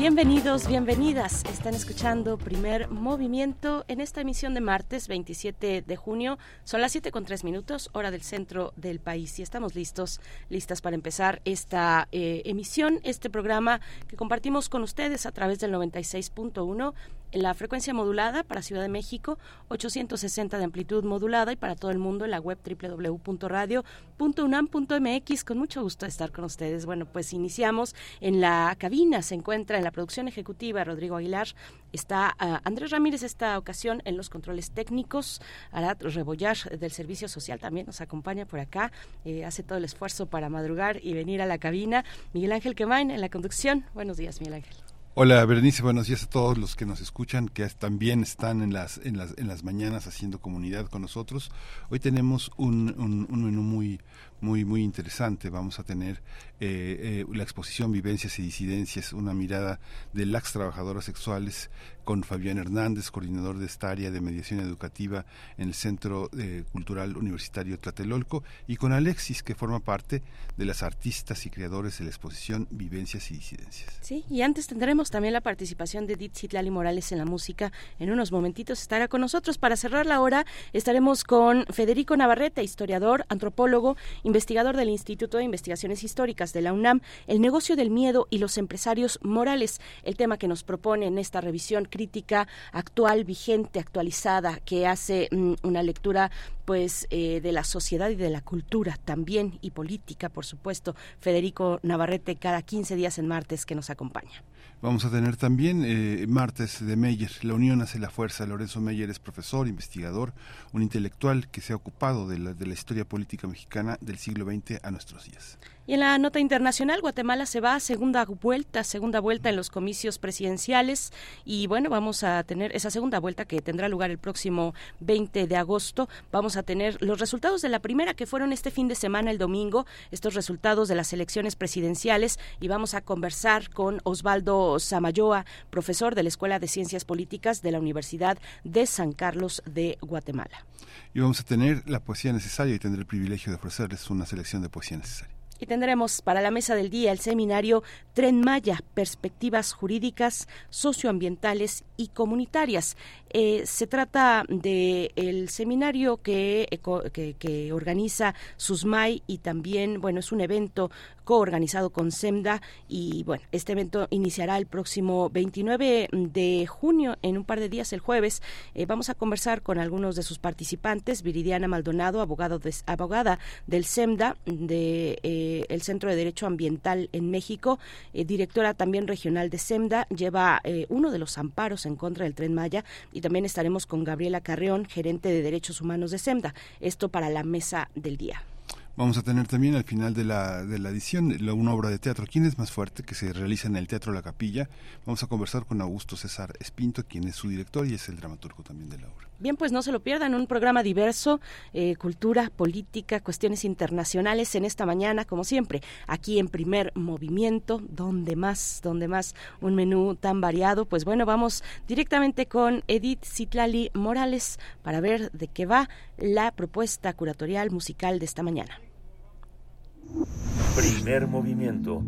Bienvenidos, bienvenidas. Están escuchando Primer Movimiento en esta emisión de martes 27 de junio. Son las 7 con 3 minutos, hora del centro del país. Y estamos listos, listas para empezar esta eh, emisión, este programa que compartimos con ustedes a través del 96.1 en la frecuencia modulada para Ciudad de México, 860 de amplitud modulada y para todo el mundo en la web www.radio.unam.mx. Con mucho gusto estar con ustedes. Bueno, pues iniciamos en la cabina, se encuentra en la producción ejecutiva Rodrigo Aguilar, está ah, Andrés Ramírez esta ocasión en los controles técnicos, Arat Rebollar del Servicio Social también nos acompaña por acá, eh, hace todo el esfuerzo para madrugar y venir a la cabina. Miguel Ángel Quemain en la conducción. Buenos días, Miguel Ángel. Hola Berenice, buenos días a todos los que nos escuchan, que también están en las, en las, en las mañanas haciendo comunidad con nosotros. Hoy tenemos un, un, un menú muy, muy, muy interesante. Vamos a tener eh, eh, la exposición Vivencias y Disidencias, una mirada de las trabajadoras sexuales con Fabián Hernández, coordinador de esta área de mediación educativa en el Centro eh, Cultural Universitario Tlatelolco, y con Alexis, que forma parte de las artistas y creadores de la exposición Vivencias y Disidencias. Sí, y antes tendremos también la participación de Edith Citlali Morales en la música. En unos momentitos estará con nosotros. Para cerrar la hora, estaremos con Federico Navarrete, historiador, antropólogo, investigador del Instituto de Investigaciones Históricas de la UNAM, el negocio del miedo y los empresarios morales, el tema que nos propone en esta revisión crítica actual, vigente, actualizada, que hace mm, una lectura pues eh, de la sociedad y de la cultura también y política, por supuesto. Federico Navarrete cada 15 días en martes que nos acompaña. Vamos a tener también eh, martes de Meyer, La Unión hace la fuerza. Lorenzo Meyer es profesor, investigador, un intelectual que se ha ocupado de la, de la historia política mexicana del siglo XX a nuestros días. Y en la nota internacional, Guatemala se va a segunda vuelta, segunda vuelta en los comicios presidenciales y bueno, vamos a tener esa segunda vuelta que tendrá lugar el próximo 20 de agosto. Vamos a tener los resultados de la primera que fueron este fin de semana, el domingo, estos resultados de las elecciones presidenciales y vamos a conversar con Osvaldo Samayoa, profesor de la Escuela de Ciencias Políticas de la Universidad de San Carlos de Guatemala. Y vamos a tener la poesía necesaria y tendré el privilegio de ofrecerles una selección de poesía necesaria. Y tendremos para la mesa del día el seminario Tren Maya, Perspectivas Jurídicas, Socioambientales y Comunitarias. Eh, se trata del el seminario que, que, que, organiza SUSMAI y también, bueno, es un evento coorganizado con SEMDA y, bueno, este evento iniciará el próximo 29 de junio, en un par de días, el jueves. Eh, vamos a conversar con algunos de sus participantes, Viridiana Maldonado, abogado de, abogada del SEMDA, de eh, el Centro de Derecho Ambiental en México, directora también regional de SEMDA, lleva uno de los amparos en contra del Tren Maya y también estaremos con Gabriela Carreón, gerente de Derechos Humanos de SEMDA. Esto para la mesa del día. Vamos a tener también al final de la, de la edición una obra de teatro. ¿Quién es más fuerte? que se realiza en el Teatro La Capilla. Vamos a conversar con Augusto César Espinto, quien es su director y es el dramaturgo también de la obra. Bien, pues no se lo pierdan, un programa diverso, eh, cultura, política, cuestiones internacionales en esta mañana, como siempre, aquí en primer movimiento, donde más, donde más, un menú tan variado. Pues bueno, vamos directamente con Edith Citlali Morales para ver de qué va la propuesta curatorial musical de esta mañana. Primer movimiento.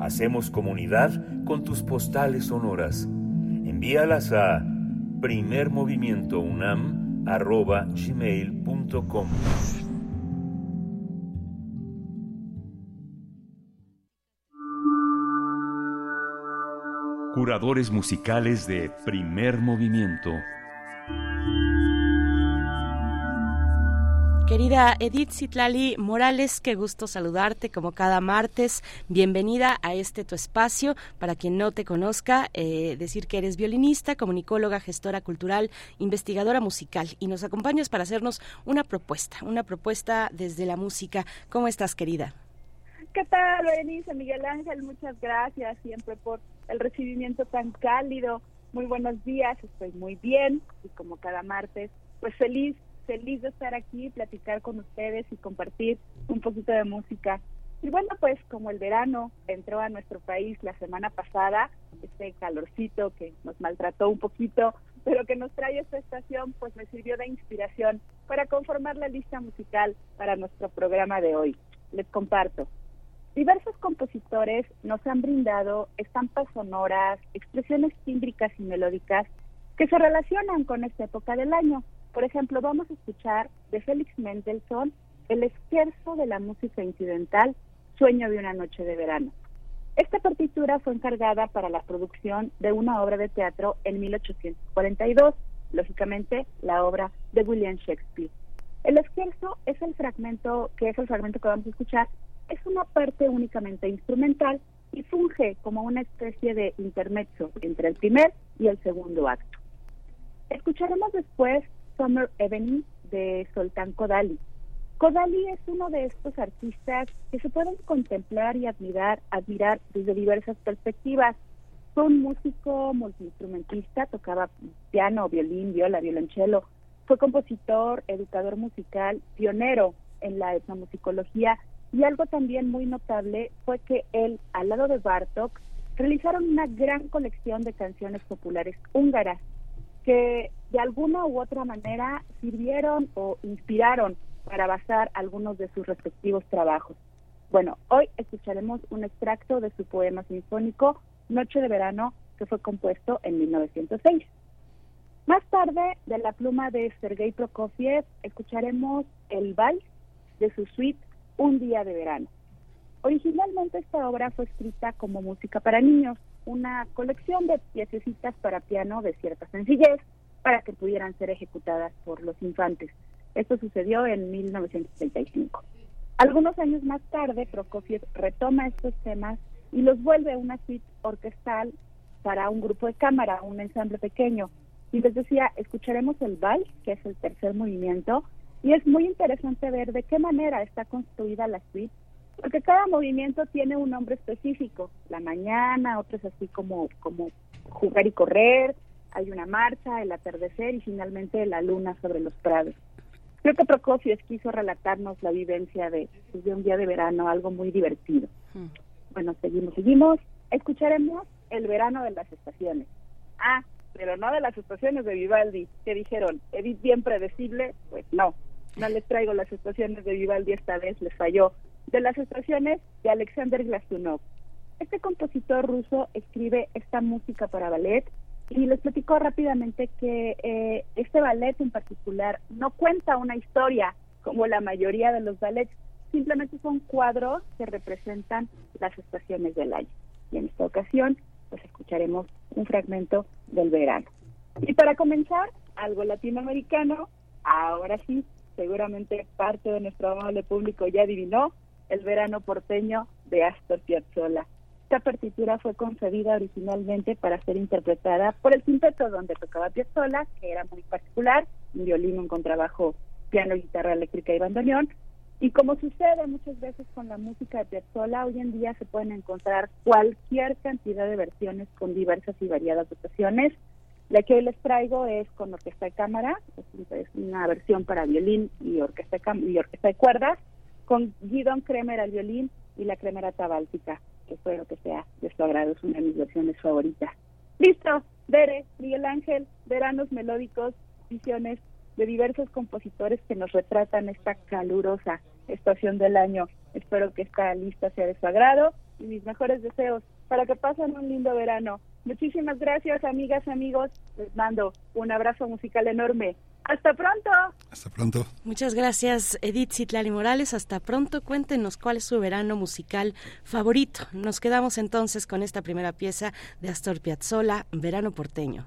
Hacemos comunidad con tus postales sonoras. Envíalas a primermovimientounam.gmail.com Curadores musicales de Primer Movimiento Querida Edith Citlali Morales, qué gusto saludarte como cada martes. Bienvenida a este tu espacio. Para quien no te conozca, eh, decir que eres violinista, comunicóloga, gestora cultural, investigadora musical y nos acompañas para hacernos una propuesta, una propuesta desde la música. ¿Cómo estás, querida? ¿Qué tal, Berenice, Miguel Ángel? Muchas gracias siempre por el recibimiento tan cálido Muy buenos días, estoy muy bien y como cada martes, pues feliz, feliz de estar aquí, platicar con ustedes y compartir un poquito de música. Y bueno, pues como el verano entró a nuestro país la semana pasada, este calorcito que nos maltrató un poquito, pero que nos trae esta estación, pues me sirvió de inspiración para conformar la lista musical para nuestro programa de hoy. Les comparto. Diversos compositores nos han brindado estampas sonoras, expresiones tímbricas y melódicas que se relacionan con esta época del año. Por ejemplo, vamos a escuchar de Félix Mendelssohn el esquerzo de la música incidental Sueño de una noche de verano. Esta partitura fue encargada para la producción de una obra de teatro en 1842, lógicamente la obra de William Shakespeare. El esquerzo es el fragmento que es el fragmento que vamos a escuchar es una parte únicamente instrumental y funge como una especie de intermezzo entre el primer y el segundo acto. Escucharemos después Summer Evening de Soltán Kodali. Kodali es uno de estos artistas que se pueden contemplar y admirar, admirar desde diversas perspectivas. Fue un músico multiinstrumentista, tocaba piano, violín, viola, violonchelo. Fue compositor, educador musical, pionero en la etnomusicología y algo también muy notable fue que él, al lado de Bartok, realizaron una gran colección de canciones populares húngaras que de alguna u otra manera sirvieron o inspiraron para basar algunos de sus respectivos trabajos. Bueno, hoy escucharemos un extracto de su poema sinfónico Noche de Verano, que fue compuesto en 1906. Más tarde, de la pluma de Sergei Prokofiev, escucharemos el vals de su suite un día de verano. Originalmente esta obra fue escrita como música para niños, una colección de piececitas para piano de cierta sencillez para que pudieran ser ejecutadas por los infantes. Esto sucedió en 1935. Algunos años más tarde, Prokofiev retoma estos temas y los vuelve una suite orquestal para un grupo de cámara, un ensamble pequeño. Y les decía, escucharemos el vals, que es el tercer movimiento, y es muy interesante ver de qué manera está construida la suite, porque cada movimiento tiene un nombre específico. La mañana, otros así como, como jugar y correr, hay una marcha, el atardecer y finalmente la luna sobre los prados. Creo que Prokofiev quiso relatarnos la vivencia de, de un día de verano, algo muy divertido. Hmm. Bueno, seguimos, seguimos. Escucharemos el verano de las estaciones. Ah, pero no de las estaciones de Vivaldi, que dijeron, Edith bien predecible, pues no, no les traigo las estaciones de Vivaldi esta vez, les falló. De las estaciones de Alexander Glazunov. Este compositor ruso escribe esta música para ballet y les platico rápidamente que eh, este ballet en particular no cuenta una historia como la mayoría de los ballets, simplemente son cuadros que representan las estaciones del año. Y en esta ocasión, pues escucharemos un fragmento del verano. Y para comenzar, algo latinoamericano, ahora sí, seguramente parte de nuestro amable público ya adivinó, El verano porteño de Astor Piazzolla. Esta partitura fue concebida originalmente para ser interpretada por el quinteto donde tocaba Piazzolla, que era muy particular, un violín, un contrabajo, piano, guitarra eléctrica y bandoneón. Y como sucede muchas veces con la música de Piazzolla, hoy en día se pueden encontrar cualquier cantidad de versiones con diversas y variadas dotaciones la que hoy les traigo es con orquesta de cámara, es una versión para violín y orquesta de, y orquesta de cuerdas, con Guidon Kremer al violín y la Kremerata Báltica, que espero que sea de su agrado, es una de mis versiones favoritas. Listo, Dere, Miguel Ángel, veranos melódicos, visiones de diversos compositores que nos retratan esta calurosa estación del año. Espero que esta lista sea de su agrado y mis mejores deseos para que pasen un lindo verano. Muchísimas gracias, amigas, amigos. Les mando un abrazo musical enorme. Hasta pronto. Hasta pronto. Muchas gracias, Edith Citlali Morales. Hasta pronto. Cuéntenos cuál es su verano musical favorito. Nos quedamos entonces con esta primera pieza de Astor Piazzolla, Verano Porteño.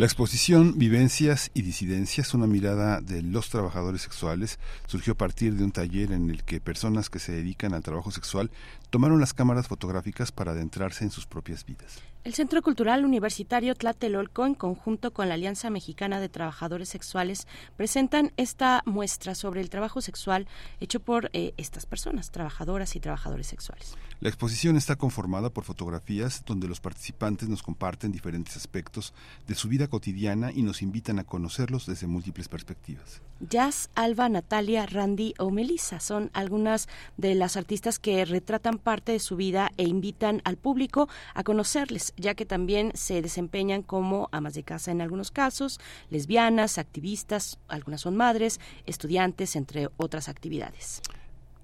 La exposición Vivencias y Disidencias, una mirada de los trabajadores sexuales, surgió a partir de un taller en el que personas que se dedican al trabajo sexual tomaron las cámaras fotográficas para adentrarse en sus propias vidas. El Centro Cultural Universitario Tlatelolco, en conjunto con la Alianza Mexicana de Trabajadores Sexuales, presentan esta muestra sobre el trabajo sexual hecho por eh, estas personas, trabajadoras y trabajadores sexuales. La exposición está conformada por fotografías donde los participantes nos comparten diferentes aspectos de su vida cotidiana y nos invitan a conocerlos desde múltiples perspectivas. Jazz, Alba, Natalia, Randy o Melissa son algunas de las artistas que retratan parte de su vida e invitan al público a conocerles ya que también se desempeñan como amas de casa en algunos casos, lesbianas, activistas, algunas son madres, estudiantes, entre otras actividades.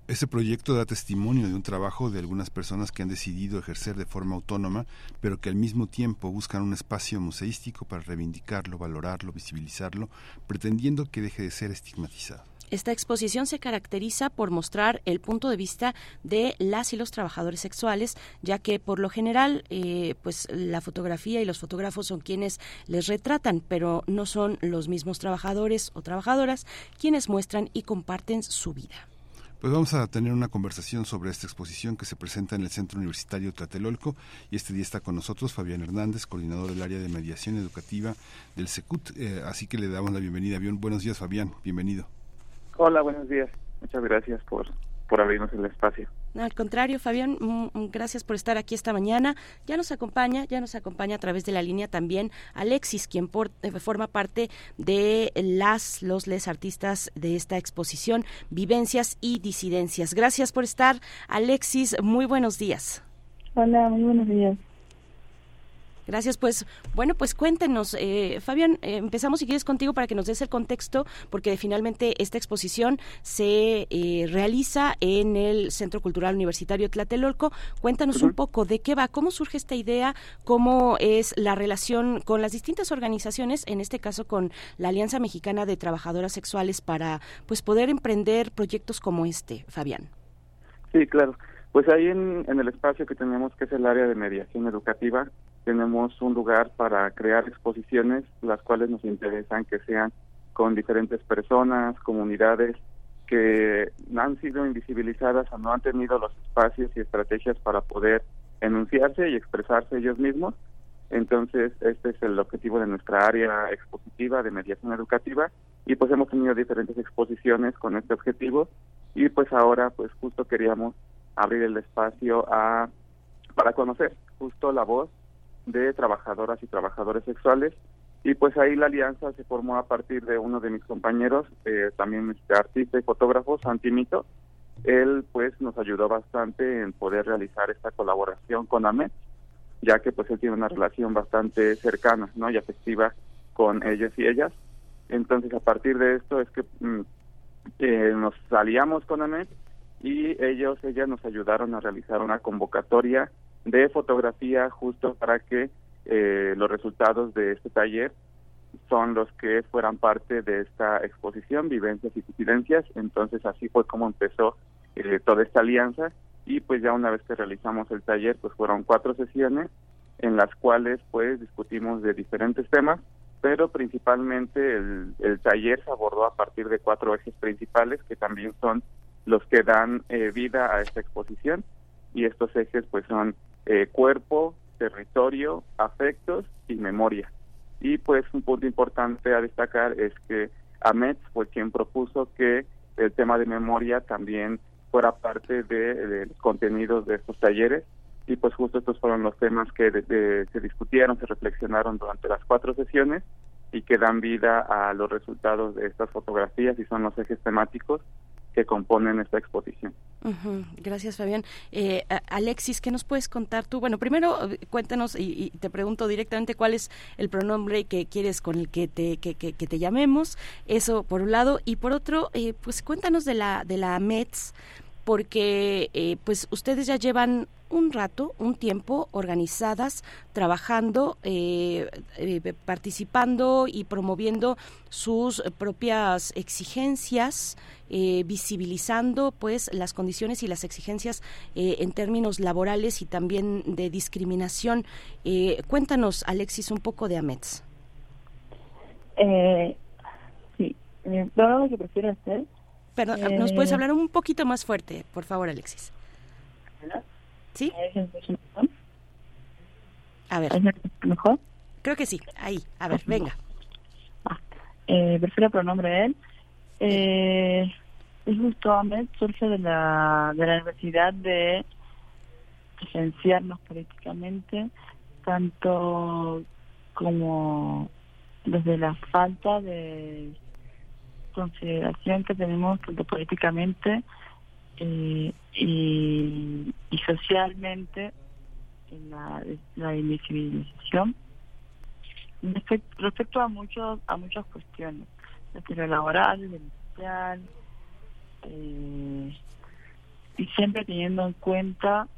Este proyecto da testimonio de un trabajo de algunas personas que han decidido ejercer de forma autónoma, pero que al mismo tiempo buscan un espacio museístico para reivindicarlo, valorarlo, visibilizarlo, pretendiendo que deje de ser estigmatizado. Esta exposición se caracteriza por mostrar el punto de vista de las y los trabajadores sexuales, ya que por lo general, eh, pues la fotografía y los fotógrafos son quienes les retratan, pero no son los mismos trabajadores o trabajadoras quienes muestran y comparten su vida. Pues vamos a tener una conversación sobre esta exposición que se presenta en el Centro Universitario Tlatelolco y este día está con nosotros Fabián Hernández, coordinador del área de mediación educativa del SECUT. Eh, así que le damos la bienvenida. Bien, buenos días Fabián, bienvenido. Hola, buenos días. Muchas gracias por, por abrirnos el espacio. Al contrario, Fabián, mm, mm, gracias por estar aquí esta mañana. Ya nos acompaña, ya nos acompaña a través de la línea también Alexis, quien eh, forma parte de las, los, les artistas de esta exposición, Vivencias y Disidencias. Gracias por estar, Alexis. Muy buenos días. Hola, muy buenos días. Gracias, pues bueno, pues cuéntenos, eh, Fabián, eh, empezamos si quieres contigo para que nos des el contexto, porque finalmente esta exposición se eh, realiza en el Centro Cultural Universitario Tlatelolco. Cuéntanos un poco de qué va, cómo surge esta idea, cómo es la relación con las distintas organizaciones, en este caso con la Alianza Mexicana de Trabajadoras Sexuales, para pues poder emprender proyectos como este, Fabián. Sí, claro. Pues ahí en, en el espacio que tenemos, que es el área de mediación educativa, tenemos un lugar para crear exposiciones, las cuales nos interesan que sean con diferentes personas, comunidades que han sido invisibilizadas o no han tenido los espacios y estrategias para poder enunciarse y expresarse ellos mismos. Entonces, este es el objetivo de nuestra área expositiva de mediación educativa y pues hemos tenido diferentes exposiciones con este objetivo y pues ahora pues justo queríamos abrir el espacio a para conocer justo la voz de trabajadoras y trabajadores sexuales y pues ahí la alianza se formó a partir de uno de mis compañeros, eh, también este artista y fotógrafo, Santimito. Él pues nos ayudó bastante en poder realizar esta colaboración con AMET, ya que pues él tiene una relación bastante cercana ¿no? y afectiva con ellos y ellas. Entonces a partir de esto es que mm, eh, nos salíamos con AMET y ellos, ellas nos ayudaron a realizar una convocatoria de fotografía justo para que eh, los resultados de este taller son los que fueran parte de esta exposición, vivencias y disidencias. Entonces así fue como empezó eh, toda esta alianza y pues ya una vez que realizamos el taller, pues fueron cuatro sesiones en las cuales pues discutimos de diferentes temas, pero principalmente el, el taller se abordó a partir de cuatro ejes principales que también son los que dan eh, vida a esta exposición y estos ejes pues son eh, cuerpo, territorio, afectos y memoria. Y pues un punto importante a destacar es que Ahmed fue quien propuso que el tema de memoria también fuera parte de, los contenidos de estos talleres y pues justo estos fueron los temas que se discutieron, se reflexionaron durante las cuatro sesiones y que dan vida a los resultados de estas fotografías y son los ejes temáticos que componen esta exposición. Gracias, Fabián. Eh, Alexis, ¿qué nos puedes contar tú? Bueno, primero eh, cuéntanos y, te pregunto directamente cuál es el pronombre que quieres con el que te, que, que, te llamemos. Eso por un lado. Y por otro, eh, pues cuéntanos de la, de la METS, porque eh, pues ustedes ya llevan un rato, un tiempo organizadas, trabajando, eh, eh, participando y promoviendo sus propias exigencias, visibilizando pues las condiciones y las exigencias en términos laborales y también de discriminación. cuéntanos, Alexis, un poco de AMETS. sí, el programa que prefiero hacer Perdón, ¿nos puedes hablar un poquito más fuerte, por favor, Alexis? ¿Sí? A ver. ¿Mejor? Creo que sí. Ahí. A ver, venga. Ah, eh, prefiero pronombre él. Eh, es justo Ahmed surge de la, de la necesidad de licenciarnos políticamente, tanto como desde la falta de consideración que tenemos tanto políticamente eh, y, socialmente en la, la invisibilización. Respecto a muchos a muchas cuestiones desde laboral, desde social eh, y siempre teniendo en cuenta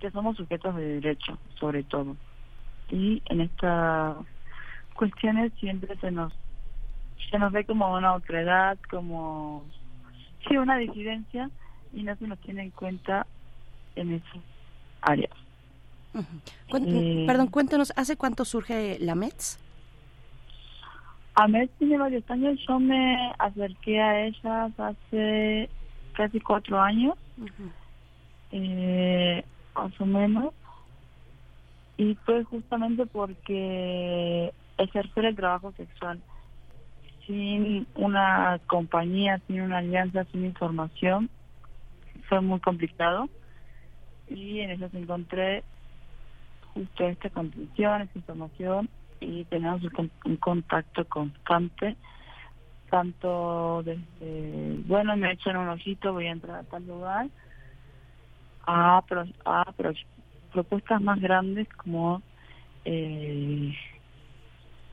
que somos sujetos de derecho sobre todo. Y en estas cuestiones siempre se nos se nos ve como una otredad como sí una disidencia y no se nos tiene en cuenta en esas áreas eh, perdón, cuéntanos, ¿hace cuánto surge la METS? METS tiene varios años. Yo me acerqué a ellas hace casi cuatro años, eh, más o menos. Y fue justamente porque ejercer el trabajo sexual sin una compañía, sin una alianza, sin información, fue muy complicado. Y en eso encontré justo esta contención, esta información y tenemos un, contacto constante tanto desde, bueno, me echan un ojito, voy a entrar a tal lugar, a, a propuestas más grandes como, eh,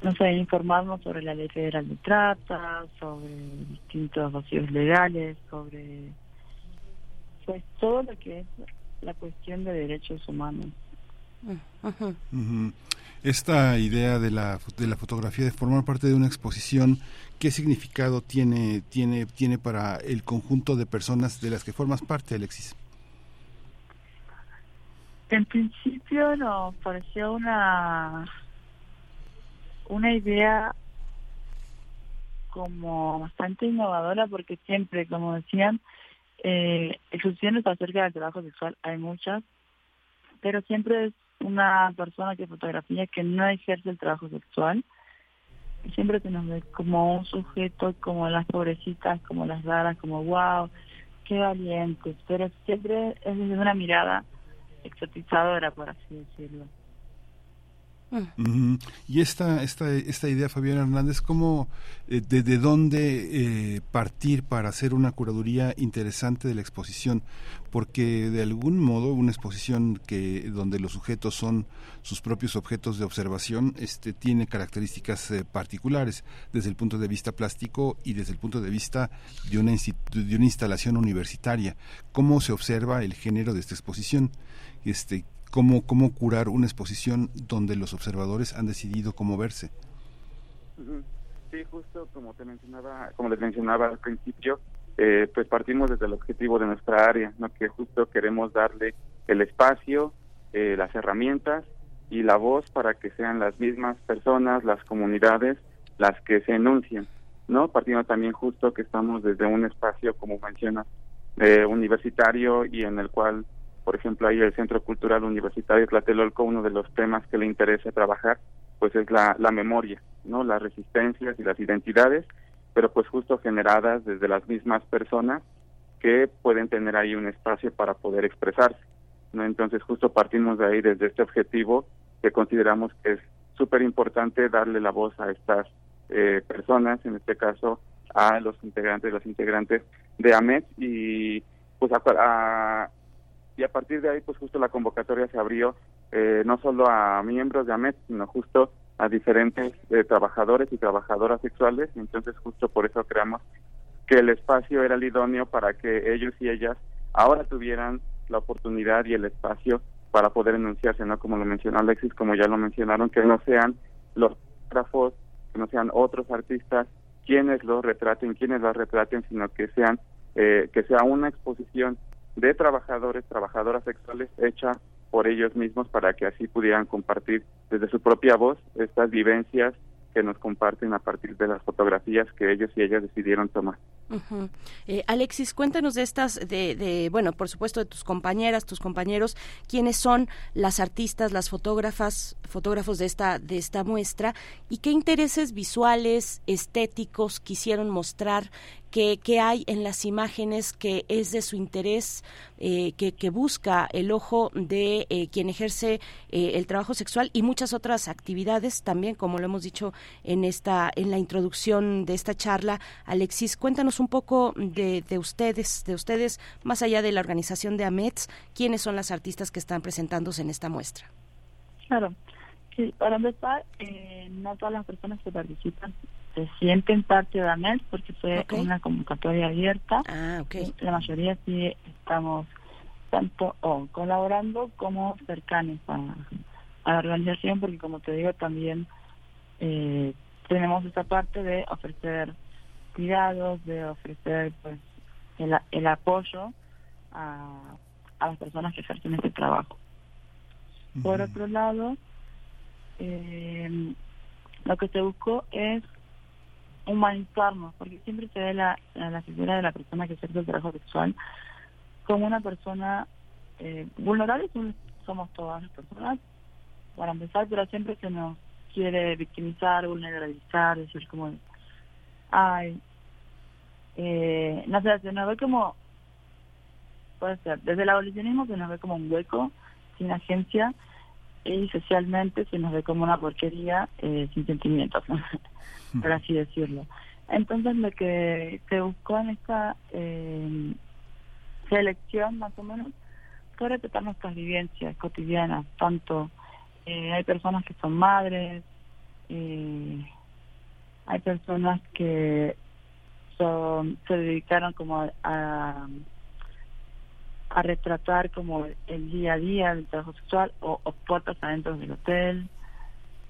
no sé, informarnos sobre la ley federal de trata, sobre distintos vacíos legales, sobre pues todo lo que es la cuestión de derechos humanos. Esta idea de la, de la fotografía de formar parte de una exposición, ¿qué significado tiene, tiene, tiene para el conjunto de personas de las que formas parte, Alexis? En principio nos pareció una, una idea como bastante innovadora porque siempre, como decían, eh, exposiciones acerca del trabajo sexual hay muchas, pero siempre es una persona que fotografía que no ejerce el trabajo sexual. Siempre se nos ve como un sujeto, como las pobrecitas, como las raras, como wow, qué valientes, pero siempre es desde una mirada exotizadora, por así decirlo. Y esta, esta, esta idea, Fabián Hernández, ¿cómo, eh, desde dónde eh, partir para hacer una curaduría interesante de la exposición? Porque de algún modo una exposición que donde los sujetos son sus propios objetos de observación este, tiene características eh, particulares desde el punto de vista plástico y desde el punto de vista de una, de una instalación universitaria. ¿Cómo se observa el género de esta exposición? Este, cómo, cómo curar una exposición donde los observadores han decidido cómo verse. Sí, justo como te mencionaba, como les mencionaba al principio, eh, pues partimos desde el objetivo de nuestra área, ¿no? que justo queremos darle el espacio, eh, las herramientas y la voz para que sean las mismas personas, las comunidades, las que se enuncien, ¿no? Partiendo también justo que estamos desde un espacio, como menciona, eh, universitario y en el cual por ejemplo, ahí el Centro Cultural Universitario Tlatelolco, uno de los temas que le interesa trabajar, pues es la, la memoria, ¿no? Las resistencias y las identidades, pero pues justo generadas desde las mismas personas que pueden tener ahí un espacio para poder expresarse, ¿no? Entonces justo partimos de ahí desde este objetivo que consideramos que es súper importante darle la voz a estas eh, personas, en este caso a los integrantes, los integrantes de AMET y pues a y a partir de ahí pues justo la convocatoria se abrió eh, no solo a miembros de AMET, sino justo a diferentes eh, trabajadores y trabajadoras sexuales, y entonces justo por eso creamos que el espacio era el idóneo para que ellos y ellas ahora tuvieran la oportunidad y el espacio para poder enunciarse, ¿no? Como lo mencionó Alexis, como ya lo mencionaron, que no sean los fotógrafos, que no sean otros artistas quienes los retraten, quienes las retraten, sino que sean eh, que sea una exposición de trabajadores, trabajadoras sexuales hecha por ellos mismos para que así pudieran compartir desde su propia voz estas vivencias que nos comparten a partir de las fotografías que ellos y ellas decidieron tomar. Eh, Alexis, cuéntanos de estas, de, de, bueno, por supuesto de tus compañeras, tus compañeros, quiénes son las artistas, las fotógrafas, fotógrafos de esta, de esta muestra y qué intereses visuales, estéticos quisieron mostrar que, hay en las imágenes que es de su interés, eh, que, que, busca el ojo de eh, quien ejerce el trabajo sexual y muchas otras actividades también, como lo hemos dicho en esta en la introducción de esta charla. Alexis, cuéntanos un poco de, de ustedes, de ustedes más allá de la organización de AMETS, quiénes son las artistas que están presentándose en esta muestra. Claro. Sí, para empezar, eh, no todas las personas que participan se sienten parte de AMED porque fue una convocatoria abierta. Ah, okay. La mayoría sí estamos tanto o colaborando como cercanos a, la organización porque como te digo también eh, tenemos esa parte de ofrecer cuidados, de ofrecer pues el, el apoyo a, a las personas que ejercen este trabajo. Por otro lado, eh, lo que se buscó es humanizarnos, porque siempre se ve la, la figura de la persona que ejerce el trabajo sexual como una persona eh, vulnerable, somos todas las personas, para empezar, pero siempre se nos quiere victimizar, vulnerabilizar, decir como, ay, eh, no sé, se nos ve como, puede ser, desde el abolicionismo se nos ve como un hueco sin agencia y socialmente se nos ve como una porquería eh, sin sentimientos, por así decirlo. Entonces lo que se buscó en esta eh, selección más o menos fue retratar nuestras vivencias cotidianas, tanto eh, hay personas que son madres, hay personas que son, se dedicaron como a a retratar como el día a día del trabajo sexual o, puertas adentro del hotel.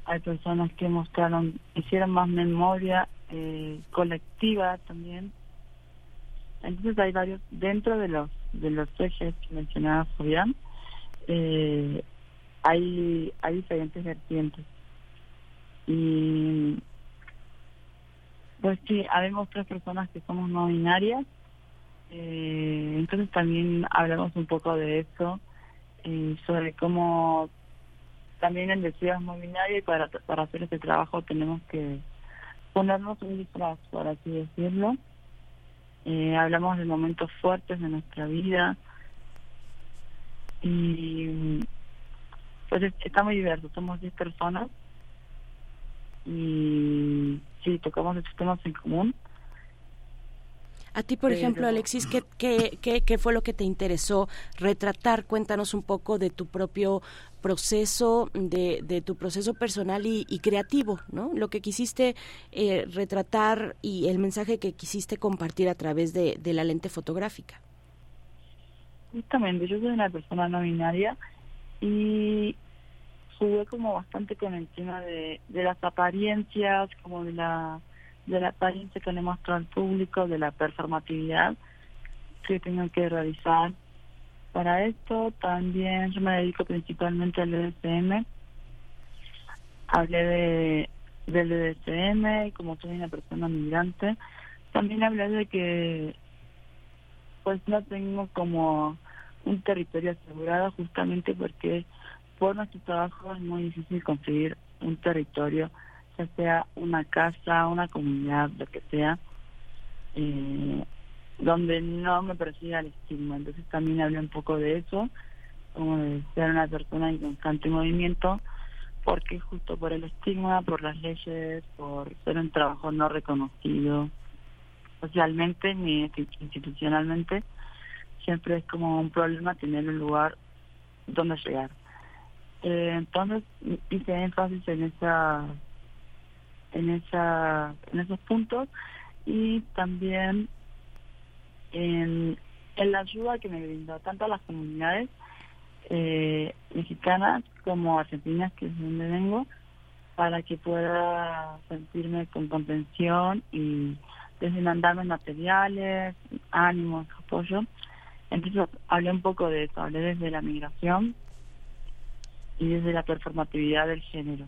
Hay personas que mostraron, hicieron más memoria eh, colectiva también. Entonces hay varios, dentro de los de los ejes que mencionaba Fabián, eh, hay, hay diferentes vertientes. Y pues sí, habemos tres personas que somos no binarias eh, entonces también hablamos un poco de eso, y sobre cómo también en Decidas Mobiliaria y para, para hacer este trabajo tenemos que ponernos un disfraz, por así decirlo. Eh, hablamos de momentos fuertes de nuestra vida y pues está muy diverso, somos 10 personas y sí, tocamos estos temas en común a ti, por ejemplo, Alexis, ¿qué, qué, qué, fue lo que te interesó retratar? Cuéntanos un poco de tu propio proceso, de, de tu proceso personal y, creativo, ¿no? Lo que quisiste eh, retratar y el mensaje que quisiste compartir a través de, de la lente fotográfica. Justamente, yo soy una persona no binaria y jugué como bastante con el tema de, de las apariencias, como de la de la apariencia que le muestro al público, de la performatividad que tengo que realizar. Para esto también yo me dedico principalmente al EDSM. Hablé de, del EDSM como soy una persona migrante, también hablé de que pues no tengo como un territorio asegurado justamente porque por nuestro trabajo es muy difícil conseguir un territorio ya sea una casa, una comunidad, lo que sea, eh, donde no me persiga el estigma. Entonces también hablé un poco de eso, como de ser una persona en constante movimiento, porque justo por el estigma, por las leyes, por ser un trabajo no reconocido socialmente ni institucionalmente, siempre es como un problema tener un lugar donde llegar. Eh, entonces hice énfasis en esa en esa en esos puntos y también en, la ayuda que me brindó tanto a las comunidades eh, mexicanas como argentinas que es donde vengo para que pueda sentirme con contención y desde mandarme materiales, ánimos, apoyo. Entonces hablé un poco de eso, hablé desde la migración y desde la performatividad del género.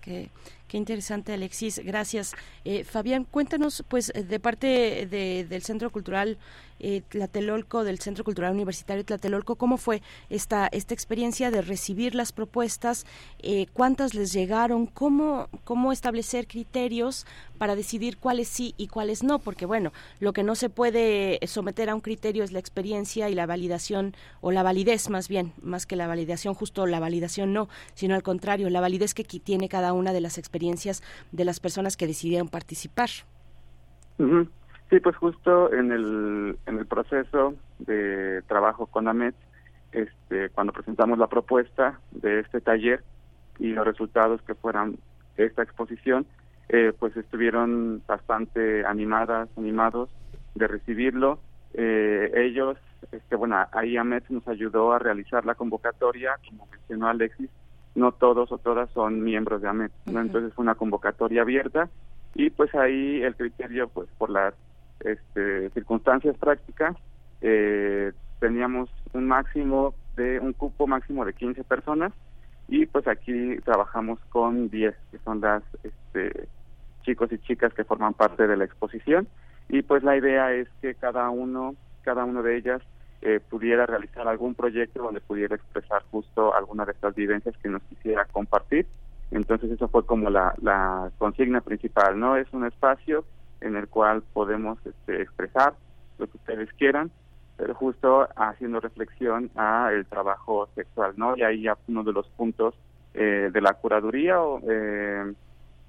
Qué, Qué interesante, Alexis. Gracias. Eh, Fabián, cuéntanos, pues, de parte del Centro Cultural eh, Tlatelolco, del Centro Cultural Universitario Tlatelolco, ¿cómo fue esta, esta experiencia de recibir las propuestas? Eh, ¿Cuántas les llegaron? ¿Cómo, ¿Cómo establecer criterios para decidir cuáles sí y cuáles no? Porque, bueno, lo que no se puede someter a un criterio es la experiencia y la validación, o la validez más bien, más que la validación, justo la validación no, sino al contrario, la validez que tiene cada una de las experiencias de las personas que decidieron participar. Sí, pues justo en el, en el proceso de trabajo con AMET, este, cuando presentamos la propuesta de este taller y los resultados que fueran esta exposición, eh, pues estuvieron bastante animadas, animados de recibirlo. Eh, ellos, este, bueno, ahí AMET nos ayudó a realizar la convocatoria, como mencionó Alexis, no todos o todas son miembros de AMET, ¿no? Entonces fue una convocatoria abierta y pues ahí el criterio, pues por las este, circunstancias prácticas, eh, teníamos un máximo de un cupo máximo de 15 personas y pues aquí trabajamos con 10 que son las este, chicos y chicas que forman parte de la exposición y pues la idea es que cada uno cada uno de ellas eh, pudiera realizar algún proyecto donde pudiera expresar justo alguna de estas vivencias que nos quisiera compartir entonces eso fue como la, consigna principal no es un espacio en el cual podemos este, expresar lo que ustedes quieran, pero justo haciendo reflexión a el trabajo sexual, ¿no? Y ahí ya uno de los puntos eh, de la curaduría eh,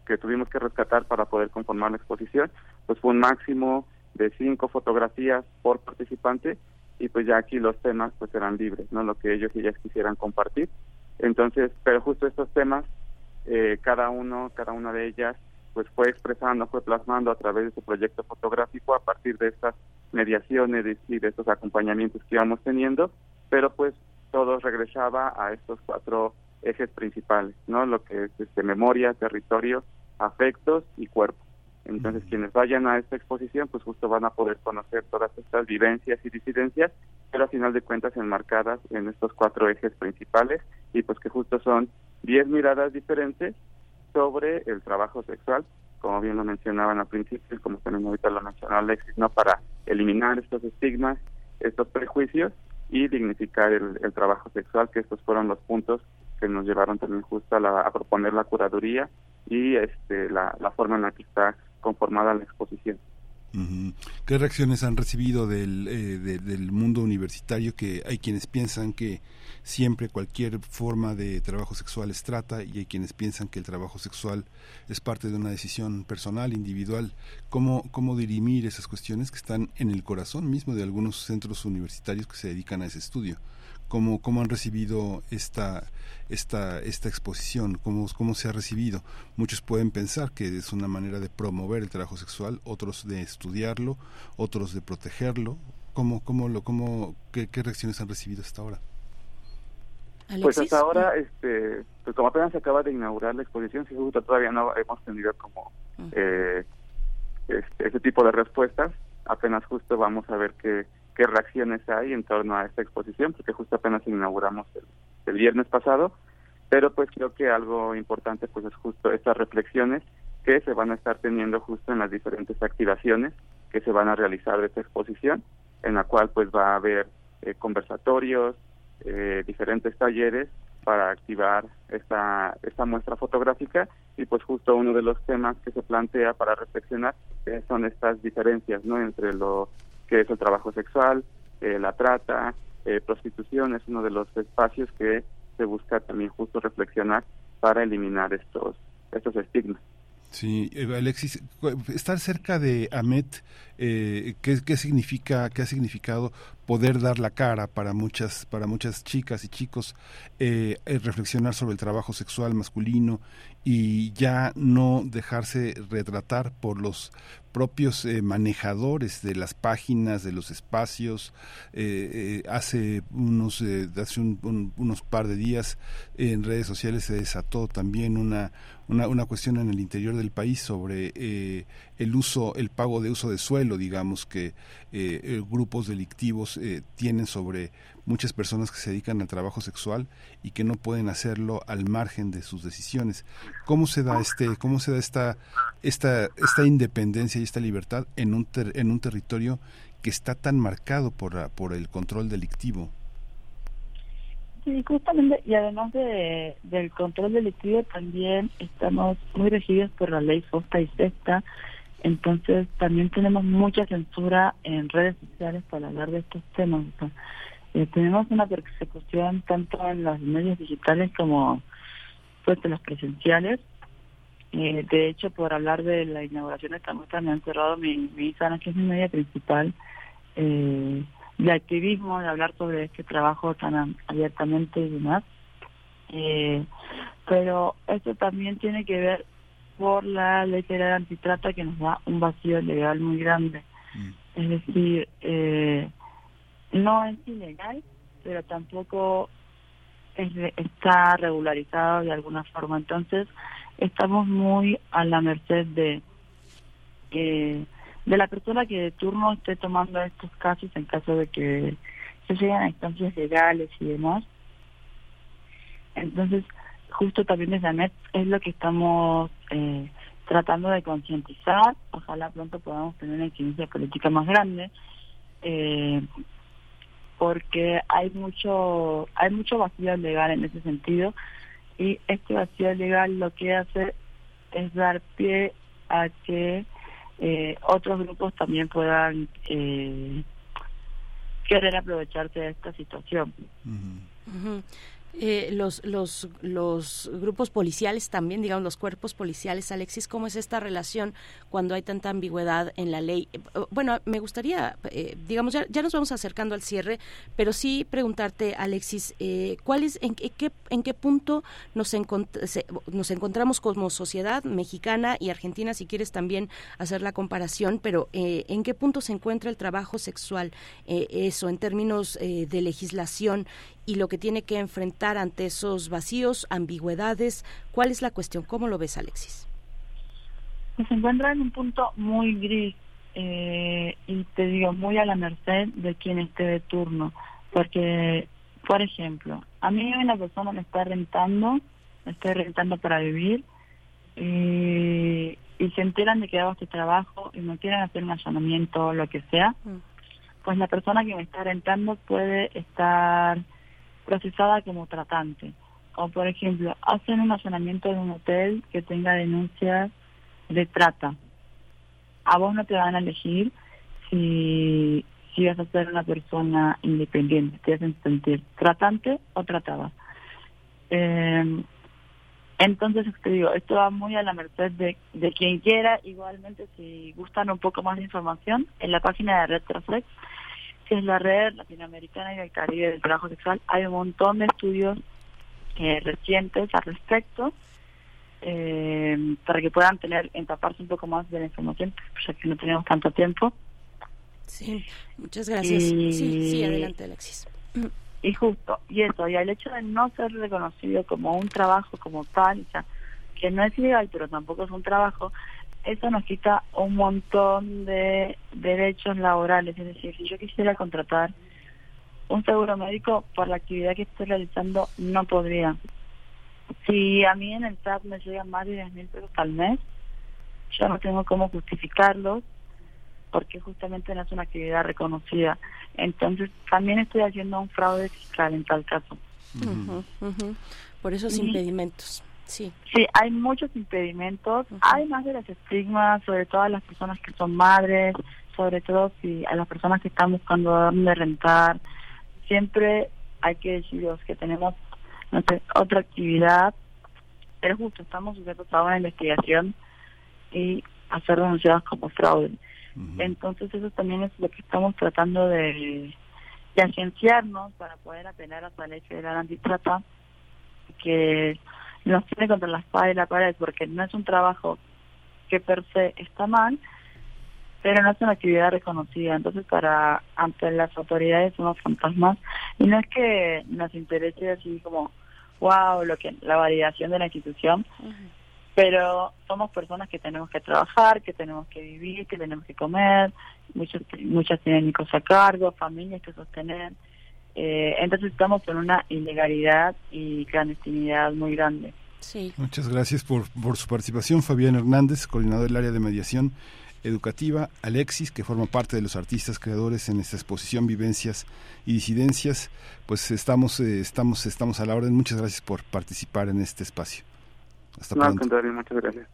que tuvimos que rescatar para poder conformar la exposición, pues fue un máximo de cinco fotografías por participante y pues ya aquí los temas pues eran libres, ¿no? Lo que ellos y ellas quisieran compartir. Entonces, pero justo estos temas, eh, cada uno, cada una de ellas pues fue expresando, fue plasmando a través de su proyecto fotográfico a partir de estas mediaciones y de estos acompañamientos que íbamos teniendo, pero pues todo regresaba a estos cuatro ejes principales, ¿no? Lo que es este, memoria, territorio, afectos y cuerpo. Entonces, quienes vayan a esta exposición, pues justo van a poder conocer todas estas vivencias y disidencias, pero a final de cuentas enmarcadas en estos cuatro ejes principales y pues que justo son diez miradas diferentes sobre el trabajo sexual, como bien lo mencionaban al principio y como también ahorita lo mencionó Alexis, ¿no? Para eliminar estos estigmas, estos prejuicios y dignificar el, trabajo sexual, que estos fueron los puntos que nos llevaron también justo a, proponer la curaduría y este la, la forma en la que está conformada la exposición. ¿Qué reacciones han recibido del, eh, del mundo universitario que hay quienes piensan que siempre cualquier forma de trabajo sexual es trata y hay quienes piensan que el trabajo sexual es parte de una decisión personal, individual? ¿Cómo, cómo dirimir esas cuestiones que están en el corazón mismo de algunos centros universitarios que se dedican a ese estudio? ¿Cómo, cómo han recibido esta, esta, esta exposición? ¿Cómo, ¿Cómo se ha recibido? Muchos pueden pensar que es una manera de promover el trabajo sexual, otros de estudiarlo, otros de protegerlo. ¿Cómo, cómo lo, cómo, qué, reacciones han recibido hasta ahora? Pues hasta ahora, este, pues como apenas se acaba de inaugurar la exposición, si justo todavía no hemos tenido como eh, este, ese tipo de respuestas. Apenas justo vamos a ver qué qué reacciones hay en torno a esta exposición, porque justo apenas inauguramos el, viernes pasado, pero pues creo que algo importante pues es justo estas reflexiones que se van a estar teniendo justo en las diferentes activaciones que se van a realizar de esta exposición, en la cual pues va a haber eh, conversatorios, eh, diferentes talleres para activar esta, esta muestra fotográfica y pues justo uno de los temas que se plantea para reflexionar eh, son estas diferencias no entre lo que es el trabajo sexual, eh, la trata, eh, prostitución, es uno de los espacios que se busca también justo reflexionar para eliminar estos, estos estigmas. Sí, eh, Alexis, estar cerca de Amet, ¿qué, ¿qué, significa, qué ha significado poder dar la cara para muchas, para muchas chicas y chicos, eh, reflexionar sobre el trabajo sexual masculino y ya no dejarse retratar por los propios manejadores de las páginas, de los espacios. hace unos, hace unos par de días en redes sociales se desató también una una, una cuestión en el interior del país sobre eh, el uso, el pago de uso de suelo, digamos que eh, eh, grupos delictivos eh, tienen sobre muchas personas que se dedican al trabajo sexual y que no pueden hacerlo al margen de sus decisiones. ¿Cómo se da este, cómo se da esta, esta, esta independencia y esta libertad en un en un territorio que está tan marcado por, por el control delictivo? Sí, justamente, y además de, del control delictivo, también estamos muy regidos por la ley FOSTA y SESTA, entonces también tenemos mucha censura en redes sociales para hablar de estos temas. Eh, tenemos una persecución tanto en los medios digitales como pues en los presenciales. Eh, de hecho, por hablar de la inauguración de esta muestra me han cerrado mi, mi que es mi media principal. Eh, de activismo, de hablar sobre este trabajo tan abiertamente y demás. Eh, pero esto también tiene que ver por la ley federal antitrata que nos da un vacío legal muy grande. Mm. Es decir, eh, no es ilegal, pero tampoco está regularizado de alguna forma. Entonces, estamos muy a la merced de... Eh, de la persona que de turno esté tomando estos casos en caso de que se lleguen a instancias legales y demás. Entonces, justo también desde ANET es lo que estamos eh, tratando de concientizar. Ojalá pronto podamos tener una incidencia política más grande, eh, porque hay mucho hay mucho vacío legal en ese sentido y este vacío legal lo que hace es dar pie a que eh, otros grupos también puedan eh, querer aprovecharse de esta situación. Eh, los, los, los grupos policiales también, digamos, los cuerpos policiales, Alexis, ¿cómo es esta relación cuando hay tanta ambigüedad en la ley? Eh, bueno, me gustaría, eh, digamos, ya, ya, nos vamos acercando al cierre, pero sí preguntarte, Alexis, ¿cuál es, en, qué, en qué punto nos, nos encontramos como sociedad mexicana y argentina, si quieres también hacer la comparación, pero en qué punto se encuentra el trabajo sexual, eso, en términos de legislación y lo que tiene que enfrentar ante esos vacíos, ambigüedades. ¿Cuál es la cuestión? ¿Cómo lo ves, Alexis? Pues se encuentra en un punto muy gris eh, y te digo, muy a la merced de quien esté de turno. Porque, por ejemplo, a mí una persona me está rentando, me está rentando para vivir y, y se enteran de que hago este trabajo y me quieren hacer un allanamiento o lo que sea, mm. pues la persona que me está rentando puede estar procesada como tratante. O, por ejemplo, hacen un allanamiento de un hotel que tenga denuncias de trata. A vos no te van a elegir si, si vas a ser una persona independiente, te hacen sentir tratante o tratada. Eh, entonces, te esto va muy a la merced de, de quien quiera. Igualmente, si gustan un poco más de información, en la página de Retrosex que es la red latinoamericana y del Caribe del trabajo sexual, hay un montón de estudios eh, recientes al respecto eh, para que puedan tener empaparse un poco más de la información, ya que no tenemos tanto tiempo. Sí, muchas gracias. sí, sí, adelante, Alexis. Y justo, y eso, y el hecho de no ser reconocido como un trabajo como tal, o sea, que no es ilegal, pero tampoco es un trabajo, eso nos quita un montón de derechos laborales. Es decir, si yo quisiera contratar un seguro médico por la actividad que estoy realizando, no podría. Si a mí en el SAT me llegan más de 10 mil pesos al mes, yo no tengo cómo justificarlos porque justamente no es una actividad reconocida. Entonces, también estoy haciendo un fraude fiscal en tal caso. Por esos impedimentos. Sí. Sí, hay muchos impedimentos, hay más de las estigmas, sobre todo a las personas que son madres, sobre todo si a las personas que están buscando dónde rentar. Siempre hay que deciros que tenemos, no sé, otra actividad, pero justo estamos sujetos a una investigación y a ser denunciados como fraude. Entonces eso también es lo que estamos tratando de, de agenciarnos para poder apelar a la ley federal antitrata que nos tiene contra la espada y la pared porque no es un trabajo que per se está mal, pero no es una actividad reconocida. Entonces, para ante las autoridades somos fantasmas y no es que nos interese así como, wow, lo que la validación de la institución, pero somos personas que tenemos que trabajar, que tenemos que vivir, que tenemos que comer, muchos, muchas tienen hijos a cargo, familias que sostener, eh, entonces estamos en una ilegalidad y clandestinidad muy grande. Sí. Muchas gracias por, por su participación, Fabián Hernández, coordinador del área de mediación educativa, Alexis, que forma parte de los artistas creadores en esta exposición Vivencias y Disidencias. Pues estamos, eh, estamos, estamos a la orden. Muchas gracias por participar en este espacio. Hasta pronto. muchas gracias.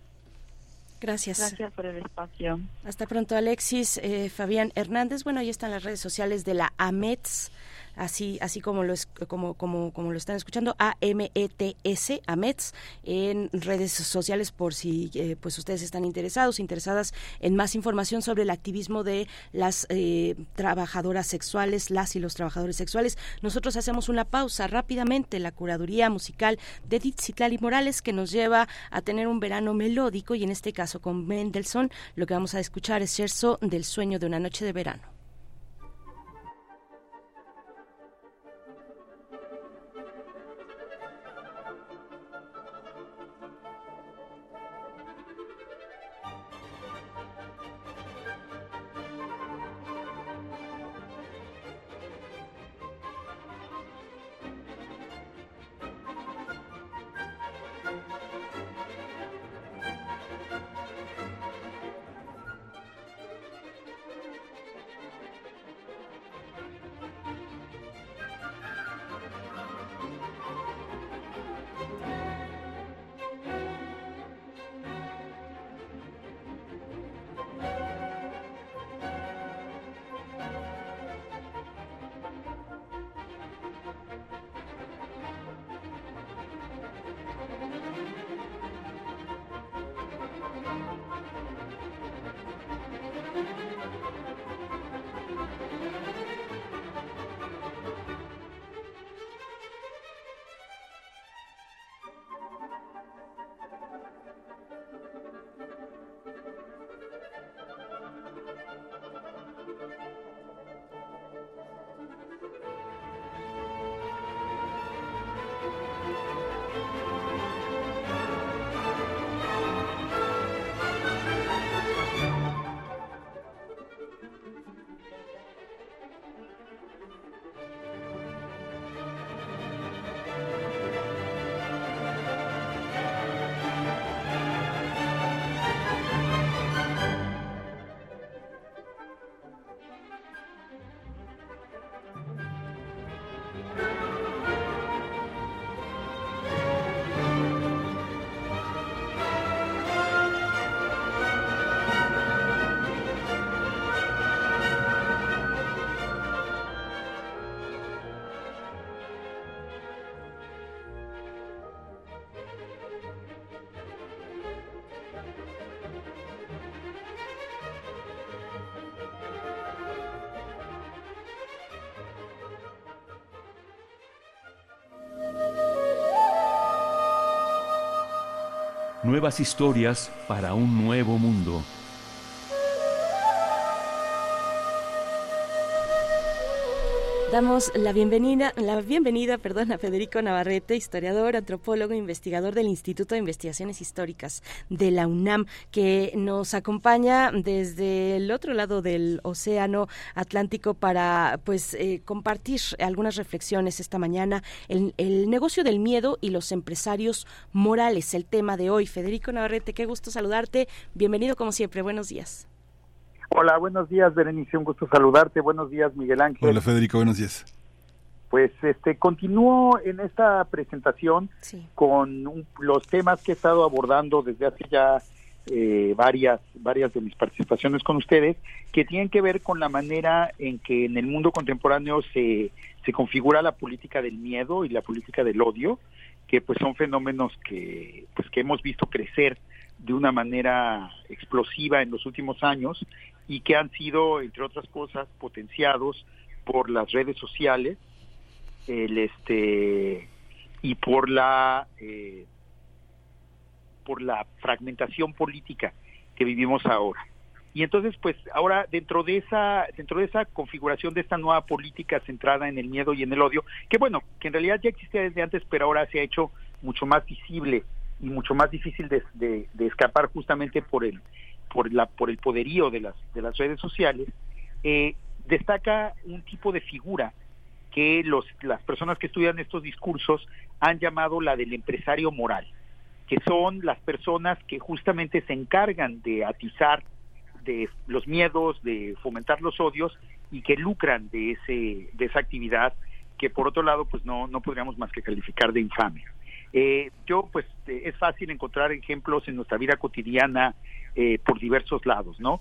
Gracias. Gracias por el espacio. Hasta pronto, Alexis. Eh, Fabián Hernández. Bueno, ahí están las redes sociales de la AMETS así así como lo es, como como como lo están escuchando A M E T S AMETS en redes sociales por si eh, pues ustedes están interesados interesadas en más información sobre el activismo de las eh, trabajadoras sexuales las y los trabajadores sexuales. Nosotros hacemos una pausa rápidamente la curaduría musical de Citlali Morales que nos lleva a tener un verano melódico y en este caso con Mendelssohn lo que vamos a escuchar es Scherzo del sueño de una noche de verano Nuevas historias para un nuevo mundo. Damos la bienvenida, la bienvenida, perdón, a Federico Navarrete, historiador, antropólogo, investigador del Instituto de Investigaciones Históricas de la UNAM, que nos acompaña desde el otro lado del Océano Atlántico para, pues, eh, compartir algunas reflexiones esta mañana. El, el negocio del miedo y los empresarios morales, el tema de hoy. Federico Navarrete, qué gusto saludarte. Bienvenido como siempre. Buenos días. Hola, buenos días, Berenice, un gusto saludarte. Buenos días, Miguel Ángel. Hola, Federico, buenos días. Pues este continúo en esta presentación con los temas que he estado abordando desde hace ya eh, varias varias de mis participaciones con ustedes que tienen que ver con la manera en que en el mundo contemporáneo se se configura la política del miedo y la política del odio que pues son fenómenos que pues que hemos visto crecer de una manera explosiva en los últimos años y que han sido, entre otras cosas, potenciados por las redes sociales el este y por la eh, por la fragmentación política que vivimos ahora. Y entonces pues ahora dentro de esa dentro de esa configuración de esta nueva política centrada en el miedo y en el odio que bueno que en realidad ya existía desde antes pero ahora se ha hecho mucho más visible y mucho más difícil de, de, escapar justamente por el por la por el poderío de las de las redes sociales eh, destaca un tipo de figura que los las personas que estudian estos discursos han llamado la del empresario moral que son las personas que justamente se encargan de atizar de los miedos, de fomentar los odios y que lucran de ese de esa actividad que por otro lado pues no no podríamos más que calificar de infamia. Eh, yo pues eh, es fácil encontrar ejemplos en nuestra vida cotidiana eh, por diversos lados, ¿no?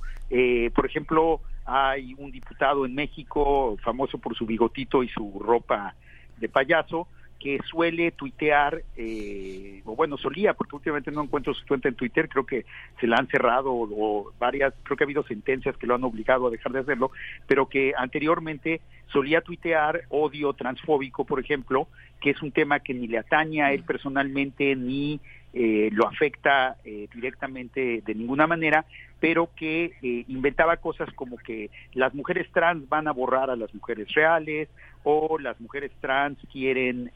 por ejemplo, hay un diputado en México famoso por su bigotito y su ropa de payaso que suele tuitear, eh, o bueno, solía, porque últimamente no encuentro su cuenta en Twitter, creo que se la han cerrado o, varias, creo que ha habido sentencias que lo han obligado a dejar de hacerlo, pero que anteriormente solía tuitear odio transfóbico, por ejemplo, que es un tema que ni le atañe a él personalmente ni eh, lo afecta eh, directamente de ninguna manera, pero que eh, inventaba cosas como que las mujeres trans van a borrar a las mujeres reales o las mujeres trans quieren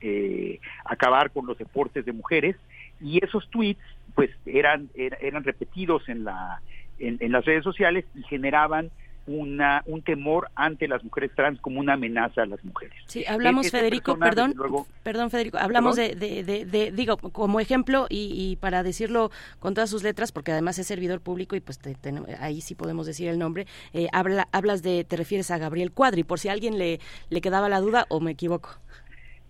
acabar con los deportes de mujeres. Y esos tweets pues eran eran repetidos en la en las redes sociales y generaban una, un temor ante las mujeres trans como una amenaza a las mujeres. Sí, hablamos, Federico, perdón, perdón, Federico, hablamos De, de, digo, como ejemplo y, para decirlo con todas sus letras, porque además es servidor público y pues ahí sí podemos decir el nombre, eh, habla, hablas de, te refieres a Gabriel Cuadri, por si a alguien le, le quedaba la duda o me equivoco.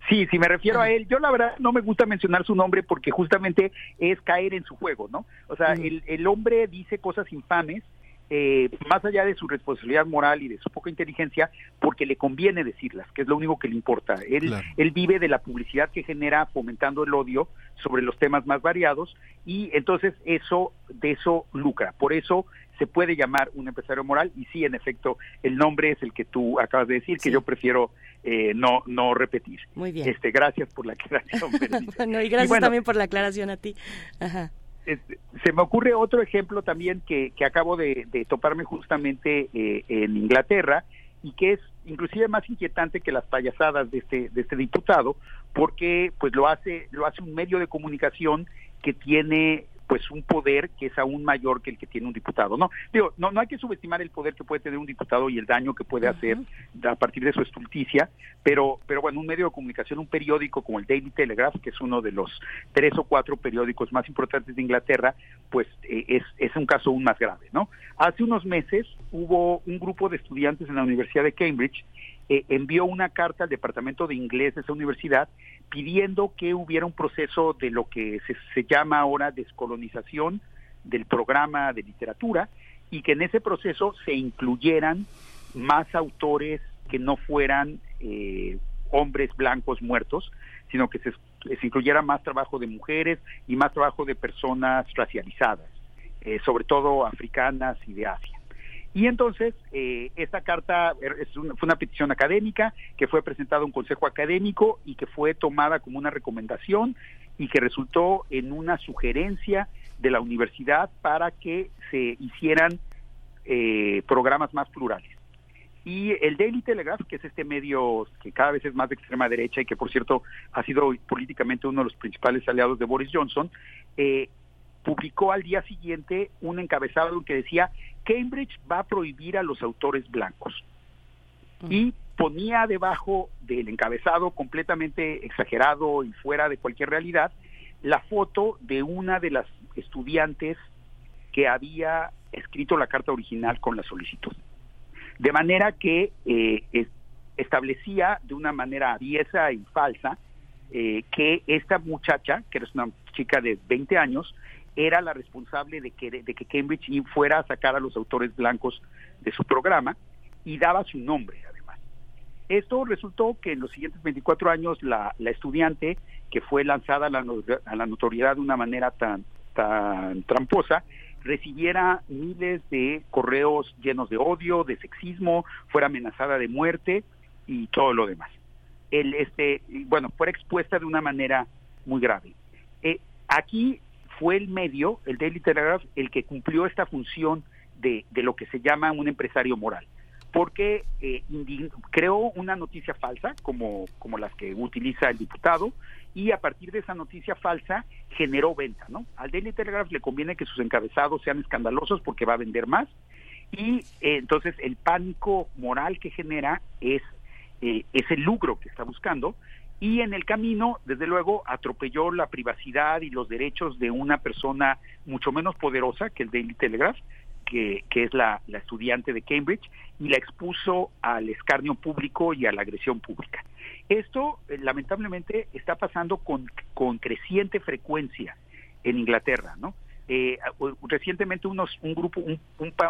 Sí, sí me refiero a él, yo la verdad no me gusta mencionar su nombre porque justamente es caer en su juego, ¿no? O sea, el, el hombre dice cosas infames, eh, más allá de su responsabilidad moral y de su poca inteligencia, porque le conviene decirlas, que es lo único que le importa. Él, él vive de la publicidad que genera fomentando el odio sobre los temas más variados y entonces eso de eso lucra. Por eso se puede llamar un empresario moral y sí, en efecto, el nombre es el que tú acabas de decir, que yo prefiero eh, no no repetir. Muy bien. Este, gracias por la aclaración. y gracias también por la aclaración a ti. Ajá se me ocurre otro ejemplo también que, que acabo de, toparme justamente eh, en Inglaterra y que es inclusive más inquietante que las payasadas de este de este diputado porque pues lo hace lo hace un medio de comunicación que tiene pues un poder que es aún mayor que el que tiene un diputado. No, digo, no, no hay que subestimar el poder que puede tener un diputado y el daño que puede hacer a partir de su estulticia, pero, pero bueno, un medio de comunicación, un periódico como el Daily Telegraph, que es uno de los tres o cuatro periódicos más importantes de Inglaterra, pues eh, es, es un caso aún más grave, ¿no? Hace unos meses hubo un grupo de estudiantes en la Universidad de Cambridge eh, envió una carta al Departamento de Inglés de esa universidad pidiendo que hubiera un proceso de lo que se, llama ahora descolonización del programa de literatura y que en ese proceso se incluyeran más autores que no fueran eh, hombres blancos muertos, sino que se, incluyera más trabajo de mujeres y más trabajo de personas racializadas, eh, sobre todo africanas y de Asia. Y entonces, eh, esta carta es fue una petición académica que fue presentada a un consejo académico y que fue tomada como una recomendación y que resultó en una sugerencia de la universidad para que se hicieran eh, programas más plurales. Y el Daily Telegraph, que es este medio que cada vez es más de extrema derecha y que, por cierto, ha sido políticamente uno de los principales aliados de Boris Johnson, eh, publicó al día siguiente un encabezado que decía Cambridge va a prohibir a los autores blancos. Y ponía debajo del encabezado completamente exagerado y fuera de cualquier realidad la foto de una de las estudiantes que había escrito la carta original con la solicitud. De manera que eh, establecía de una manera aviesa y falsa eh, que esta muchacha, que era una chica de 20 años, era la responsable de que, de que Cambridge fuera a sacar a los autores blancos de su programa y daba su nombre además. Esto resultó que en los siguientes 24 años la, la estudiante que fue lanzada a la, a la notoriedad de una manera tan, tan tramposa, recibiera miles de correos llenos de odio, de sexismo, fuera amenazada de muerte y todo lo demás. El, este, bueno, fuera expuesta de una manera muy grave. Eh, aquí fue el medio, el Daily Telegraph, el que cumplió esta función de, de lo que se llama un empresario moral. porque eh, creó una noticia falsa, como, como las que utiliza el diputado, y a partir de esa noticia falsa generó venta, ¿no? Al Daily Telegraph le conviene que sus encabezados sean escandalosos porque va a vender más, y eh, entonces el pánico moral que genera es, eh, es el lucro que está buscando, y en el camino, desde luego, atropelló la privacidad y los derechos de una persona mucho menos poderosa que el Daily Telegraph, que, es la, estudiante de Cambridge, y la expuso al escarnio público y a la agresión pública. Esto, eh, lamentablemente, está pasando con, con creciente frecuencia en Inglaterra, ¿no? Eh, recientemente unos, un grupo,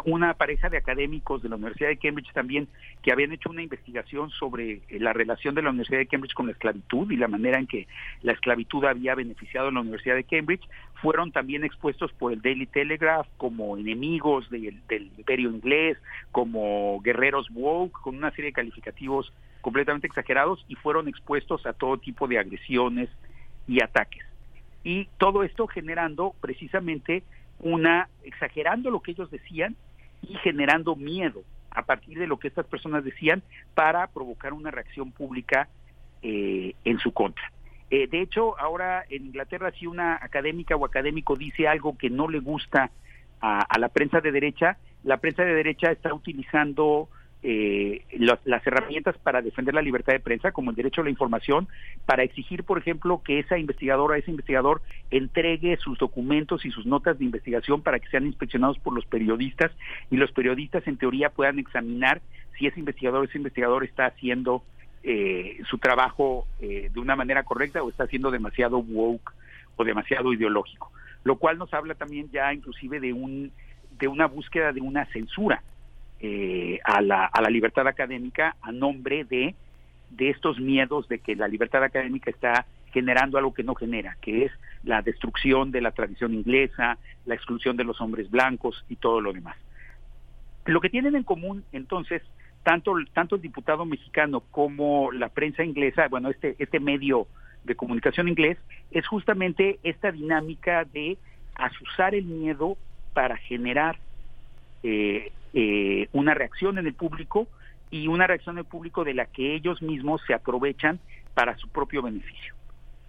una pareja de académicos de la Universidad de Cambridge también que habían hecho una investigación sobre eh, la relación de la Universidad de Cambridge con la esclavitud y la manera en que la esclavitud había beneficiado a la Universidad de Cambridge, fueron también expuestos por el Daily Telegraph como enemigos del imperio inglés, como guerreros woke, con una serie de calificativos completamente exagerados y fueron expuestos a todo tipo de agresiones y ataques y todo esto generando precisamente una, exagerando lo que ellos decían y generando miedo a partir de lo que estas personas decían para provocar una reacción pública eh, en su contra. Eh, de hecho, ahora en Inglaterra si una académica o académico dice algo que no le gusta a la prensa de derecha, la prensa de derecha está utilizando eh, las herramientas para defender la libertad de prensa, como el derecho a la información, para exigir, por ejemplo, que esa investigadora, ese investigador entregue sus documentos y sus notas de investigación para que sean inspeccionados por los periodistas y los periodistas, en teoría, puedan examinar si ese investigador, ese investigador está haciendo eh, su trabajo eh, de una manera correcta o está siendo demasiado woke o demasiado ideológico, lo cual nos habla también ya inclusive de un de una búsqueda de una censura eh, a, la, a la libertad académica a nombre de, de estos miedos de que la libertad académica está generando algo que no genera, que es la destrucción de la tradición inglesa, la exclusión de los hombres blancos y todo lo demás. Lo que tienen en común, entonces, tanto, tanto el diputado mexicano como la prensa inglesa, bueno, este, este medio de comunicación inglés, es justamente esta dinámica de asusar el miedo para generar eh, eh, una reacción en el público y una reacción en el público de la que ellos mismos se aprovechan para su propio beneficio.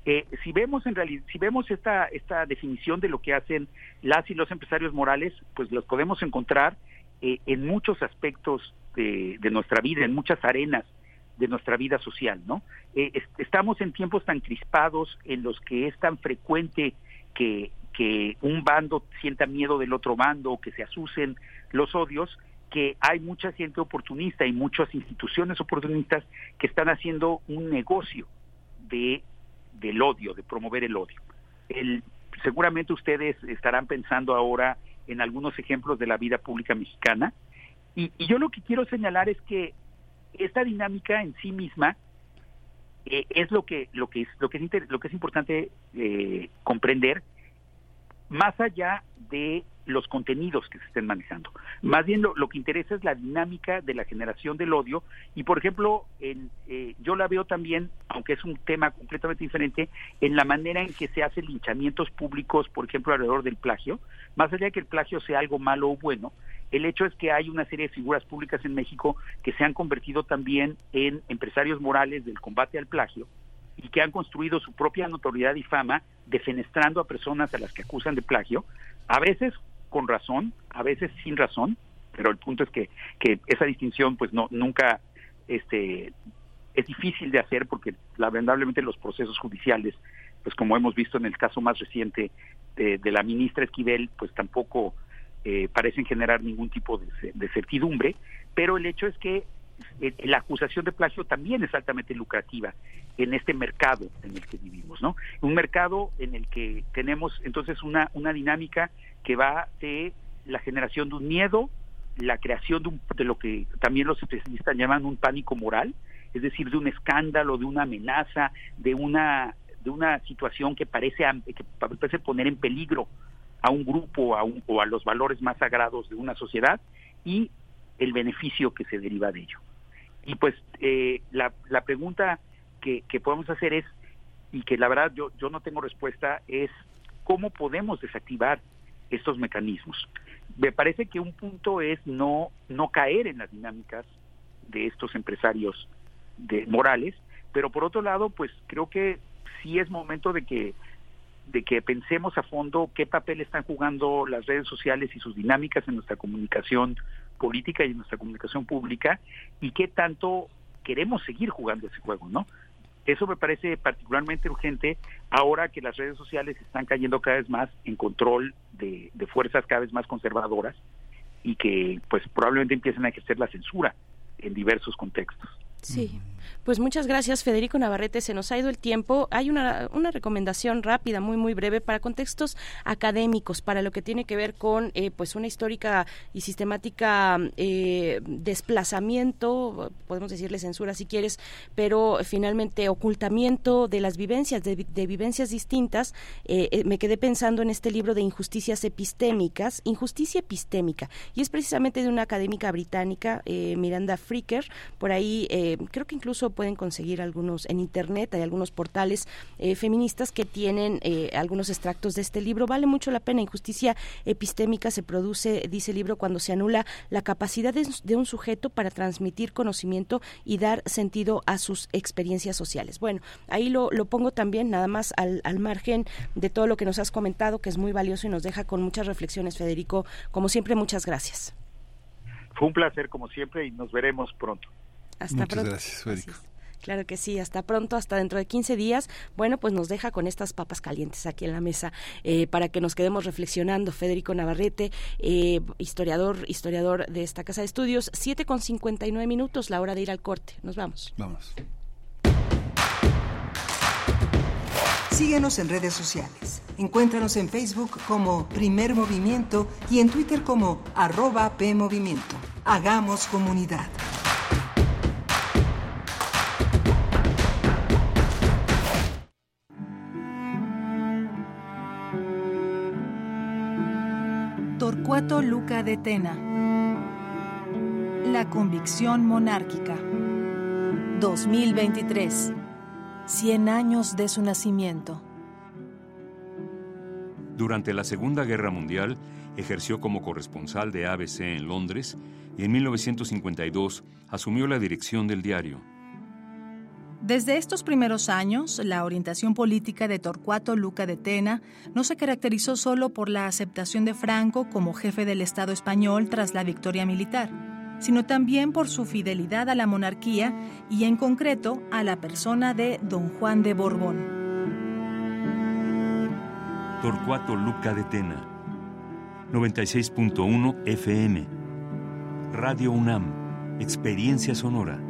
Eh, si vemos en realidad, si vemos esta esta definición de lo que hacen las y los empresarios morales, pues los podemos encontrar eh, en muchos aspectos de, nuestra vida, en muchas arenas de nuestra vida social, ¿no? estamos en tiempos tan crispados en los que es tan frecuente que, que un bando sienta miedo del otro bando, que se asusen los odios, que hay mucha gente oportunista y muchas instituciones oportunistas que están haciendo un negocio de del odio, de promover el odio. El, seguramente ustedes estarán pensando ahora en algunos ejemplos de la vida pública mexicana y, yo lo que quiero señalar es que esta dinámica en sí misma eh, es lo que lo que es lo que es lo que es importante eh, comprender más allá de los contenidos que se estén manejando. Más bien lo, que interesa es la dinámica de la generación del odio y, por ejemplo, en, eh, yo la veo también, aunque es un tema completamente diferente, en la manera en que se hacen linchamientos públicos, por ejemplo, alrededor del plagio. Más allá de que el plagio sea algo malo o bueno, el hecho es que hay una serie de figuras públicas en México que se han convertido también en empresarios morales del combate al plagio y que han construido su propia notoriedad y fama defenestrando a personas a las que acusan de plagio, a veces con razón, a veces sin razón, pero el punto es que, que esa distinción pues no nunca este es difícil de hacer porque lamentablemente los procesos judiciales pues como hemos visto en el caso más reciente de, la ministra Esquivel pues tampoco eh, parecen generar ningún tipo de, de certidumbre pero el hecho es que eh, la acusación de plagio también es altamente lucrativa en este mercado en el que vivimos, ¿no? Un mercado en el que tenemos entonces una, una dinámica que va de la generación de un miedo, la creación de, un, de lo que también los especialistas llaman un pánico moral, es decir, de un escándalo, de una amenaza, de una de una situación que parece que parece poner en peligro a un grupo a un, o a los valores más sagrados de una sociedad y el beneficio que se deriva de ello. Y pues eh, la, la pregunta que, que podemos hacer es, y que la verdad yo, yo no tengo respuesta, es cómo podemos desactivar estos mecanismos. Me parece que un punto es no, no caer en las dinámicas de estos empresarios de morales, pero por otro lado, pues creo que sí es momento de que de que pensemos a fondo qué papel están jugando las redes sociales y sus dinámicas en nuestra comunicación política y en nuestra comunicación pública y qué tanto queremos seguir jugando ese juego, ¿no? Eso me parece particularmente urgente ahora que las redes sociales están cayendo cada vez más en control de, de fuerzas cada vez más conservadoras y que pues probablemente empiecen a ejercer la censura en diversos contextos. Sí. Pues muchas gracias, Federico Navarrete. Se nos ha ido el tiempo. Hay una, una recomendación rápida, muy, muy breve, para contextos académicos, para lo que tiene que ver con eh, pues una histórica y sistemática eh, desplazamiento, podemos decirle censura si quieres, pero finalmente ocultamiento de las vivencias, de, vivencias distintas. Eh, me quedé pensando en este libro de injusticias epistémicas, injusticia epistémica, y es precisamente de una académica británica, Miranda Fricker, por ahí creo que incluso pueden conseguir algunos en internet, hay algunos portales eh, feministas que tienen eh, algunos extractos de este libro. Vale mucho la pena. Injusticia epistémica se produce, dice el libro, cuando se anula la capacidad de, un sujeto para transmitir conocimiento y dar sentido a sus experiencias sociales. Bueno, ahí lo, lo pongo también nada más al, al margen de todo lo que nos has comentado, que es muy valioso y nos deja con muchas reflexiones, Federico. Como siempre, muchas gracias. Fue un placer, como siempre, y nos veremos pronto. Hasta Muchas pronto. gracias, Federico. Claro que sí, hasta pronto, hasta dentro de 15 días. Bueno, pues nos deja con estas papas calientes aquí en la mesa eh, para que nos quedemos reflexionando. Federico Navarrete, eh, historiador, historiador de esta casa de estudios, 7 con 59 minutos, la hora de ir al corte. Nos vamos. Vamos. Síguenos en redes sociales. Encuéntranos en Facebook como Primer Movimiento y en Twitter como arroba PMovimiento. Hagamos comunidad. Torcuato Luca de Tena. La convicción monárquica. 2023. 100 años de su nacimiento. Durante la Segunda Guerra Mundial ejerció como corresponsal de ABC en Londres y en 1952 asumió la dirección del diario. Desde estos primeros años, la orientación política de Torcuato Luca de Tena no se caracterizó solo por la aceptación de Franco como jefe del Estado español tras la victoria militar, sino también por su fidelidad a la monarquía y en concreto a la persona de don Juan de Borbón. Torcuato Luca de Tena, 96.1 FM, Radio UNAM, Experiencia Sonora.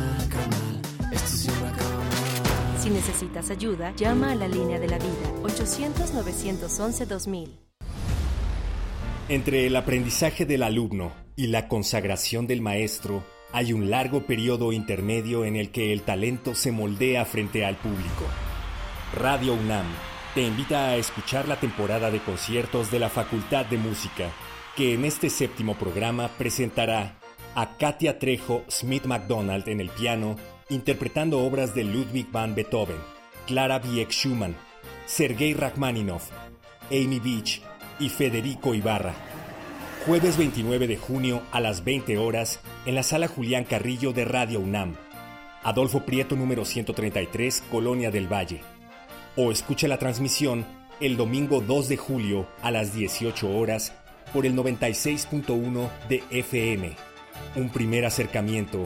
Si necesitas ayuda, llama a la línea de la vida 800-911-2000. Entre el aprendizaje del alumno y la consagración del maestro, hay un largo periodo intermedio en el que el talento se moldea frente al público. Radio UNAM te invita a escuchar la temporada de conciertos de la Facultad de Música, que en este séptimo programa presentará a Katia Trejo Smith McDonald en el piano, interpretando obras de Ludwig van Beethoven, Clara Wieck Schumann, Sergei Rachmaninoff, Amy Beach y Federico Ibarra. Jueves 29 de junio a las 20 horas en la sala Julián Carrillo de Radio UNAM. Adolfo Prieto número 133, Colonia del Valle. O escuche la transmisión el domingo 2 de julio a las 18 horas por el 96.1 de FM. Un primer acercamiento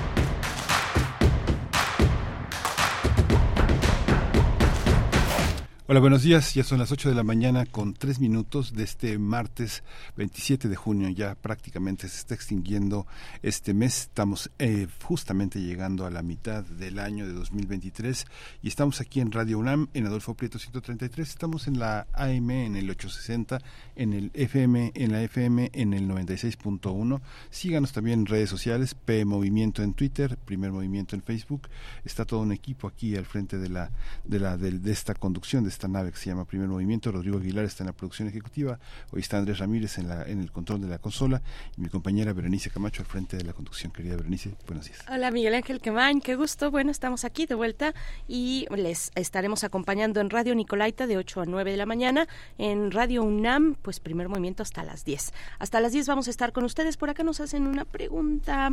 Hola, buenos días. Ya son las 8 de la mañana con 3 minutos de este martes 27 de junio. Ya prácticamente se está extinguiendo este mes. Estamos eh, justamente llegando a la mitad del año de 2023 y estamos aquí en Radio UNAM en Adolfo Prieto 133. Estamos en la AM en el 860, en el FM en la FM en el 96.1. Síganos también en redes sociales, P Movimiento en Twitter, Primer Movimiento en Facebook. Está todo un equipo aquí al frente de la de la de, esta conducción nave que se llama Primer Movimiento. Rodrigo Aguilar está en la producción ejecutiva. Hoy está Andrés Ramírez en, la, en el control de la consola y mi compañera Berenice Camacho al frente de la conducción. Querida Berenice, buenos días. Hola Miguel Ángel Quemain, qué gusto. Bueno, estamos aquí de vuelta y les estaremos acompañando en Radio Nicolaita de 8 a 9 de la mañana, en Radio UNAM, pues Primer Movimiento hasta las 10. Hasta las 10 vamos a estar con ustedes. Por acá nos hacen una pregunta.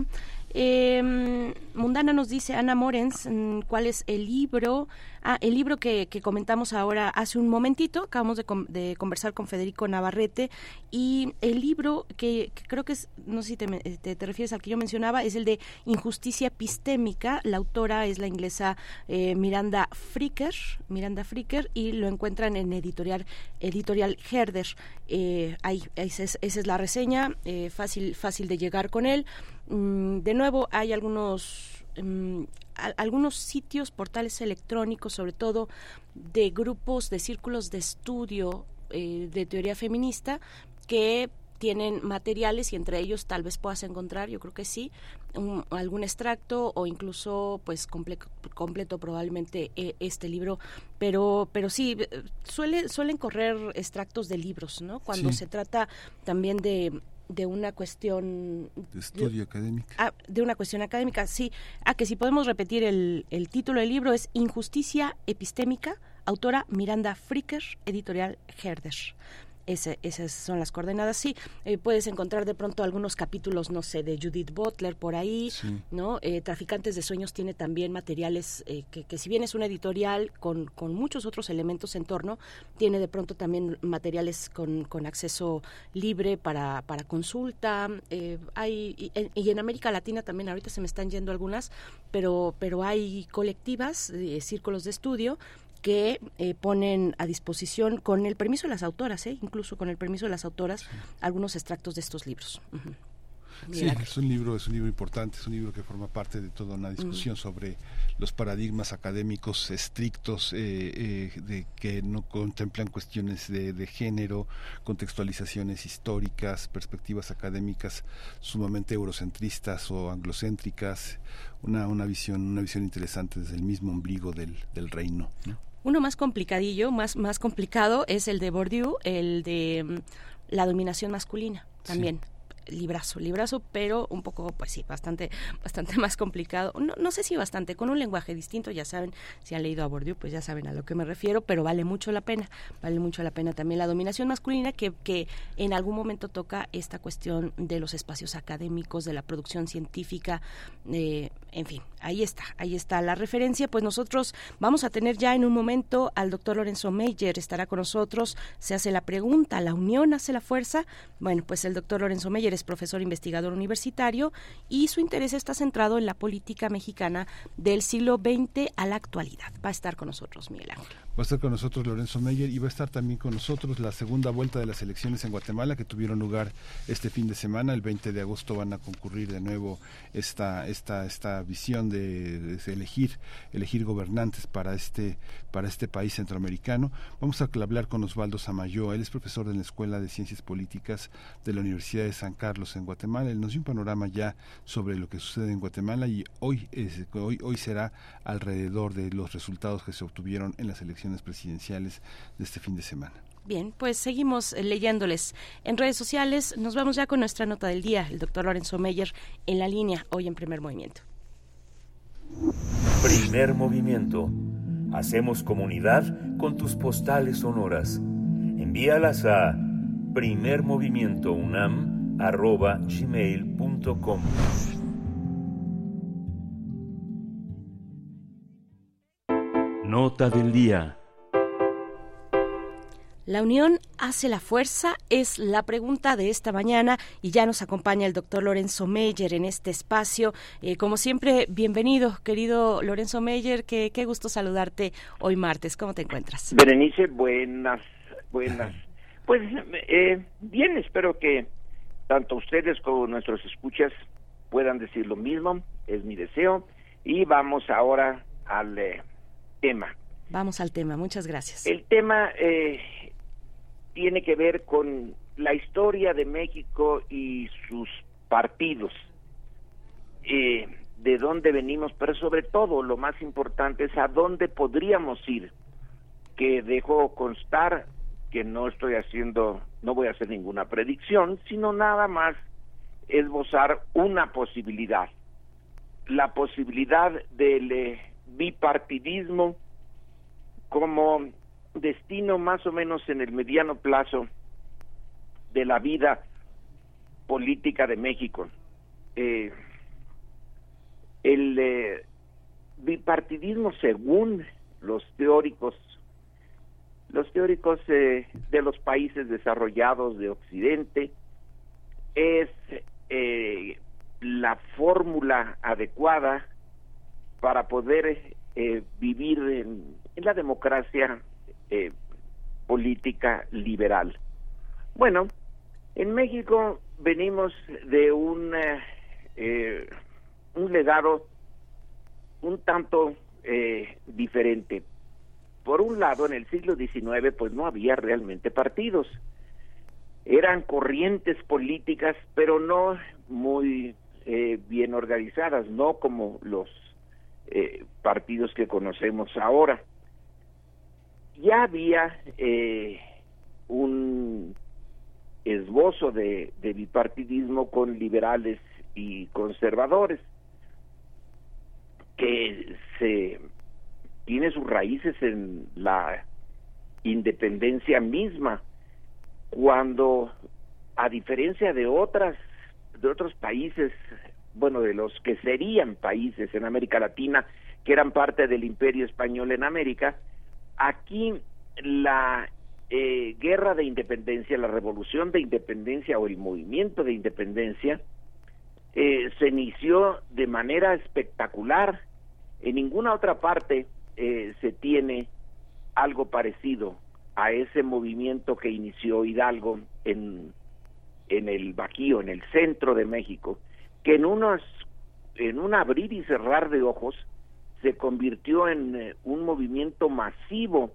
Eh, Mundana nos dice, Ana Morens, mm, ¿cuál es el libro? Ah, el libro que, que comentamos ahora hace un momentito, acabamos de, conversar con Federico Navarrete y el libro que, que creo que es, no sé si te, te, te, refieres al que yo mencionaba, es el de Injusticia Epistémica, la autora es la inglesa eh, Miranda Fricker, Miranda Fricker y lo encuentran en editorial, editorial Herder. Eh, ahí, esa es, esa es la reseña, eh, fácil, fácil de llegar con él. Mm, de nuevo, hay algunos algunos sitios, portales electrónicos, sobre todo de grupos, de círculos de estudio eh, de teoría feminista, que tienen materiales y entre ellos tal vez puedas encontrar, yo creo que sí, un, algún extracto o incluso pues completo, completo probablemente eh, este libro, pero pero sí suele suelen correr extractos de libros, ¿no? Cuando sí. se trata también de de una cuestión de estudio académica ah, de una cuestión académica sí. Ah que si podemos repetir el, el título del libro es injusticia epistémica autora Miranda Fricker editorial Herder ese, esas son las coordenadas. Sí, eh, puedes encontrar de pronto algunos capítulos, no sé, de Judith Butler por ahí, sí. ¿no? Eh, Traficantes de Sueños tiene también materiales eh, que, que, si bien es una editorial con, con, muchos otros elementos en torno, tiene de pronto también materiales con, con acceso libre para, para consulta. hay y, y, en América Latina también, ahorita se me están yendo algunas, pero, pero hay colectivas, círculos de estudio que eh, ponen a disposición, con el permiso de las autoras, ¿eh? incluso con el permiso de las autoras, sí. algunos extractos de estos libros. Uh -huh. Sí, es un libro, es un libro importante, es un libro que forma parte de toda una discusión mm. sobre los paradigmas académicos estrictos eh, eh, de que no contemplan cuestiones de, de, género, contextualizaciones históricas, perspectivas académicas sumamente eurocentristas o anglocéntricas, una, una visión, una visión interesante desde el mismo ombligo del, del reino. ¿no? Uno más complicadillo, más, más complicado es el de Bourdieu, el de um, la dominación masculina también. Sí librazo, librazo, pero un poco, pues sí, bastante, bastante más complicado. No, no sé si bastante, con un lenguaje distinto, ya saben, si han leído a Bourdieu, pues ya saben a lo que me refiero, pero vale mucho la pena, vale mucho la pena también la dominación masculina que, que en algún momento toca esta cuestión de los espacios académicos, de la producción científica, eh, en fin, ahí está, ahí está la referencia, pues nosotros vamos a tener ya en un momento al doctor Lorenzo Meyer, estará con nosotros, se hace la pregunta, ¿la unión hace la fuerza? Bueno, pues el doctor Lorenzo Meyer es profesor investigador universitario y su interés está centrado en la política mexicana del siglo XX a la actualidad. Va a estar con nosotros, Miguel Ángel. Va a estar con nosotros Lorenzo Meyer y va a estar también con nosotros la segunda vuelta de las elecciones en Guatemala que tuvieron lugar este fin de semana. El 20 de agosto van a concurrir de nuevo esta, esta, esta visión de, de elegir, elegir gobernantes para este, para este país centroamericano. Vamos a hablar con Osvaldo Samayo. Él es profesor en la Escuela de Ciencias Políticas de la Universidad de San Carlos en Guatemala. Él nos dio un panorama ya sobre lo que sucede en Guatemala y hoy, hoy, hoy será alrededor de los resultados que se obtuvieron en las elecciones presidenciales de este fin de semana. Bien, pues seguimos eh, leyéndoles en redes sociales. Nos vamos ya con nuestra nota del día, el doctor Lorenzo Meyer en la línea, hoy en primer movimiento. Primer movimiento. Hacemos comunidad con tus postales sonoras. Envíalas a primermovimientounam.gmail.com Nota del día. La unión hace la fuerza es la pregunta de esta mañana y ya nos acompaña el doctor Lorenzo Meyer en este espacio. Eh, como siempre, bienvenido, querido Lorenzo Meyer, qué, qué gusto saludarte hoy martes. ¿Cómo te encuentras? Berenice, buenas, buenas. Pues eh, bien, espero que tanto ustedes como nuestros escuchas puedan decir lo mismo, es mi deseo. Y vamos ahora al eh, tema. Vamos al tema, muchas gracias. El tema eh, tiene que ver con la historia de México y sus partidos, eh, de dónde venimos, pero sobre todo lo más importante es a dónde podríamos ir, que dejo constar que no estoy haciendo, no voy a hacer ninguna predicción, sino nada más esbozar una posibilidad, la posibilidad del eh, bipartidismo como destino más o menos en el mediano plazo de la vida política de México. Eh, el eh, bipartidismo, según los teóricos, los teóricos eh, de los países desarrollados de Occidente, es la fórmula adecuada para poder vivir en la democracia eh, política liberal. Bueno, en México venimos de un, eh, un legado un tanto eh, diferente. Por un lado, en el siglo XIX, pues no había realmente partidos. Eran corrientes políticas, pero no muy bien organizadas, no como los partidos que conocemos ahora ya había eh, un esbozo de, bipartidismo con liberales y conservadores que se tiene sus raíces en la independencia misma cuando a diferencia de otras de otros países bueno de los que serían países en América Latina que eran parte del imperio español en América Aquí la eh, guerra de independencia, la revolución de independencia o el movimiento de independencia eh, se inició de manera espectacular. En ninguna otra parte eh, se tiene algo parecido a ese movimiento que inició Hidalgo en, en el Bajío, en el centro de México, que en unos en un abrir y cerrar de ojos se convirtió en eh, un movimiento masivo.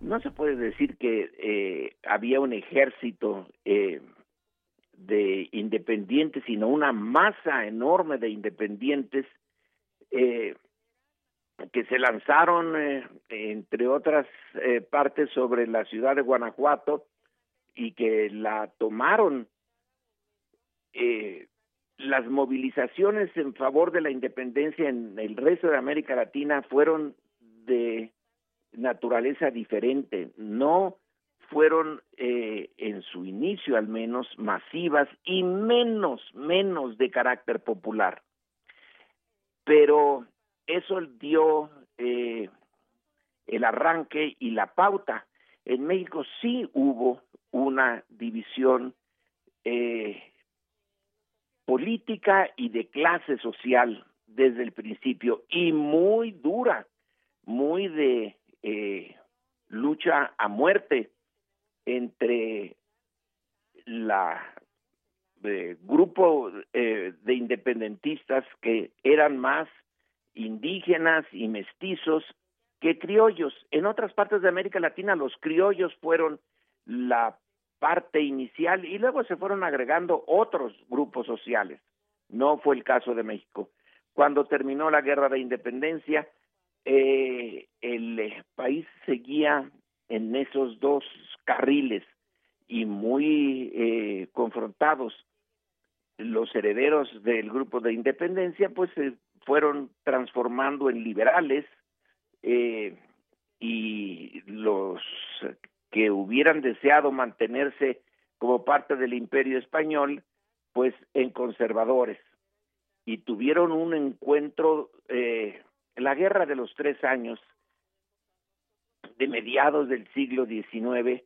No se puede decir que eh, había un ejército eh, de independientes, sino una masa enorme de independientes que se lanzaron, entre otras partes, sobre la ciudad de Guanajuato y que la tomaron las movilizaciones en favor de la independencia en el resto de América Latina fueron de naturaleza diferente, no fueron eh, en su inicio al menos masivas y menos, menos de carácter popular. Pero eso dio eh, el arranque y la pauta. En México sí hubo una división eh, política y de clase social desde el principio y muy dura, muy de eh, lucha a muerte entre la eh, grupo eh, de independentistas que eran más indígenas y mestizos que criollos. En otras partes de América Latina los criollos fueron la parte inicial y luego se fueron agregando otros grupos sociales. No fue el caso de México. Cuando terminó la guerra de independencia, eh, el eh, país seguía en esos dos carriles y muy eh, confrontados. Los herederos del grupo de independencia pues se fueron transformando en liberales y los que hubieran deseado mantenerse como parte del imperio español, pues en conservadores. Y tuvieron un encuentro, eh, la guerra de los tres años de mediados del siglo XIX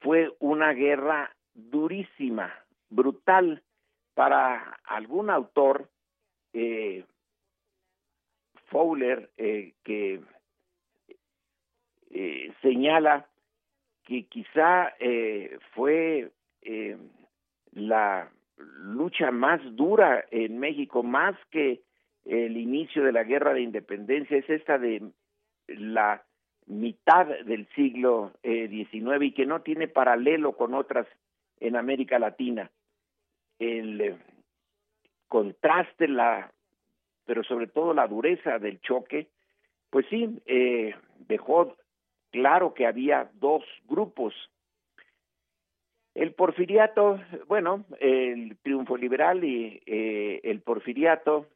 fue una guerra durísima, brutal. Para algún autor, eh, Fowler, eh, que señala que quizá eh, fue eh, la lucha más dura en México, más que el inicio de la guerra de independencia, es esta de la mitad del siglo XIX y que no tiene paralelo con otras en América Latina. El contraste, la, pero sobre todo la dureza del choque, pues sí, dejó claro que había dos grupos. El porfiriato, bueno, el triunfo liberal y eh, el porfiriato,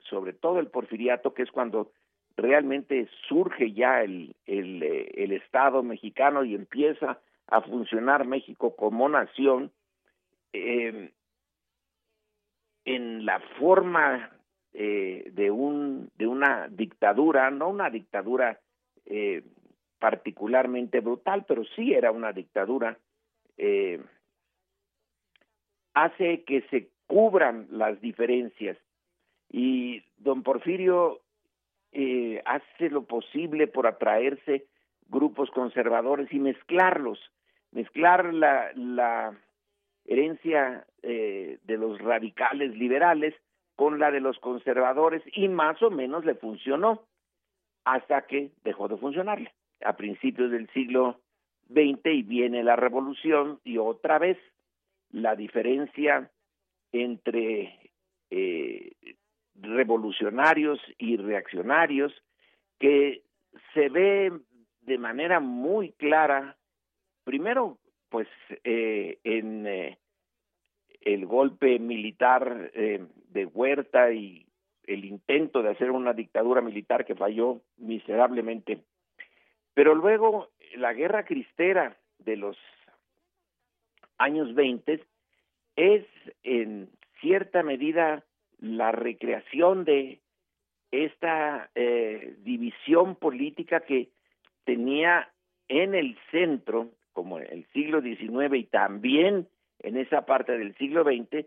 sobre todo el porfiriato, que es cuando realmente surge ya el, el, eh, el Estado mexicano y empieza a funcionar México como nación, eh, en la forma eh, de un de una dictadura, no una dictadura eh, particularmente brutal, pero sí era una dictadura, eh, hace que se cubran las diferencias. Y don Porfirio eh, hace lo posible por atraerse grupos conservadores y mezclarlos, mezclar la, herencia eh, de los radicales liberales con la de los conservadores y más o menos le funcionó hasta que dejó de funcionarle a principios del siglo XX y viene la revolución y otra vez la diferencia entre eh, revolucionarios y reaccionarios que se ve de manera muy clara, primero pues eh, en eh, el golpe militar eh, de Huerta y el intento de hacer una dictadura militar que falló miserablemente pero luego la guerra cristera de los años 20 es en cierta medida la recreación de esta eh, división política que tenía en el centro, como en el siglo XIX y también en esa parte del siglo XX,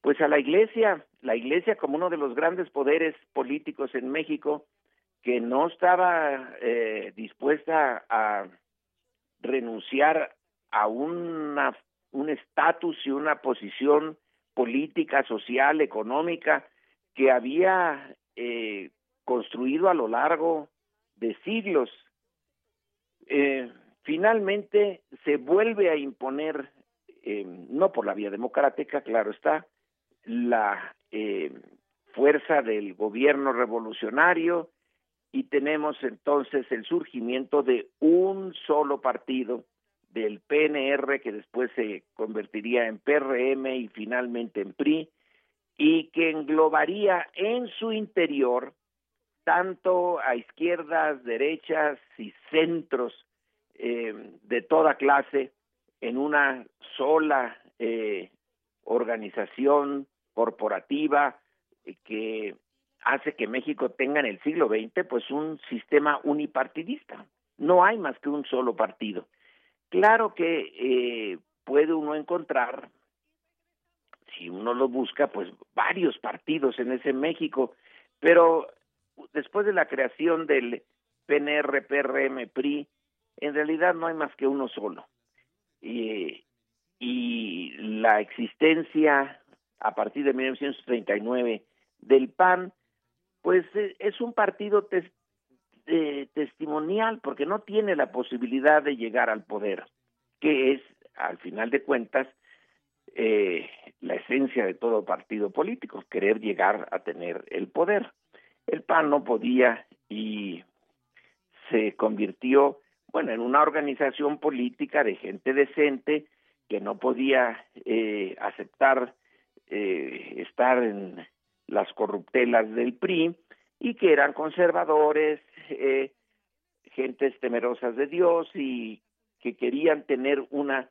pues a la iglesia, la iglesia como uno de los grandes poderes políticos en México, que no estaba eh, dispuesta a renunciar a una, un estatus y una posición política, social, económica que había eh, construido a lo largo de siglos. Eh, finalmente se vuelve a imponer, eh, no por la vía democrática, claro está, la eh, fuerza del gobierno revolucionario, y tenemos entonces el surgimiento de un solo partido del PNR que después se convertiría en PRM y finalmente en PRI y que englobaría en su interior tanto a izquierdas, derechas y centros eh, de toda clase en una sola eh, organización corporativa que hace que México tenga en el siglo XX pues un sistema unipartidista. No hay más que un solo partido. Claro que eh, puede uno encontrar, si uno lo busca, pues varios partidos en ese México, pero después de la creación del PNR, PRM, PRI, en realidad no hay más que uno solo. y la existencia a partir de 1939 del PAN pues eh, es un partido eh, testimonial porque no tiene la posibilidad de llegar al poder, que es, al final de cuentas, eh, la esencia de todo partido político, querer llegar a tener el poder. El PAN no podía y se convirtió, bueno, en una organización política de gente decente que no podía aceptar estar en las corruptelas del PRI y que eran conservadores, eh, gentes temerosas de Dios y que querían tener una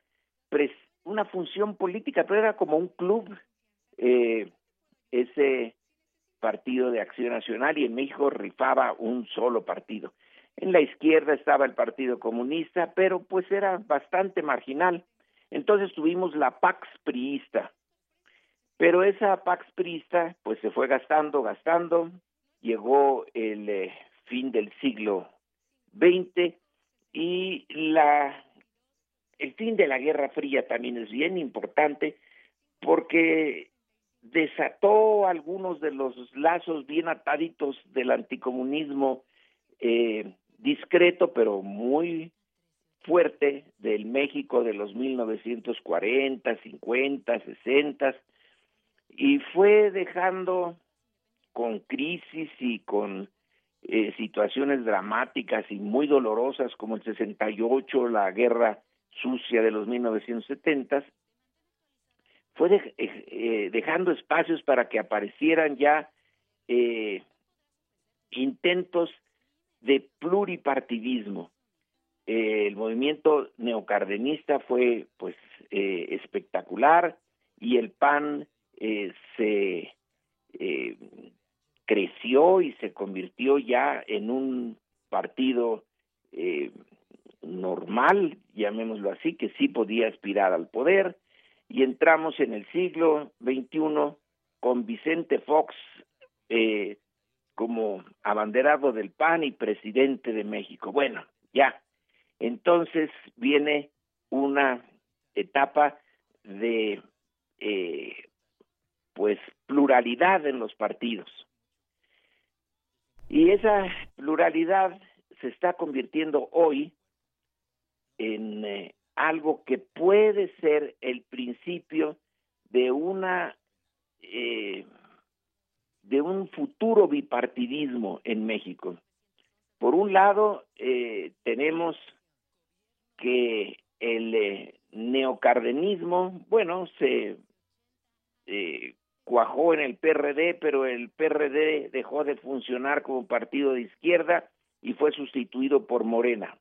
una función política, pero era como un club eh, ese partido de Acción Nacional y en México rifaba un solo partido. En la izquierda estaba el Partido Comunista, pero pues era bastante marginal. Entonces tuvimos la Pax Priista. Pero esa Pax Priista pues se fue gastando, gastando. Llegó el eh, fin del siglo XX y la el fin de la Guerra Fría también es bien importante porque desató algunos de los lazos bien ataditos del anticomunismo eh, discreto pero muy fuerte del México de los 1940, 50, 60 y fue dejando con crisis y con eh, situaciones dramáticas y muy dolorosas como el 68, la guerra sucia de los 1970, fue eh, eh, dejando espacios para que aparecieran ya eh, intentos de pluripartidismo. el movimiento neocardenista fue pues espectacular y el PAN se creció y se convirtió ya en un partido normal, llamémoslo así, que sí podía aspirar al poder, y entramos en el siglo XXI con Vicente Fox eh, como abanderado del PAN y presidente de México. Bueno, ya. Entonces viene una etapa de eh, pues pluralidad en los partidos. Y esa pluralidad se está convirtiendo hoy en eh, algo que puede ser el principio de una eh, de un futuro bipartidismo en México. Por un lado, eh, tenemos que el neocardenismo, bueno, se cuajó en el PRD, pero el PRD dejó de funcionar como partido de izquierda y fue sustituido por Morena.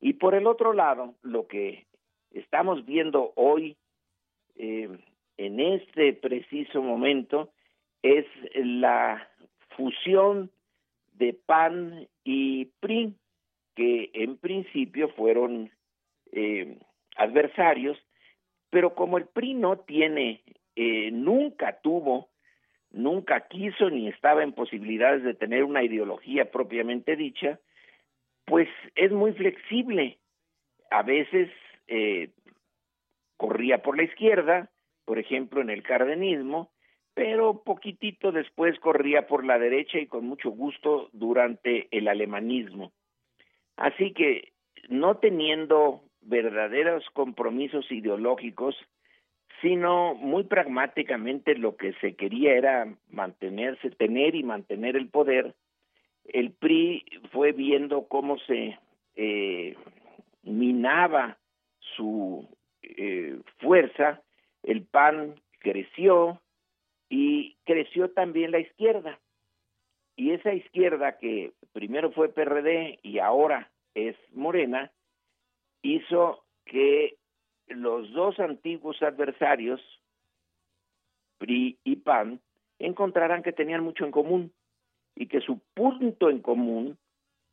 Y por el otro lado, lo que estamos viendo hoy, eh, en este preciso momento, es la fusión de PAN y PRI, que en principio fueron eh, adversarios, pero como el PRI no tiene, nunca tuvo, nunca quiso ni estaba en posibilidades de tener una ideología propiamente dicha, pues es muy flexible. A veces eh, corría por la izquierda, por ejemplo en el cardenismo, pero poquitito después corría por la derecha y con mucho gusto durante el alemanismo. Así que no teniendo verdaderos compromisos ideológicos, sino muy pragmáticamente lo que se quería era mantenerse, tener y mantener el poder, el PRI fue viendo cómo se eh, minaba su eh, fuerza, el PAN creció y creció también la izquierda. Y esa izquierda que primero fue PRD y ahora es Morena, hizo que los dos antiguos adversarios, PRI y PAN, encontraran que tenían mucho en común y que su punto en común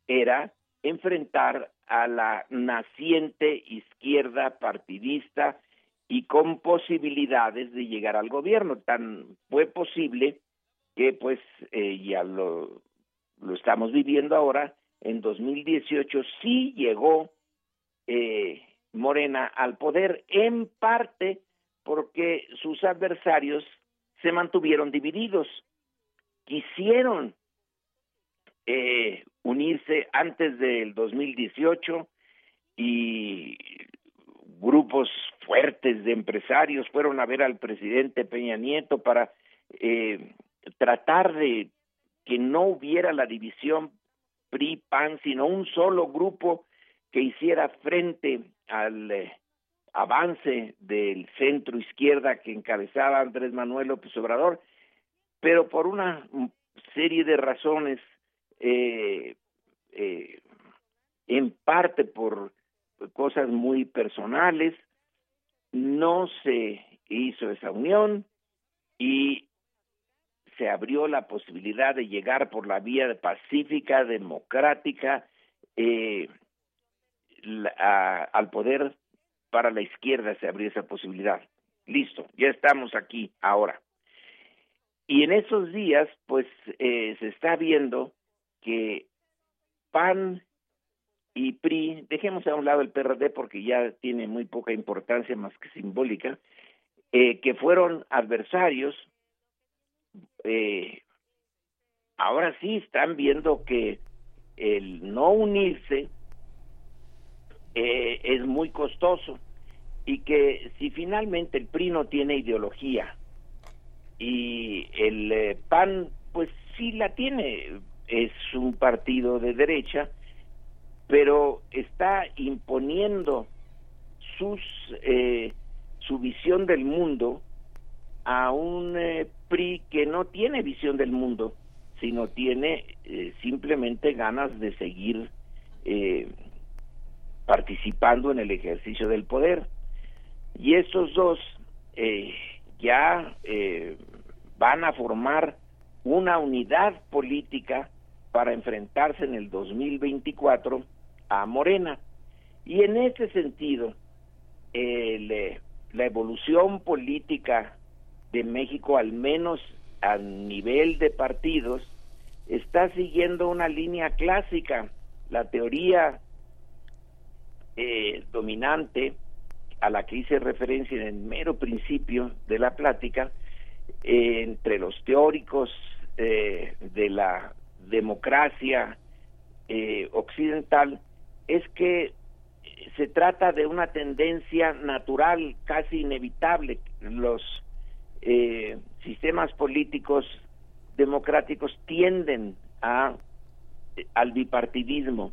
era enfrentar a la naciente izquierda partidista y con posibilidades de llegar al gobierno. Tan fue posible que pues eh, ya lo, lo estamos viviendo ahora, en 2018 sí llegó eh, Morena al poder, en parte porque sus adversarios se mantuvieron divididos, quisieron eh, unirse antes del 2018 y grupos fuertes de empresarios fueron a ver al presidente Peña Nieto para eh, tratar de que no hubiera la división PRI-PAN, sino un solo grupo que hiciera frente al eh, avance del centro izquierda que encabezaba Andrés Manuel López Obrador, pero por una serie de razones eh, eh, en parte por cosas muy personales, no se hizo esa unión y se abrió la posibilidad de llegar por la vía pacífica, democrática, eh, al poder para la izquierda se abrió esa posibilidad. Listo, ya estamos aquí ahora. Y en esos días, pues eh, se está viendo que PAN y PRI, dejemos a un lado el PRD porque ya tiene muy poca importancia más que simbólica, eh, que fueron adversarios, eh, ahora sí están viendo que el no unirse eh, es muy costoso y que si finalmente el PRI no tiene ideología y el PAN pues sí la tiene, es un partido de derecha, pero está imponiendo sus eh, su visión del mundo a un eh, PRI que no tiene visión del mundo, sino tiene eh, simplemente ganas de seguir participando en el ejercicio del poder. Y estos dos ya van a formar una unidad política para enfrentarse en el 2024 a Morena. Y en ese sentido, la evolución política de México, al menos a nivel de partidos, está siguiendo una línea clásica. La teoría eh, dominante a la que hice referencia en el mero principio de la plática, eh, entre los teóricos eh, de la democracia occidental, es que se trata de una tendencia natural, casi inevitable. Los eh, sistemas políticos democráticos tienden a al bipartidismo.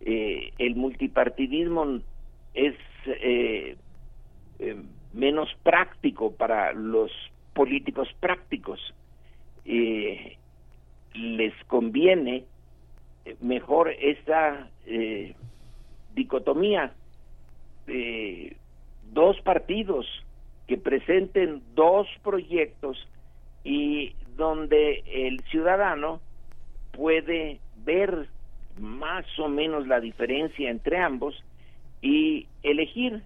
Eh, el multipartidismo es eh, menos práctico para los políticos prácticos. les conviene mejor esta eh, dicotomía, eh, dos partidos que presenten dos proyectos y donde el ciudadano puede ver más o menos la diferencia entre ambos y elegir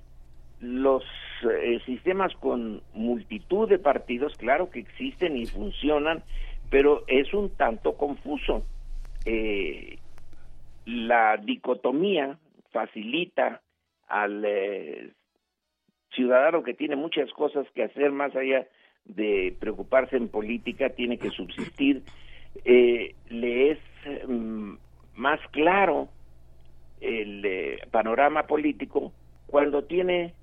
los eh, sistemas con multitud de partidos, claro que existen y funcionan, pero es un tanto confuso. Eh, la dicotomía facilita al eh, ciudadano que tiene muchas cosas que hacer más allá de preocuparse en política, tiene que subsistir, eh, le es mm, más claro el eh, panorama político cuando tiene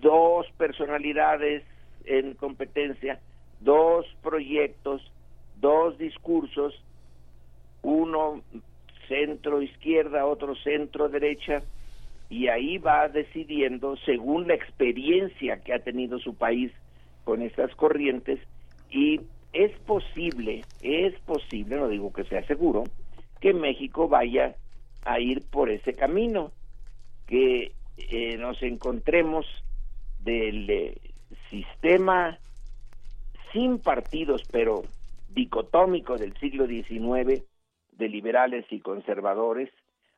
dos personalidades en competencia, dos proyectos, dos discursos, uno centro izquierda, otro centro derecha, y ahí va decidiendo según la experiencia que ha tenido su país con estas corrientes y es posible, es posible, no digo que sea seguro, que México vaya a ir por ese camino, que eh, nos encontremos del eh, sistema sin partidos, pero dicotómico del siglo XIX, de liberales y conservadores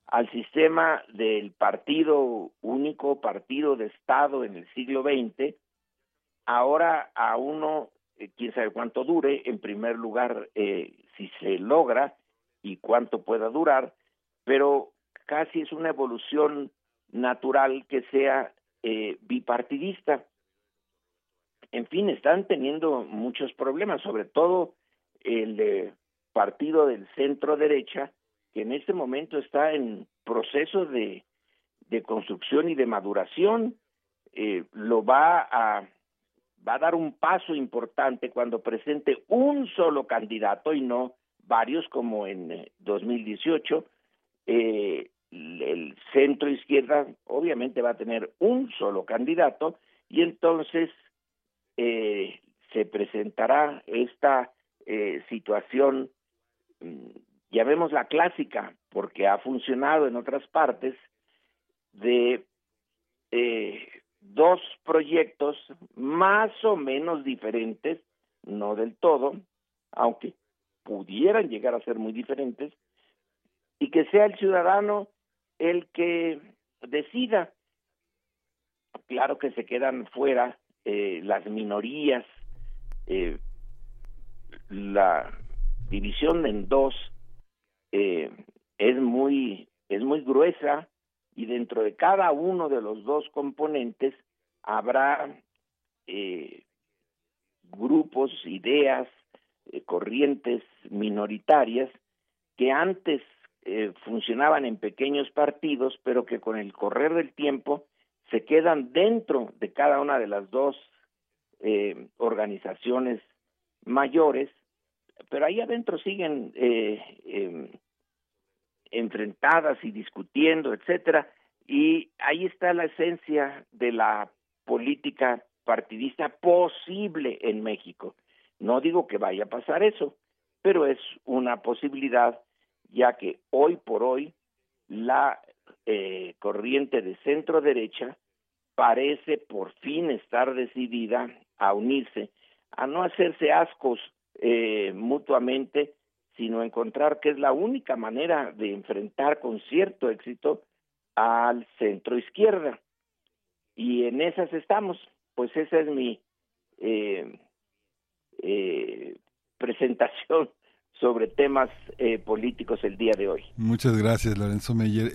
al sistema del partido único, partido de Estado en el siglo XX, ahora a uno, eh, quién sabe cuánto dure, en primer lugar, si se logra y cuánto pueda durar, pero casi es una evolución natural que sea eh, bipartidista. En fin, están teniendo muchos problemas, sobre todo el partido del centro derecha que en este momento está en proceso de, construcción y de maduración, eh, lo va a dar un paso importante cuando presente un solo candidato y no varios como en 2018. Eh, eh, el centro izquierda obviamente va a tener un solo candidato y entonces eh, se presentará esta eh, situación Mm, vemos la clásica, porque ha funcionado en otras partes, de eh, dos proyectos más o menos diferentes, no del todo, aunque pudieran llegar a ser muy diferentes, y que sea el ciudadano el que decida. Claro que se quedan fuera eh, las minorías, eh, la división en dos eh, es muy es muy gruesa y dentro de cada uno de los dos componentes habrá eh, grupos, ideas, eh, corrientes minoritarias que antes eh, funcionaban en pequeños partidos, pero que con el correr del tiempo se quedan dentro de cada una de las dos eh, organizaciones mayores, pero ahí adentro siguen em, enfrentadas y discutiendo, etcétera, y ahí está la esencia de la política partidista posible en México. No digo que vaya a pasar eso, pero es una posibilidad, ya que hoy por hoy la eh, corriente de centro derecha parece por fin estar decidida a unirse, a no hacerse ascos eh, mutuamente, sino encontrar que es la única manera de enfrentar con cierto éxito al centro izquierda. Y en esas estamos pues esa es mi eh, eh, presentación sobre temas eh, políticos el día de hoy. Muchas gracias, Lorenzo Meyer.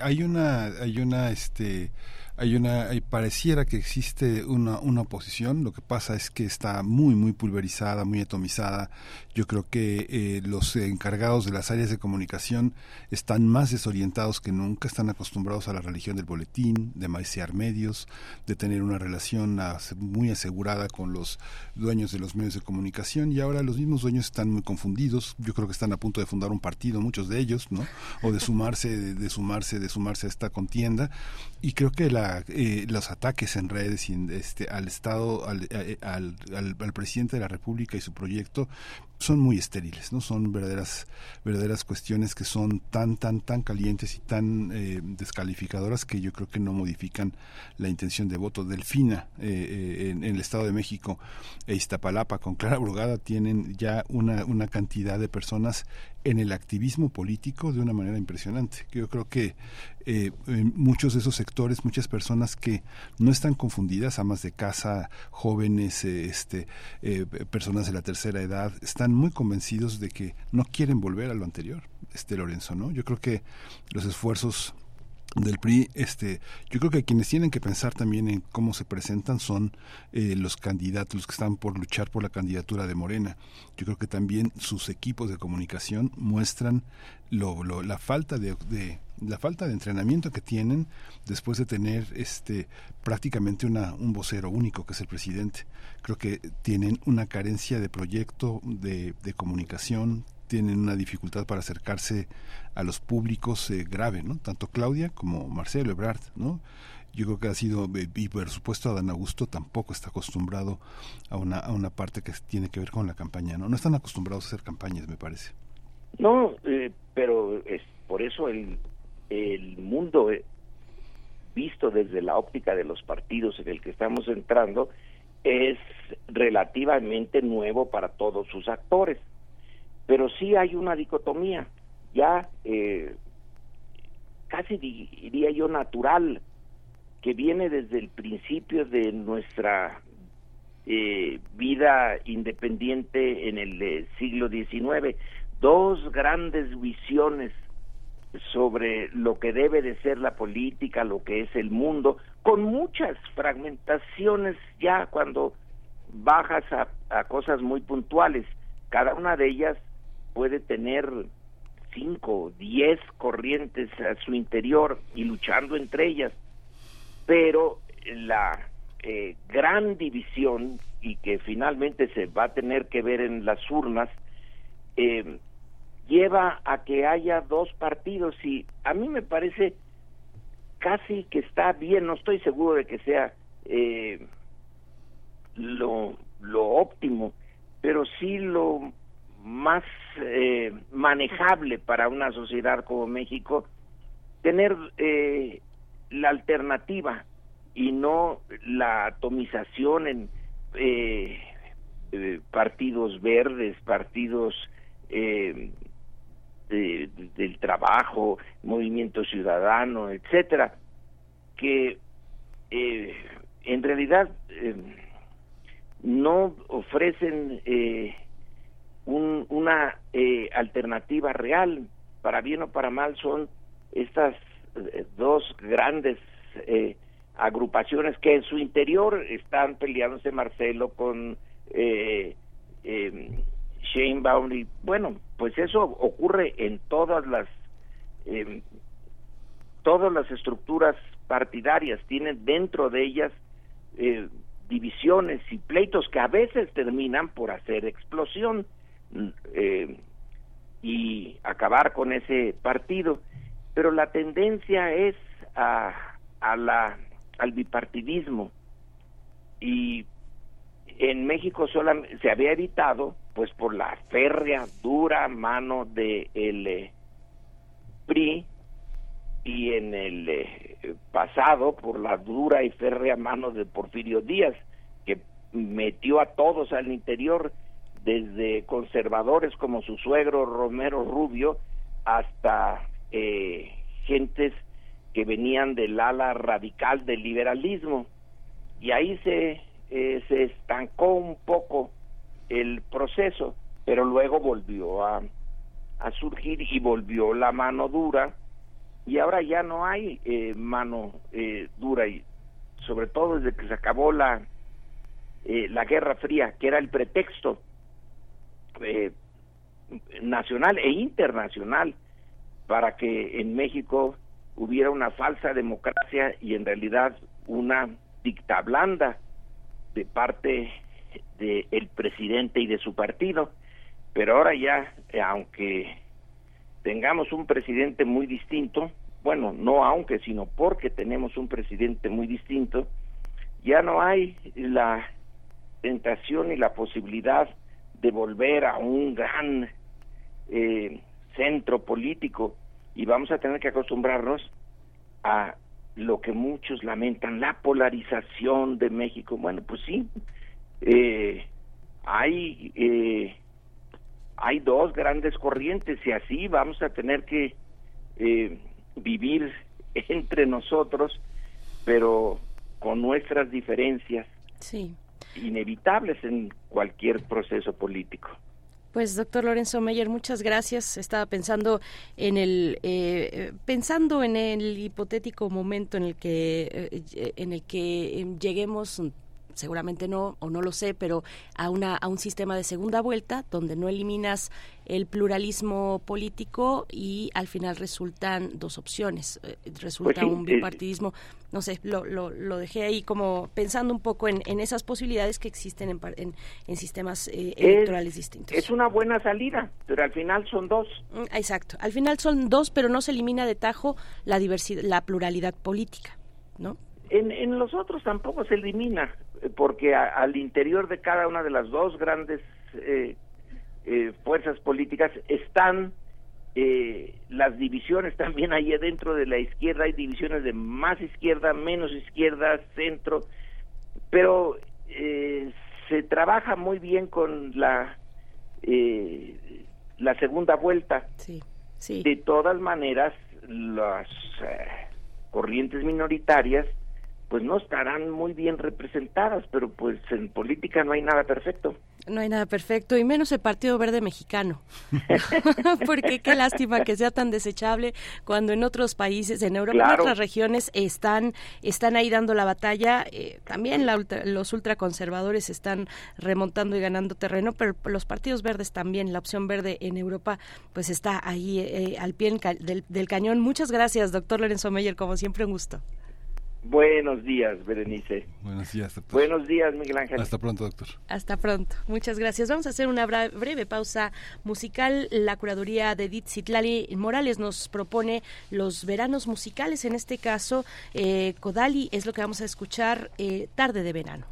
hay una, hay una, este, hay una pareciera que existe una, una oposición. Lo que pasa es que está muy muy pulverizada muy atomizada. Yo creo que eh, los encargados de las áreas de comunicación están más desorientados que nunca están acostumbrados a la religión del boletín de maiciar medios de tener una relación muy asegurada con los dueños de los medios de comunicación. Y ahora los mismos dueños están muy confundidos. Yo creo que están a punto de fundar un partido muchos de ellos no o de sumarse de sumarse de sumarse a esta contienda. Y creo que la eh, los ataques en redes este, al Estado, eh, al, al, presidente de la República y su proyecto son muy estériles, ¿no? Son verdaderas, verdaderas cuestiones que son tan, tan, tan calientes y tan eh, descalificadoras que yo creo que no modifican la intención de voto. Delfina, eh, en, el Estado de México e Iztapalapa con Clara Brugada tienen ya una, una cantidad de personas en el activismo político de una manera impresionante. Yo creo que eh, en muchos de esos sectores, muchas personas que no están confundidas, amas de casa, jóvenes, este, personas de la tercera edad, están muy convencidos de que no quieren volver a lo anterior, este Lorenzo, ¿no? Yo creo que los esfuerzos del PRI, este, yo creo que quienes tienen que pensar también en cómo se presentan son eh, los candidatos, los que están por luchar por la candidatura de Morena. Yo creo que también sus equipos de comunicación muestran lo, la falta de, la falta de entrenamiento que tienen después de tener este prácticamente una, un vocero único que es el presidente. Creo que tienen una carencia de proyecto, de, de comunicación, tienen una dificultad para acercarse a los públicos eh, grave, ¿no? Tanto Claudia como Marcelo Ebrard, ¿no? Yo creo que ha sido, eh, y por supuesto Adán Augusto tampoco está acostumbrado a una, a una parte que tiene que ver con la campaña, ¿no? No están acostumbrados a hacer campañas, me parece. No, eh, pero es por eso el, el mundo visto desde la óptica de los partidos en el que estamos entrando es relativamente nuevo para todos sus actores. Pero sí hay una dicotomía ya eh, casi diría yo natural que viene desde el principio de nuestra eh, vida independiente en el eh, siglo XIX dos grandes visiones sobre lo que debe de ser la política, lo que es el mundo, con muchas fragmentaciones ya cuando bajas a, cosas muy puntuales. Cada una de ellas puede tener cinco, diez corrientes a su interior y luchando entre ellas, pero la eh, gran división y que finalmente se va a tener que ver en las urnas eh, lleva a que haya dos partidos y a mí me parece casi que está bien, no estoy seguro de que sea eh, lo, lo óptimo, pero sí lo más eh, manejable para una sociedad como México tener eh, la alternativa y no la atomización en eh, eh, partidos verdes, partidos eh, del trabajo, movimiento ciudadano, etcétera, que eh, en realidad no ofrecen una alternativa real, para bien o para mal, son estas dos grandes agrupaciones que en su interior están peleándose Marcelo con eh, eh, y bueno, pues eso ocurre en todas las eh, todas las estructuras partidarias tienen dentro de ellas eh, divisiones y pleitos que a veces terminan por hacer explosión eh, y acabar con ese partido. Pero la tendencia es a, a la al bipartidismo. Y en México solamente se había evitado pues por la férrea dura mano de eh, PRI y en el eh, pasado por la dura y férrea mano de Porfirio Díaz que metió a todos al interior desde conservadores como su suegro Romero Rubio hasta eh, gentes que venían del ala radical del liberalismo. Y ahí se eh, se estancó un poco el proceso, pero luego volvió a, a surgir y volvió la mano dura. Y ahora ya no hay eh, mano eh, dura y sobre todo desde que se acabó la la Guerra Fría, que era el pretexto nacional e internacional para que en México hubiera una falsa democracia y en realidad una dicta blanda de parte del el presidente y de su partido, pero ahora ya, eh, aunque tengamos un presidente muy distinto, bueno, no aunque, sino porque tenemos un presidente muy distinto, ya no hay la tentación y la posibilidad de volver a un gran eh, centro político y vamos a tener que acostumbrarnos a lo que muchos lamentan, la polarización de México. Bueno, pues sí, eh, hay, eh, hay dos grandes corrientes y así vamos a tener que eh, vivir entre nosotros, pero con nuestras diferencias sí. inevitables en cualquier proceso político. Pues doctor Lorenzo Meyer, muchas gracias. Estaba pensando en el eh, pensando en el hipotético momento en el que eh, en el que lleguemos seguramente no o no lo sé, pero a una a un sistema de segunda vuelta donde no eliminas el pluralismo político y al final resultan dos opciones, eh, resulta pues un bipartidismo, no sé, lo, lo, lo, dejé ahí como pensando un poco en, en esas posibilidades que existen en, en, en sistemas eh, electorales distintos. Es una buena salida, pero al final son dos. Mm, exacto, al final son dos, pero no se elimina de tajo la diversidad, la pluralidad política, ¿no? En, en los otros tampoco se elimina, porque al interior de cada una de las dos grandes eh, eh, fuerzas políticas están eh, las divisiones también ahí dentro de la izquierda hay divisiones de más izquierda menos izquierda centro pero se trabaja muy bien con la la segunda vuelta sí, sí. de todas maneras las corrientes minoritarias pues no estarán muy bien representadas, pero pues en política no hay nada perfecto. No hay nada perfecto, y menos el Partido Verde Mexicano. Porque qué lástima que sea tan desechable cuando en otros países, en Europa, en otras regiones, están, están ahí dando la batalla. Eh, también los ultraconservadores están remontando y ganando terreno, pero los partidos verdes también, la opción verde en Europa, pues está ahí eh, al pie del, del cañón. Muchas gracias, doctor Lorenzo Meyer, como siempre, un gusto. Buenos días, Berenice. Buenos días, doctor. Buenos días, Miguel Ángel. Hasta pronto, doctor. Hasta pronto. Muchas gracias. Vamos a hacer una breve pausa musical. La curaduría de Edith Citlali Morales nos propone los veranos musicales. En este caso, eh, Kodali es lo que vamos a escuchar eh, tarde de verano.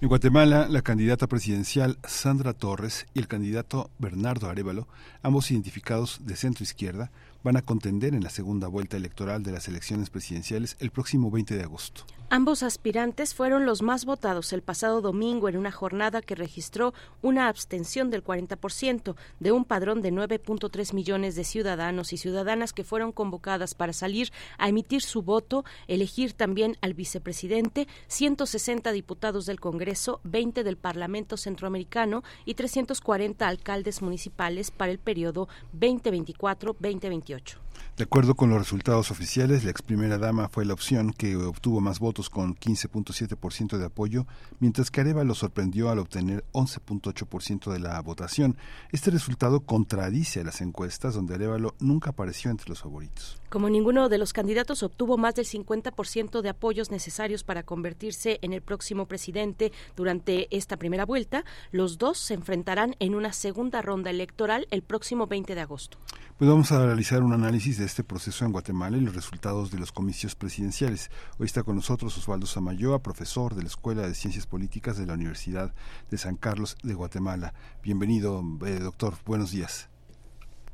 en Guatemala, la candidata presidencial Sandra Torres y el candidato Bernardo Arevalo, ambos identificados de centro izquierda, van a contender en la segunda vuelta electoral de las elecciones presidenciales el próximo 20 de agosto. Ambos aspirantes fueron los más votados el pasado domingo en una jornada que registró una abstención del 40% de un padrón de 9.3 millones de ciudadanos y ciudadanas que fueron convocadas para salir a emitir su voto, elegir también al vicepresidente, 160 diputados del Congreso, 20 del Parlamento Centroamericano y 340 alcaldes municipales para el periodo 2024-2028. De acuerdo con los resultados oficiales, la ex primera dama fue la opción que obtuvo más votos con 15.7% de apoyo, mientras que Areva lo sorprendió al obtener 11.8% de la votación. Este resultado contradice a las encuestas donde Arevalo nunca apareció entre los favoritos. Como ninguno de los candidatos obtuvo más del 50% de apoyos necesarios para convertirse en el próximo presidente durante esta primera vuelta, los dos se enfrentarán en una segunda ronda electoral el próximo 20 de agosto. Pues vamos a realizar un análisis de este proceso en Guatemala y los resultados de los comicios presidenciales. Hoy está con nosotros Osvaldo Samayoa, profesor de la Escuela de Ciencias Políticas de la Universidad de San Carlos de Guatemala. Bienvenido, eh, doctor. Buenos días.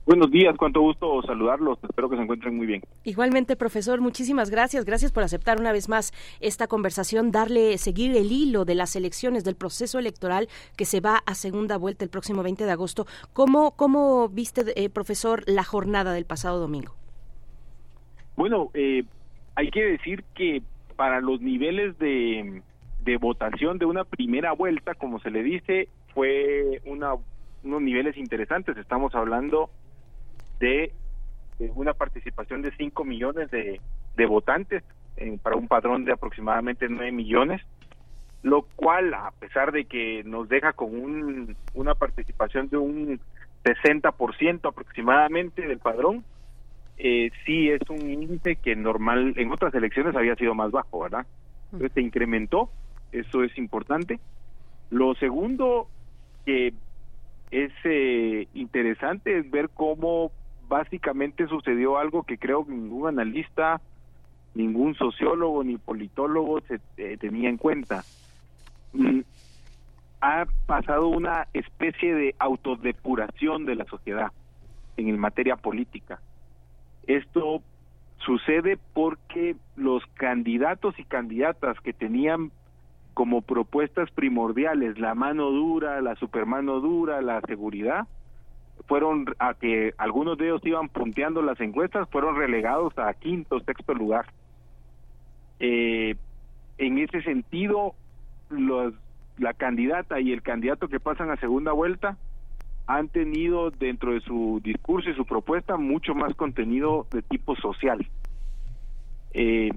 Buenos días, cuánto gusto saludarlos. Espero que se encuentren muy bien. Igualmente, profesor, muchísimas gracias. Gracias por aceptar una vez más esta conversación, darle, seguir el hilo de las elecciones, del proceso electoral que se va a segunda vuelta el próximo 20 de agosto. ¿Cómo, cómo viste, eh, profesor, la jornada del pasado domingo? Bueno, eh, hay que decir que para los niveles de, de votación de una primera vuelta, como se le dice, fue una, unos niveles interesantes. Estamos hablando de, una participación de 5 millones de, de votantes para un padrón de aproximadamente 9 millones, lo cual, a pesar de que nos deja con un, una participación de un 60% aproximadamente del padrón, eh, sí es un índice que normal en otras elecciones había sido más bajo, ¿verdad? Entonces se incrementó, eso es importante. Lo segundo que es eh, interesante es ver cómo básicamente sucedió algo que creo que ningún analista, ningún sociólogo ni politólogo se eh, tenía en cuenta. Mm, ha pasado una especie de autodepuración de la sociedad en materia política. Esto sucede porque los candidatos y candidatas que tenían como propuestas primordiales la mano dura, la supermano dura, la seguridad, fueron a que algunos de ellos iban punteando las encuestas, fueron relegados a quinto, sexto lugar. Eh, en ese sentido, los, la candidata y el candidato que pasan a segunda vuelta han tenido dentro de su discurso y su propuesta mucho más contenido de tipo social. Eh,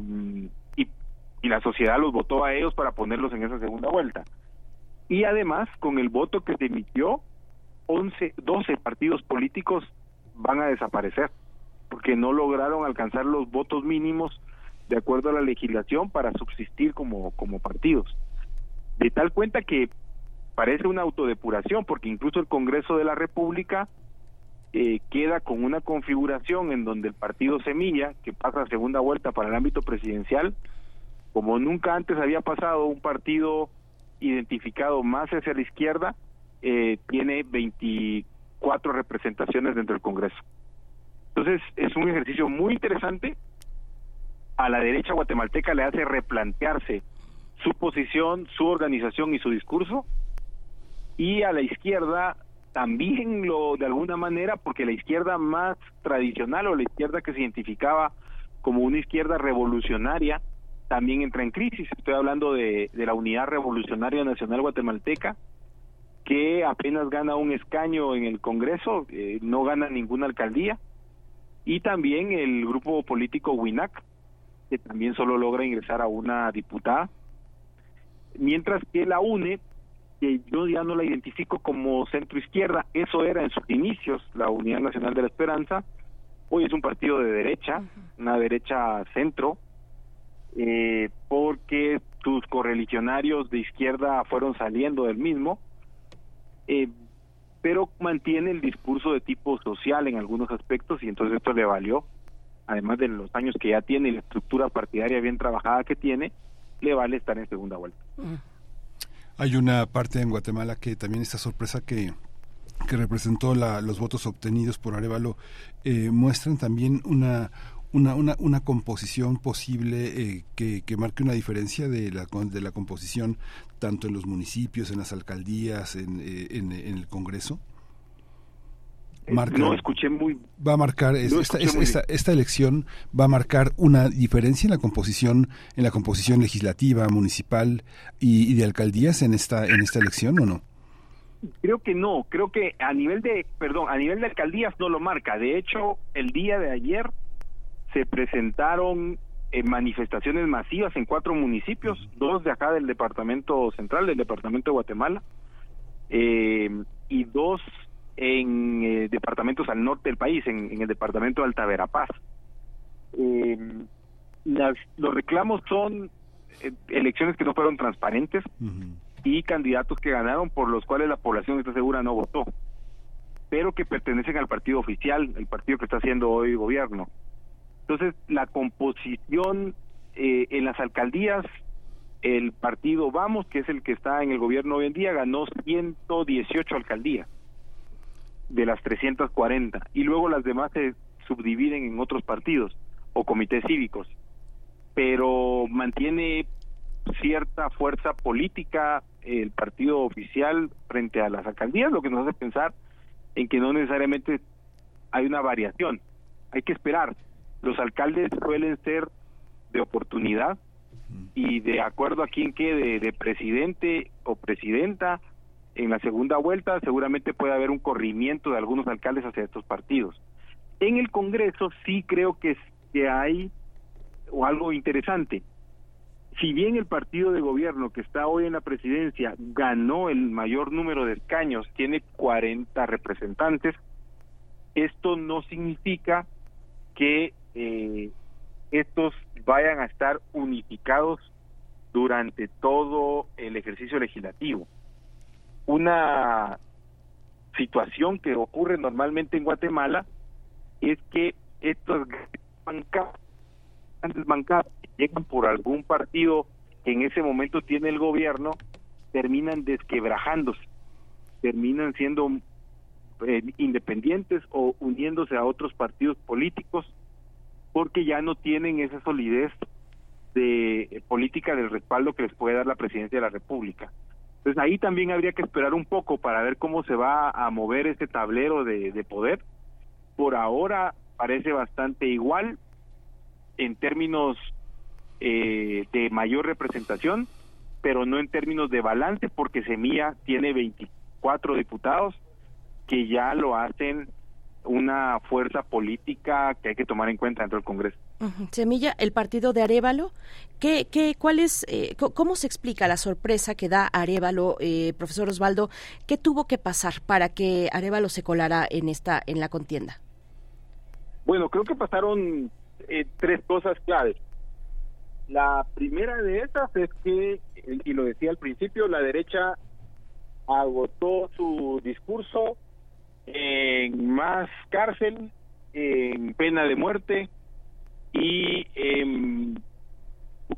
y, y la sociedad los votó a ellos para ponerlos en esa segunda vuelta. Y además, con el voto que se emitió, 11, 12 partidos políticos van a desaparecer porque no lograron alcanzar los votos mínimos de acuerdo a la legislación para subsistir como, como partidos. De tal cuenta que parece una autodepuración porque incluso el Congreso de la República eh, queda con una configuración en donde el partido Semilla, que pasa a segunda vuelta para el ámbito presidencial, como nunca antes había pasado un partido identificado más hacia la izquierda, eh, tiene 24 representaciones dentro del Congreso. Entonces es un ejercicio muy interesante. A la derecha guatemalteca le hace replantearse su posición, su organización y su discurso. Y a la izquierda también lo de alguna manera, porque la izquierda más tradicional o la izquierda que se identificaba como una izquierda revolucionaria, también entra en crisis. Estoy hablando de, de la Unidad Revolucionaria Nacional Guatemalteca, que apenas gana un escaño en el Congreso, eh, no gana ninguna alcaldía, y también el grupo político WINAC, que también solo logra ingresar a una diputada, mientras que la UNE, que yo ya no la identifico como centro izquierda, eso era en sus inicios la Unidad Nacional de la Esperanza, hoy es un partido de derecha, una derecha centro, eh, porque sus correligionarios de izquierda fueron saliendo del mismo, eh, pero mantiene el discurso de tipo social en algunos aspectos y entonces esto le valió, además de los años que ya tiene y la estructura partidaria bien trabajada que tiene, le vale estar en segunda vuelta. Mm. Hay una parte en Guatemala que también esta sorpresa que que representó la, los votos obtenidos por Arevalo eh, muestran también una una, una, una composición posible eh, que, que, marque una diferencia de la, de la composición tanto en los municipios, en las alcaldías, en, eh, en, el Congreso? Marca, no escuché muy va a marcar esta, esta, esta, elección va a marcar una diferencia en la composición en la composición legislativa municipal y, y de alcaldías en esta en esta elección o no Creo que no, creo que a nivel de, perdón, a nivel de alcaldías no lo marca. De hecho, el día de ayer se presentaron eh, manifestaciones masivas en cuatro municipios, dos de acá del departamento central, del departamento de Guatemala, eh, y dos en eh, departamentos al norte del país, en, el departamento de Alta Verapaz. los reclamos son elecciones que no fueron transparentes y candidatos que ganaron por los cuales la población está segura no votó, pero que pertenecen al partido oficial, el partido que está haciendo hoy gobierno. Entonces, la composición eh, en las alcaldías, el partido Vamos, que es el que está en el gobierno hoy en día, ganó 118 alcaldías de las 340 y luego las demás se subdividen en otros partidos o comités cívicos, pero mantiene cierta fuerza política el partido oficial frente a las alcaldías, lo que nos hace pensar en que no necesariamente hay una variación. Hay que esperar los alcaldes suelen ser de oportunidad y de acuerdo a quién quede de presidente o presidenta en la segunda vuelta seguramente puede haber un corrimiento de algunos alcaldes hacia estos partidos. En el Congreso sí creo que, que hay o algo interesante. Si bien el partido de gobierno que está hoy en la presidencia ganó el mayor número de escaños, tiene 40 representantes, esto no significa que eh, estos vayan a estar unificados durante todo el ejercicio legislativo. Una situación que ocurre normalmente en Guatemala es que estos grandes bancadas llegan por algún partido que en ese momento tiene el gobierno, terminan desquebrajándose, terminan siendo eh, independientes o uniéndose a otros partidos políticos porque ya no tienen esa solidez de política del respaldo que les puede dar la presidencia de la República. Entonces ahí también habría que esperar un poco para ver cómo se va a mover ese tablero de, de poder. Por ahora parece bastante igual en términos eh, de mayor representación, pero no en términos de balance, porque Semilla tiene 24 diputados que ya lo hacen una fuerza política que hay que tomar en cuenta dentro del Congreso. Semilla, el partido de Arevalo, ¿qué, qué, cuál es, eh, ¿cómo se explica la sorpresa que da Arevalo, eh, profesor Osvaldo? ¿Qué tuvo que pasar para que Arevalo se colara en esta en la contienda? Bueno, creo que pasaron eh, tres cosas claves. La primera de esas es que, y lo decía al principio, la derecha agotó su discurso en más cárcel, en pena de muerte y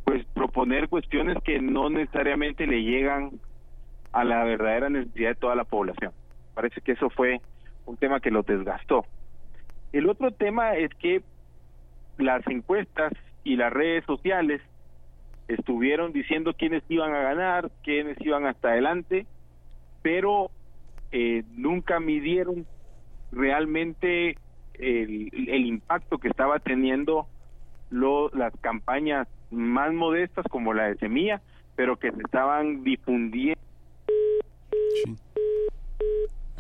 pues proponer cuestiones que no necesariamente le llegan a la verdadera necesidad de toda la población. Parece que eso fue un tema que lo desgastó. El otro tema es que las encuestas y las redes sociales estuvieron diciendo quiénes iban a ganar, quiénes iban hasta adelante, pero eh, nunca midieron realmente el, el, impacto que estaba teniendo lo, las campañas más modestas como la de Semilla, pero que se estaban difundiendo.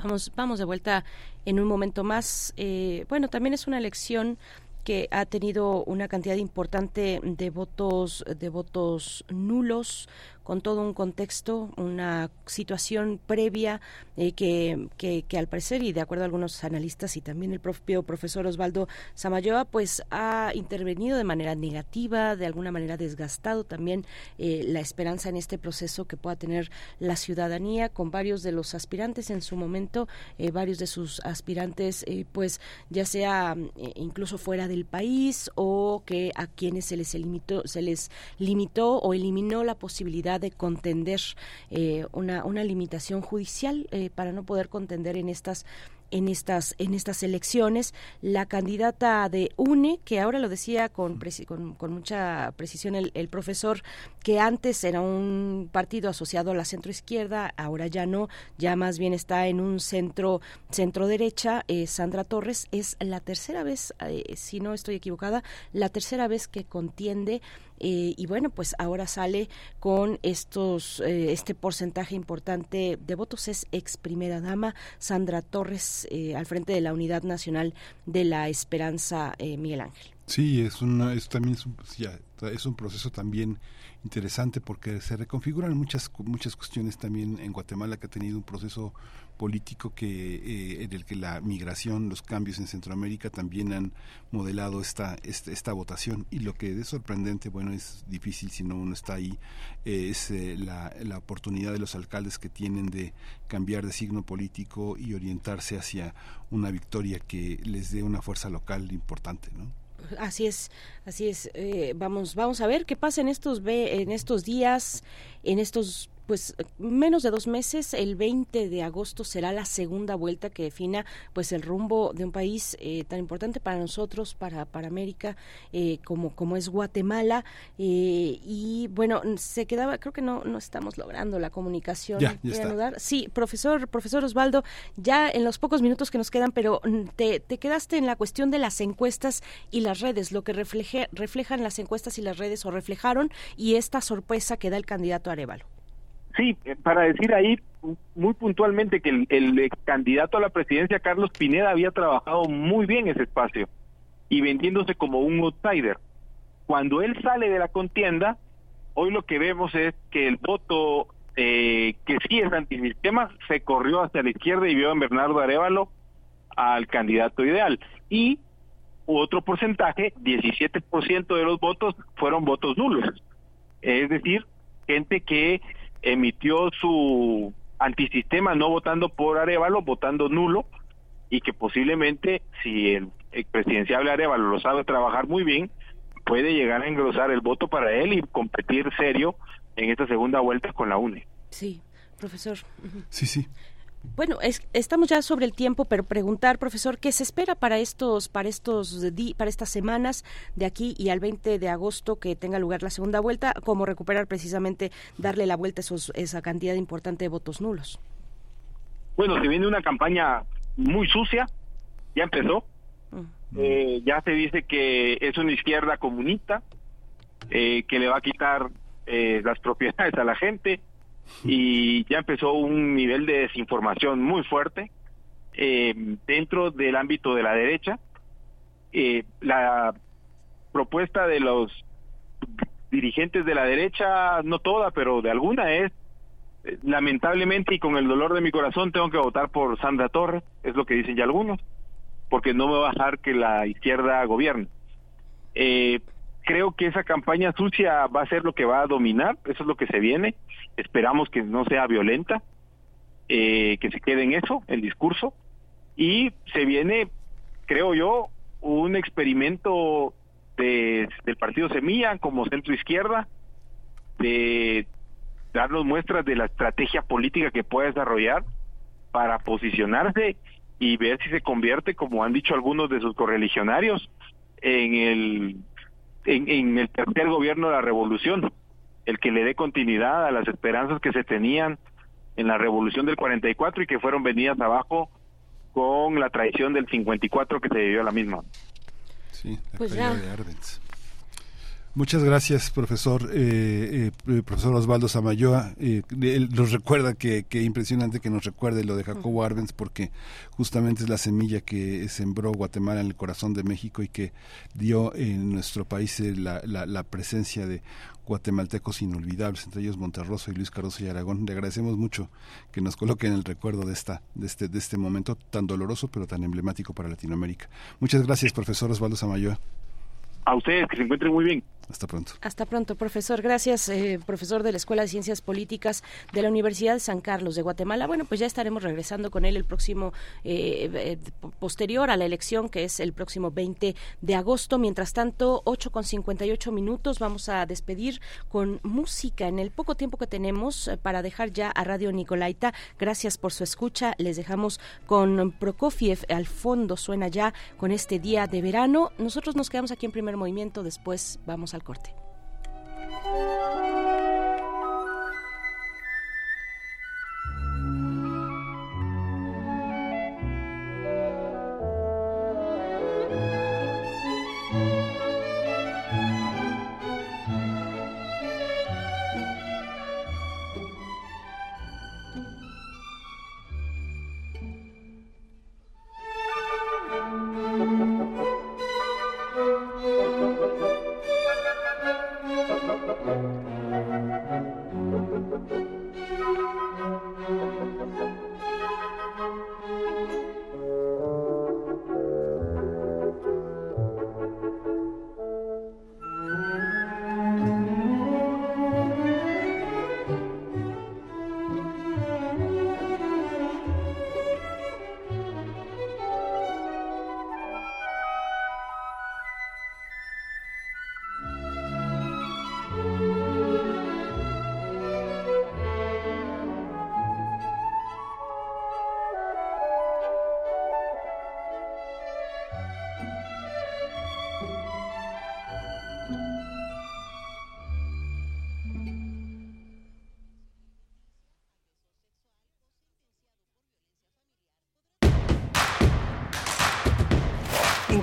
Vamos, vamos de vuelta en un momento más. Eh, bueno, también es una elección que ha tenido una cantidad importante de votos de votos nulos con todo un contexto, una situación previa eh, que, que, que, al parecer y de acuerdo a algunos analistas y también el propio profesor Osvaldo Samayoa, pues ha intervenido de manera negativa, de alguna manera desgastado también eh, la esperanza en este proceso que pueda tener la ciudadanía con varios de los aspirantes en su momento, eh, varios de sus aspirantes, pues ya sea incluso fuera del país o que a quienes se les limitó, se les limitó o eliminó la posibilidad de contender una, una limitación judicial para no poder contender en estas en estas en estas elecciones. La candidata de UNE que ahora lo decía con con, mucha precisión el, el, profesor que antes era un partido asociado a la centro izquierda ahora ya no ya más bien está en un centro centro derecha eh, Sandra Torres. Es la tercera vez eh, si no estoy equivocada la tercera vez que contiende eh, y bueno, pues ahora sale con estos este porcentaje importante de votos. Es ex primera dama Sandra Torres eh, al frente de la Unidad Nacional de la Esperanza, Miguel Ángel. Sí, es, una, es también es un proceso también interesante porque se reconfiguran muchas muchas cuestiones también en Guatemala que ha tenido un proceso político que eh, en el que la migración, los cambios en Centroamérica también han modelado esta, esta, votación y lo que es sorprendente, bueno, es difícil si no uno está ahí, es eh, la, la oportunidad de los alcaldes que tienen de cambiar de signo político y orientarse hacia una victoria que les dé una fuerza local importante, ¿no? Así es, así es. vamos, vamos a ver qué pasa en estos en estos días, en estos pues menos de dos meses, el 20 de agosto será la segunda vuelta que defina pues el rumbo de un país eh, tan importante para nosotros, para, para América, eh, como, como es Guatemala. Eh, y bueno, se quedaba, creo que no, no estamos logrando la comunicación. Ya, ya Sí, profesor, profesor Osvaldo, ya en los pocos minutos que nos quedan, pero mm, te, te quedaste en la cuestión de las encuestas y las redes, lo que refleje, reflejan las encuestas y las redes o reflejaron y esta sorpresa que da el candidato Arevalo. Sí, eh, para decir ahí muy puntualmente que el, candidato a la presidencia, Carlos Pineda, había trabajado muy bien ese espacio y vendiéndose como un outsider. Cuando él sale de la contienda, hoy lo que vemos es que el voto eh, que sí es antisistema se corrió hacia la izquierda y vio en Bernardo Arevalo al candidato ideal. Y otro porcentaje, 17% de los votos, fueron votos nulos. Es decir, gente que emitió su antisistema no votando por Arevalo, votando nulo, y que posiblemente, si el, presidenciable Arevalo lo sabe trabajar muy bien, puede llegar a engrosar el voto para él y competir serio en esta segunda vuelta con la UNE. Sí, profesor. Sí, sí. Bueno, estamos ya sobre el tiempo, pero preguntar, profesor, ¿qué se espera para estos, para estos, para estas semanas de aquí y al 20 de agosto que tenga lugar la segunda vuelta? ¿Cómo recuperar precisamente, darle la vuelta a esos, esa cantidad importante de votos nulos? Bueno, se viene una campaña muy sucia, ya empezó. Mm. Eh, ya se dice que es una izquierda comunista, eh, que le va a quitar eh, las propiedades a la gente, y ya empezó un nivel de desinformación muy fuerte eh, dentro del ámbito de la derecha. Eh, la propuesta de los dirigentes de la derecha, no toda, pero de alguna es, eh, lamentablemente y con el dolor de mi corazón, tengo que votar por Sandra Torres, es lo que dicen ya algunos, porque no me va a dejar que la izquierda gobierne. Creo que esa campaña sucia va a ser lo que va a dominar, eso es lo que se viene. Esperamos que no sea violenta, eh, que se quede en eso, el discurso. Y se viene, creo yo, un experimento de, del partido Semilla como centro izquierda, de darnos muestras de la estrategia política que puede desarrollar para posicionarse y ver si se convierte, como han dicho algunos de sus correligionarios, en el en, el tercer gobierno de la revolución, el que le dé continuidad a las esperanzas que se tenían en la revolución del 44 y que fueron venidas abajo con la traición del 54 que se vivió a la misma. Sí, la pues de Muchas gracias, profesor, eh, eh, profesor Osvaldo Samayoa. él nos recuerda que, que, impresionante que nos recuerde lo de Jacobo Arbenz, porque justamente es la semilla que sembró Guatemala en el corazón de México y que dio en nuestro país la, la, la presencia de guatemaltecos inolvidables, entre ellos Monterroso y Luis Cardoso y Aragón. Le agradecemos mucho que nos coloquen el recuerdo de esta, de este, de este momento tan doloroso pero tan emblemático para Latinoamérica. Muchas gracias, profesor Osvaldo Samayoa. A ustedes, que se encuentren muy bien. Hasta pronto. Hasta pronto, profesor. Gracias, eh, profesor de la Escuela de Ciencias Políticas de la Universidad de San Carlos de Guatemala. Bueno, pues ya estaremos regresando con él el próximo, eh, eh, posterior a la elección, que es el próximo 20 de agosto. Mientras tanto, 8 con 58 minutos, vamos a despedir con música en el poco tiempo que tenemos para dejar ya a Radio Nicolaita. Gracias por su escucha. Les dejamos con Prokofiev. Al fondo suena ya con este día de verano. Nosotros nos quedamos aquí en primer movimiento. Después vamos a corte.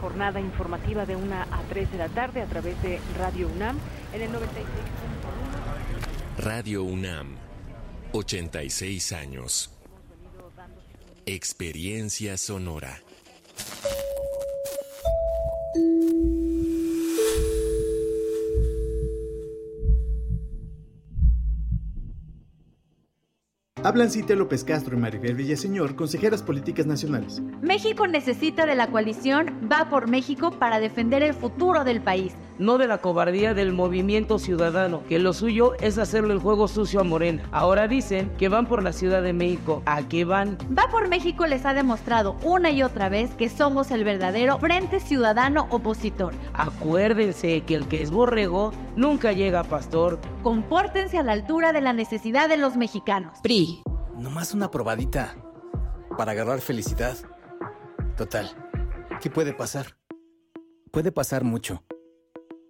Jornada informativa de 1 a 3 de la tarde a través de Radio UNAM en el 96.1. Radio UNAM, 86 años. Experiencia sonora. Hablan Cintia López Castro y Maribel Villaseñor, consejeras políticas nacionales. México necesita de la coalición Va por México para defender el futuro del país. No de la cobardía del movimiento ciudadano, que lo suyo es hacerle el juego sucio a Morena. Ahora dicen que van por la Ciudad de México. ¿A qué van? Va por México les ha demostrado una y otra vez que somos el verdadero Frente Ciudadano Opositor. Acuérdense que el que es borrego nunca llega a pastor. Compórtense a la altura de la necesidad de los mexicanos. PRI. Nomás una probadita para agarrar felicidad. Total, ¿qué puede pasar? Puede pasar mucho.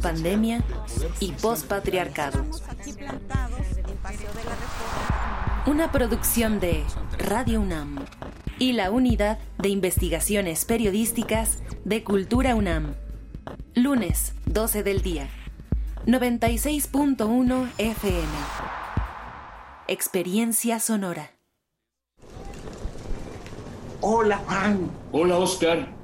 pandemia y patriarcado. Una producción de Radio UNAM y la Unidad de Investigaciones Periodísticas de Cultura UNAM. Lunes, 12 del día. 96.1 FM. Experiencia sonora. Hola Juan. Hola Oscar.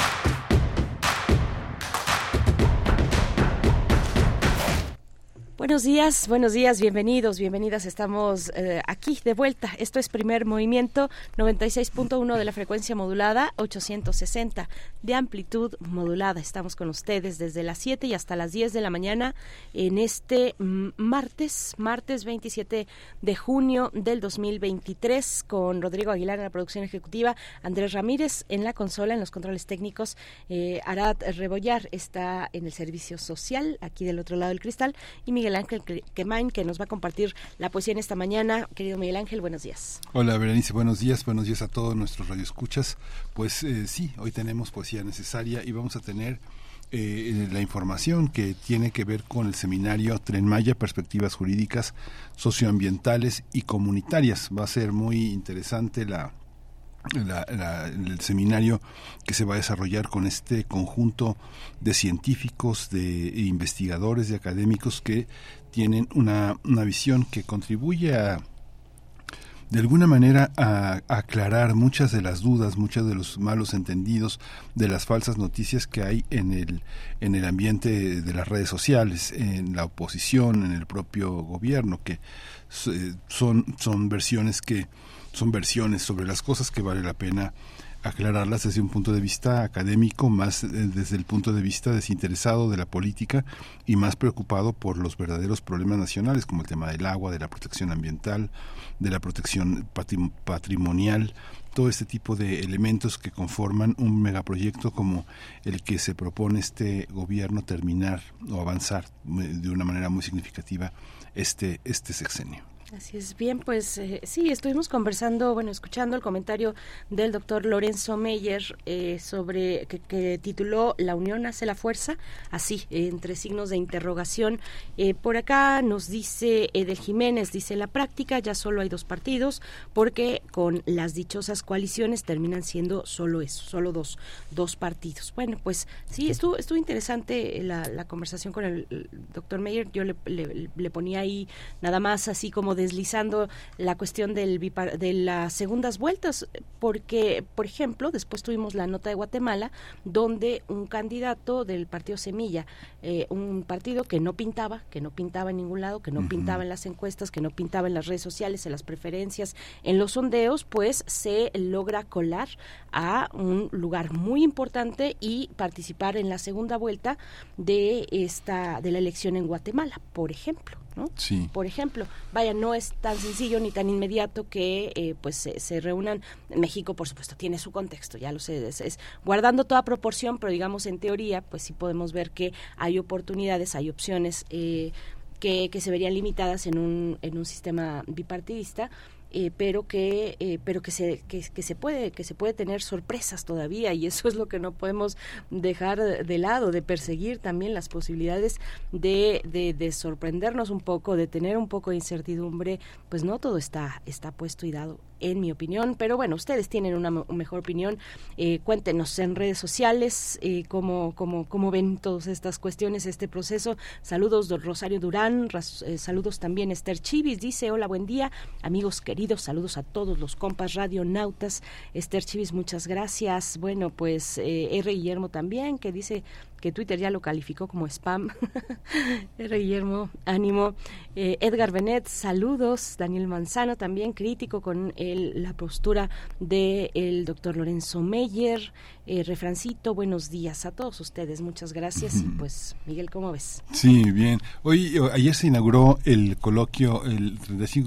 Buenos días, buenos días, bienvenidos, bienvenidas. Estamos eh, aquí de vuelta. Esto es primer movimiento 96.1 de la frecuencia modulada, 860 de amplitud modulada. Estamos con ustedes desde las 7 y hasta las 10 de la mañana en este mm, martes, martes 27 de junio del 2023 con Rodrigo Aguilar en la producción ejecutiva, Andrés Ramírez en la consola, en los controles técnicos, eh, Arad Rebollar está en el servicio social aquí del otro lado del cristal y Miguel Ángel Quemain, que nos va a compartir la poesía en esta mañana. Querido Miguel Ángel, buenos días. Hola, Berenice, buenos días. Buenos días a todos nuestros radioescuchas. Pues eh, sí, hoy tenemos poesía necesaria y vamos a tener eh, la información que tiene que ver con el seminario Tren Maya, Perspectivas Jurídicas, Socioambientales y Comunitarias. Va a ser muy interesante la, el seminario que se va a desarrollar con este conjunto de científicos, de investigadores, de académicos que tienen una, una visión que contribuye a de alguna manera a, aclarar muchas de las dudas, muchos de los malos entendidos, de las falsas noticias que hay en el, en el ambiente de las redes sociales, en la oposición, en el propio gobierno, que son, son versiones que son versiones sobre las cosas que vale la pena aclararlas desde un punto de vista académico, más eh, desde el punto de vista desinteresado de la política y más preocupado por los verdaderos problemas nacionales como el tema del agua, de la protección ambiental, de la protección patrimonial, todo este tipo de elementos que conforman un megaproyecto como el que se propone este gobierno terminar o avanzar eh, de una manera muy significativa este, este sexenio. Así es, bien, pues eh, sí, estuvimos conversando, bueno, escuchando el comentario del doctor Lorenzo Meyer eh, sobre que, tituló La unión hace la fuerza, así, entre signos de interrogación. Eh, por acá nos dice Edel Jiménez, dice, la práctica ya solo hay dos partidos, porque con las dichosas coaliciones terminan siendo solo eso, solo dos, dos partidos. Bueno, pues sí, estuvo, estuvo interesante la, la conversación con el, doctor Meyer, yo le, le ponía ahí nada más así como de deslizando la cuestión del de las segundas vueltas, porque, por ejemplo, después tuvimos la nota de Guatemala, donde un candidato del partido Semilla, eh, un partido que no pintaba, que no pintaba en ningún lado, que no pintaba en las encuestas, que no pintaba en las redes sociales, en las preferencias, en los sondeos, pues se logra colar a un lugar muy importante y participar en la segunda vuelta de esta de la elección en Guatemala, por ejemplo. ¿No? Sí. Por ejemplo, vaya, no es tan sencillo ni tan inmediato que eh, pues se, reúnan. México, por supuesto, tiene su contexto, ya lo sé, es, guardando toda proporción, pero digamos en teoría, pues sí podemos ver que hay oportunidades, hay opciones eh, que, que se verían limitadas en un, en un sistema bipartidista eh, pero que eh, pero que se que, se puede que se puede tener sorpresas todavía y eso es lo que no podemos dejar de lado de perseguir también las posibilidades de, de, sorprendernos un poco de tener un poco de incertidumbre pues no todo está está puesto y dado en mi opinión. Pero bueno, ustedes tienen una mejor opinión. Eh, cuéntenos en redes sociales eh, cómo, cómo, cómo, ven todas estas cuestiones, este proceso. Saludos, Rosario Durán. Eh, saludos también, Esther Chivis. Dice, hola, buen día. Amigos queridos, saludos a todos los compas radionautas. Esther Chivis, muchas gracias. Bueno, pues R. Guillermo también, que dice que Twitter ya lo calificó como spam. Guillermo, ánimo. Eh, Edgar Benet, saludos. Daniel Manzano, también crítico con el, la postura del el doctor Lorenzo Meyer. Eh, refrancito, buenos días a todos ustedes. Muchas gracias. Y pues, Miguel, ¿cómo ves? Sí, bien. Hoy, ayer se inauguró el coloquio, el,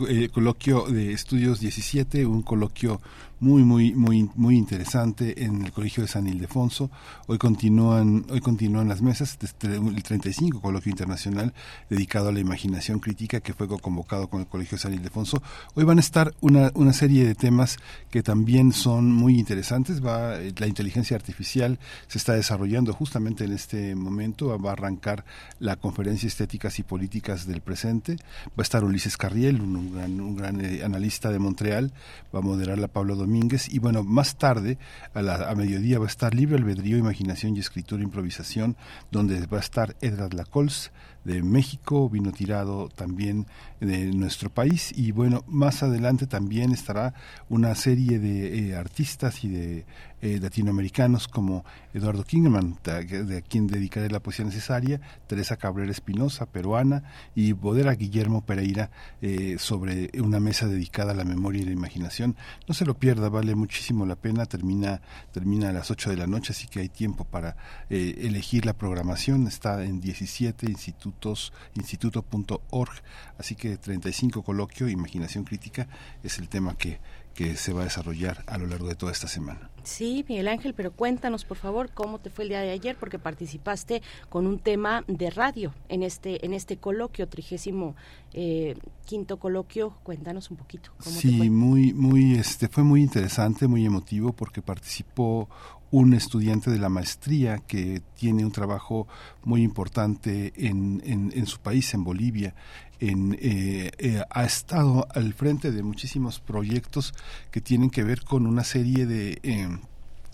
el coloquio de estudios 17, un coloquio muy muy muy muy interesante en el Colegio de San Ildefonso. Hoy continúan hoy continúan las mesas desde el 35 coloquio internacional dedicado a la imaginación crítica que fue convocado con el Colegio de San Ildefonso. Hoy van a estar una, una serie de temas que también son muy interesantes. Va la inteligencia artificial se está desarrollando justamente en este momento. Va a arrancar la conferencia estéticas y políticas del presente. Va a estar Ulises Carriel, un, gran, un gran eh, analista de Montreal. Va a moderar la Pablo Domínguez y bueno, más tarde a, la, mediodía va a estar Libre Albedrío, Imaginación y Escritura Improvisación, donde va a estar Edgar Lacols de México, vino tirado también de nuestro país y bueno, más adelante también estará una serie de eh, artistas y de eh, latinoamericanos como Eduardo Kingerman, de, a quien dedicaré la poesía necesaria, Teresa Cabrera Espinosa, peruana, y Bodera Guillermo Pereira eh, sobre una mesa dedicada a la memoria y la imaginación. No se lo pierda, vale muchísimo la pena, termina, termina a las 8 de la noche, así que hay tiempo para eh, elegir la programación, está en 17 institutos, instituto.org, así que 35 coloquio, imaginación crítica, es el tema que que se va a desarrollar a lo largo de toda esta semana. Sí, Miguel Ángel, pero cuéntanos por favor cómo te fue el día de ayer, porque participaste con un tema de radio en este en este coloquio trigésimo eh, quinto coloquio. Cuéntanos un poquito. Cómo sí, te fue? muy muy este fue muy interesante, muy emotivo porque participó un estudiante de la maestría que tiene un trabajo muy importante en, en, en su país, en Bolivia, en, eh, eh, ha estado al frente de muchísimos proyectos que tienen que ver con una serie de eh,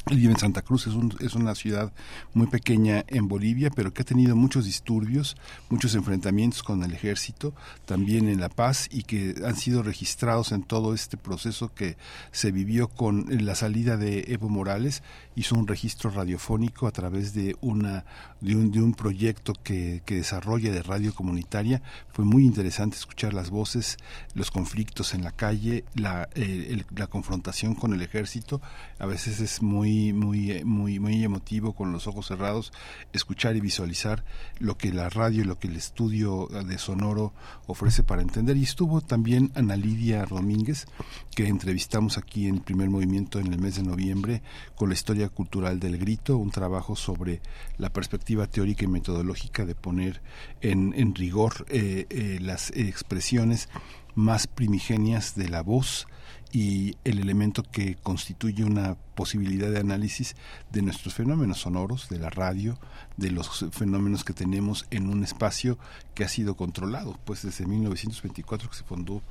él vive en Santa Cruz, es, un, es, una ciudad muy pequeña en Bolivia, pero que ha tenido muchos disturbios, muchos enfrentamientos con el ejército, también en La Paz, y que han sido registrados en todo este proceso que se vivió con la salida de Evo Morales. Hizo un registro radiofónico a través de, una, de, un, de un proyecto que, que desarrolla de radio comunitaria. Fue muy interesante escuchar las voces, los conflictos en la calle, la, eh, el, la confrontación con el ejército. A veces es muy muy, muy, muy, emotivo con los ojos cerrados, escuchar y visualizar lo que la radio y lo que el estudio de Sonoro ofrece para entender. Y estuvo también Ana Lidia Domínguez, que entrevistamos aquí en primer movimiento en el mes de noviembre, con la historia cultural del grito, un trabajo sobre la perspectiva teórica y metodológica de poner en, en rigor eh, eh, las expresiones más primigenias de la voz y el elemento que constituye una posibilidad de análisis de nuestros fenómenos sonoros, de la radio, de los fenómenos que tenemos en un espacio que ha sido controlado, pues desde 1924 que se fundó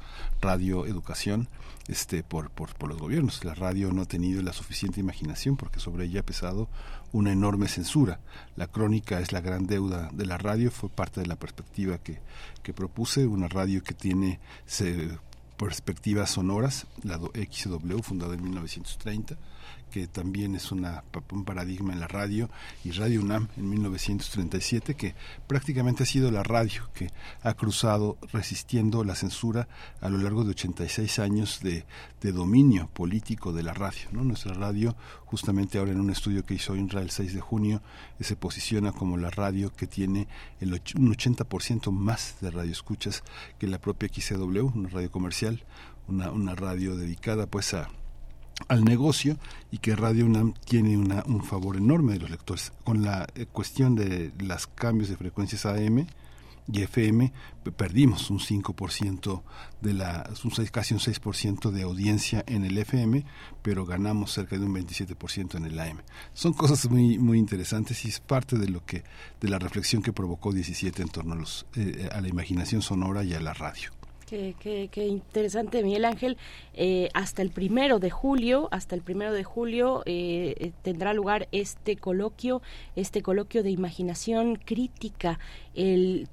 Radio Educación este, por, por, por los gobiernos. La radio no ha tenido la suficiente imaginación porque sobre ella ha pesado una enorme censura. La crónica es la gran deuda de la radio, fue parte de la perspectiva que, que propuse, una radio que tiene... Se, perspectivas sonoras, la XW, fundada en 1930, que también es una, un paradigma en la radio, y Radio UNAM en 1937, que prácticamente ha sido la radio que ha cruzado resistiendo la censura a lo largo de 86 años de, dominio político de la radio. ¿no? Nuestra radio, justamente ahora en un estudio que hizo INRA el 6 de junio, se posiciona como la radio que tiene un 80% más de radioescuchas que la propia XCW, una radio comercial, una, una radio dedicada pues a al negocio y que Radio UNAM tiene una, un favor enorme de los lectores. Con la eh, cuestión de los cambios de frecuencias AM y FM, perdimos un 5% de la, un 6, casi un 6% de audiencia en el FM, pero ganamos cerca de un 27% en el AM. Son cosas muy, muy interesantes y es parte de lo que, de la reflexión que provocó 17 en torno a, los, eh, a la imaginación sonora y a la radio. Qué, interesante, Miguel Ángel. Eh, hasta el primero de julio, hasta el primero de julio eh, tendrá lugar este coloquio, este coloquio de imaginación crítica, el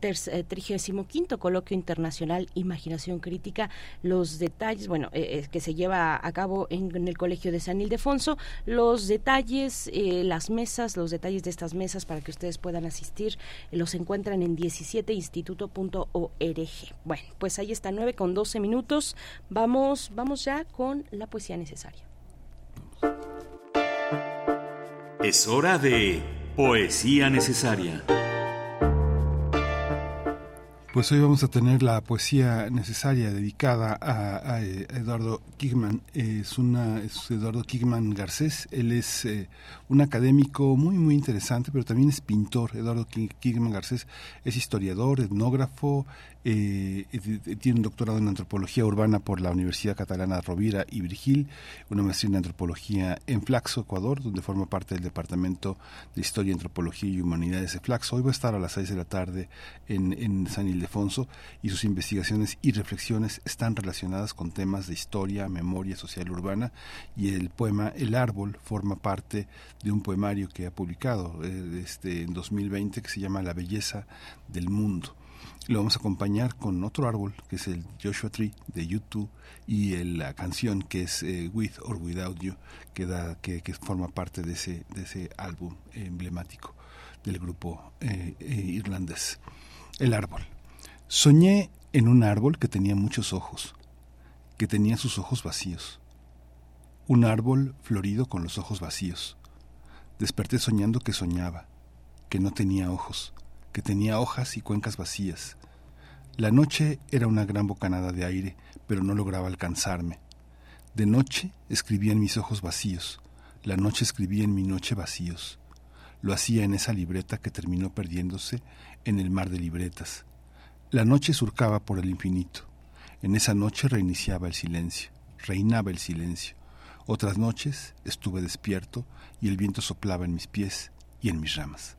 trigésimo quinto coloquio internacional Imaginación Crítica. Los detalles, bueno, que se lleva a cabo en, el Colegio de San Ildefonso, los detalles, las mesas, los detalles de estas mesas para que ustedes puedan asistir, los encuentran en 17instituto.org. Bueno, pues ahí está 9 con 12 minutos. Vamos, vamos ya con la poesía necesaria. Es hora de poesía necesaria. Pues hoy vamos a tener la poesía necesaria dedicada a, Eduardo Kigman. Es, una, es Eduardo Kigman Garcés. Él es eh, un académico muy, muy interesante, pero también es pintor. Eduardo Kigman Garcés es historiador, etnógrafo, eh, tiene un doctorado en antropología urbana por la Universidad Catalana Rovira y Virgil, una maestría en antropología en Flaxo, Ecuador, donde forma parte del Departamento de Historia, Antropología y Humanidades de Flaxo. Hoy va a estar a las 6 de la tarde en, San Ildefonso y sus investigaciones y reflexiones están relacionadas con temas de historia, memoria social urbana y el poema El Árbol forma parte de un poemario que ha publicado eh, este, en 2020 que se llama La Belleza del Mundo. Lo vamos a acompañar con otro árbol, que es el Joshua Tree de YouTube, y la canción que es eh, With or Without You, que, da, que, forma parte de ese, de ese álbum emblemático del grupo eh, eh, irlandés. El árbol. Soñé en un árbol que tenía muchos ojos, que tenía sus ojos vacíos. Un árbol florido con los ojos vacíos. Desperté soñando que soñaba, que no tenía ojos que tenía hojas y cuencas vacías. La noche era una gran bocanada de aire, pero no lograba alcanzarme. De noche escribía en mis ojos vacíos, la noche escribía en mi noche vacíos. Lo hacía en esa libreta que terminó perdiéndose en el mar de libretas. La noche surcaba por el infinito. En esa noche reiniciaba el silencio, reinaba el silencio. Otras noches estuve despierto y el viento soplaba en mis pies y en mis ramas.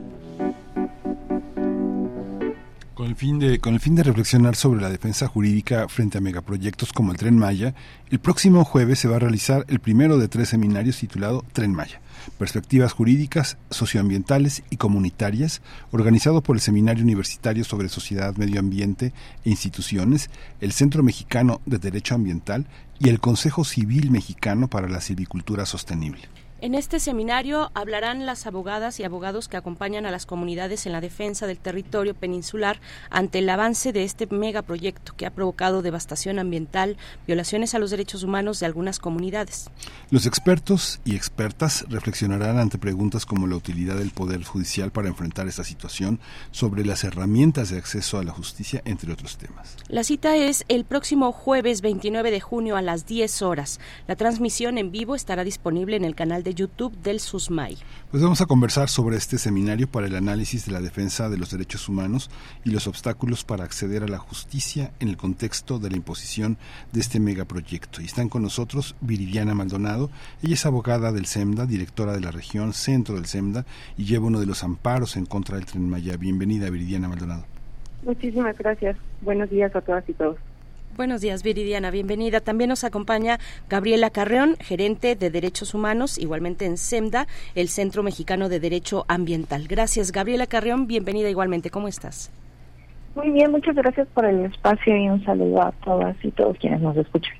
Con el fin de reflexionar sobre la defensa jurídica frente a megaproyectos como el Tren Maya, el próximo jueves se va a realizar el primero de tres seminarios titulado Tren Maya, Perspectivas Jurídicas, Socioambientales y Comunitarias, organizado por el Seminario Universitario sobre Sociedad, Medio Ambiente e Instituciones, el Centro Mexicano de Derecho Ambiental y el Consejo Civil Mexicano para la Silvicultura Sostenible. En este seminario hablarán las abogadas y abogados que acompañan a las comunidades en la defensa del territorio peninsular ante el avance de este megaproyecto que ha provocado devastación ambiental, violaciones a los derechos humanos de algunas comunidades. Los expertos y expertas reflexionarán ante preguntas como la utilidad del Poder Judicial para enfrentar esta situación, sobre las herramientas de acceso a la justicia, entre otros temas. La cita es el próximo jueves 29 de junio a las 10 horas. La transmisión en vivo estará disponible en el canal de YouTube del SUSMAI. Pues vamos a conversar sobre este seminario para el análisis de la defensa de los derechos humanos y los obstáculos para acceder a la justicia en el contexto de la imposición de este megaproyecto. Y están con nosotros Viridiana Maldonado. Ella es abogada del SEMDA, directora de la región centro del SEMDA y lleva uno de los amparos en contra del Tren Maya. Bienvenida, Viridiana Maldonado. Muchísimas gracias. Buenos días a todas y todos. Buenos días, Viridiana. Bienvenida. También nos acompaña Gabriela Carreón, gerente de Derechos Humanos, igualmente en SEMDA, el Centro Mexicano de Derecho Ambiental. Gracias, Gabriela Carreón. Bienvenida igualmente. ¿Cómo estás? Muy bien, muchas gracias por el espacio y un saludo a todas y todos quienes nos escuchan.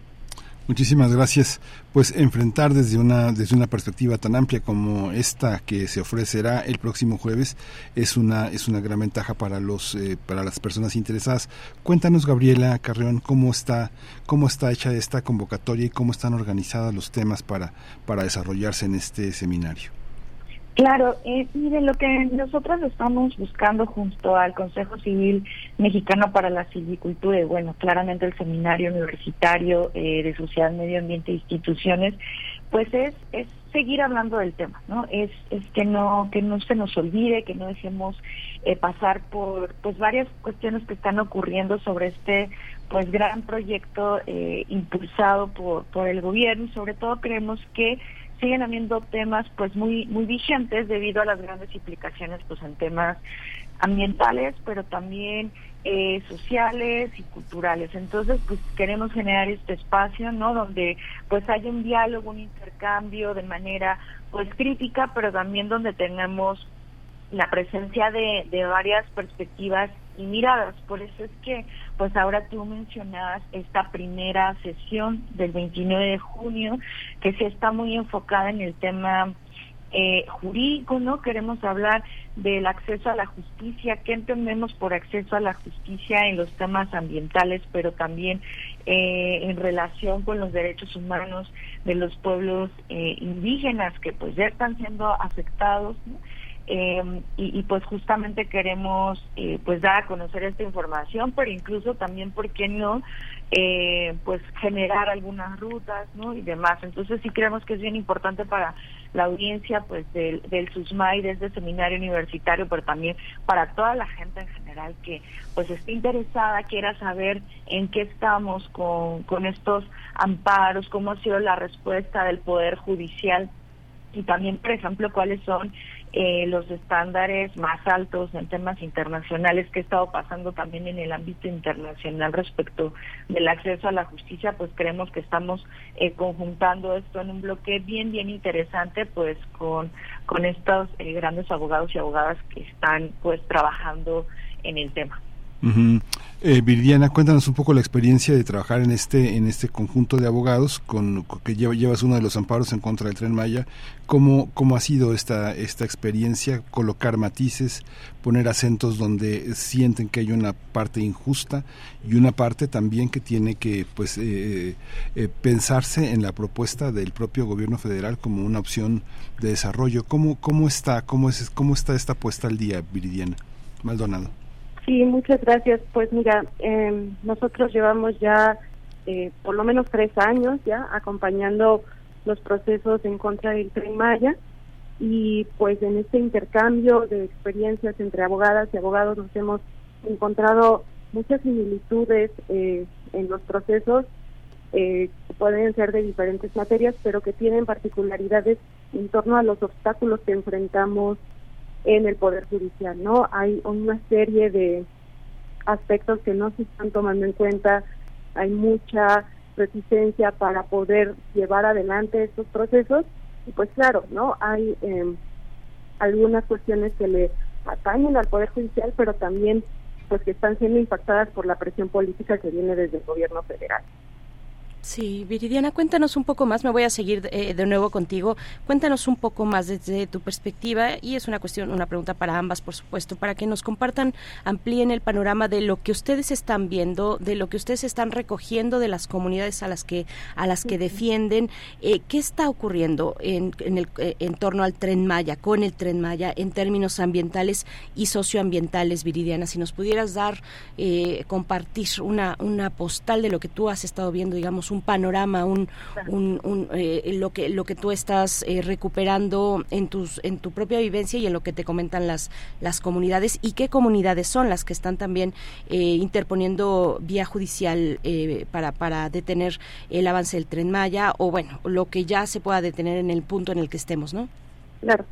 Muchísimas gracias. Pues enfrentar desde una desde una perspectiva tan amplia como esta que se ofrecerá el próximo jueves es una es una gran ventaja para los eh, para las personas interesadas. Cuéntanos Gabriela Carreón cómo está cómo está hecha esta convocatoria y cómo están organizados los temas para para desarrollarse en este seminario. Claro, eh, mire, lo que nosotros estamos buscando junto al Consejo Civil Mexicano para la Silvicultura y bueno, claramente el Seminario Universitario eh, de Sociedad, Medio Ambiente e Instituciones, pues es, es seguir hablando del tema, ¿no? Es, es que no que no se nos olvide, que no dejemos eh, pasar por pues varias cuestiones que están ocurriendo sobre este pues gran proyecto eh, impulsado por por el gobierno y sobre todo creemos que siguen habiendo temas pues muy muy vigentes debido a las grandes implicaciones pues en temas ambientales pero también eh, sociales y culturales entonces pues queremos generar este espacio no donde pues haya un diálogo un intercambio de manera pues crítica pero también donde tengamos la presencia de, de varias perspectivas y miradas. Por eso es que, pues ahora tú mencionabas esta primera sesión del 29 de junio, que sí está muy enfocada en el tema eh, jurídico, ¿no? Queremos hablar del acceso a la justicia, qué entendemos por acceso a la justicia en los temas ambientales, pero también eh, en relación con los derechos humanos de los pueblos eh, indígenas que pues ya están siendo afectados, ¿no? Eh, y, y, pues justamente queremos eh, pues dar a conocer esta información, pero incluso también, ¿por qué no? Eh, pues generar algunas rutas, ¿no? Y demás. Entonces sí creemos que es bien importante para la audiencia pues del, del SUSMAI, de este seminario universitario, pero también para toda la gente en general que pues esté interesada, quiera saber en qué estamos con, con estos amparos, cómo ha sido la respuesta del Poder Judicial y también, por ejemplo, cuáles son eh, los estándares más altos en temas internacionales que ha estado pasando también en el ámbito internacional respecto del acceso a la justicia, pues creemos que estamos eh, conjuntando esto en un bloque bien, bien interesante, pues con, con estos eh, grandes abogados y abogadas que están pues trabajando en el tema. Eh, Viridiana, cuéntanos un poco la experiencia de trabajar en este en este conjunto de abogados con, que llevas uno de los amparos en contra del Tren Maya. ¿Cómo, cómo ha sido esta esta experiencia? Colocar matices, poner acentos donde sienten que hay una parte injusta y una parte también que tiene que pues eh, eh, pensarse en la propuesta del propio gobierno federal como una opción de desarrollo. ¿Cómo cómo está cómo es cómo está esta puesta al día, Viridiana Maldonado? Sí, muchas gracias. Pues mira, eh, nosotros llevamos ya eh, por lo menos tres años ya acompañando los procesos en contra del Tren y pues en este intercambio de experiencias entre abogadas y abogados nos hemos encontrado muchas similitudes eh, en los procesos eh, pueden ser de diferentes materias, pero que tienen particularidades en torno a los obstáculos que enfrentamos en el Poder Judicial, ¿no? Hay una serie de aspectos que no se están tomando en cuenta, hay mucha resistencia para poder llevar adelante estos procesos y pues claro, ¿no? Hay eh, algunas cuestiones que le atañen al Poder Judicial, pero también pues que están siendo impactadas por la presión política que viene desde el gobierno federal. Sí, Viridiana, cuéntanos un poco más, me voy a seguir eh, de nuevo contigo, cuéntanos un poco más desde tu perspectiva y es una cuestión, una pregunta para ambas, por supuesto, para que nos compartan, amplíen el panorama de lo que ustedes están viendo, de lo que ustedes están recogiendo de las comunidades a las que a las que defienden, eh, qué está ocurriendo en, en, el, eh, en torno al tren Maya, con el tren Maya, en términos ambientales y socioambientales, Viridiana, si nos pudieras dar, compartir una, una postal de lo que tú has estado viendo, digamos, un panorama, un, un, eh, lo que lo que tú estás eh, recuperando en tus en tu propia vivencia y en lo que te comentan las las comunidades y qué comunidades son las que están también eh, interponiendo vía judicial para para detener el avance del tren Maya o bueno lo que ya se pueda detener en el punto en el que estemos, ¿no? Claro.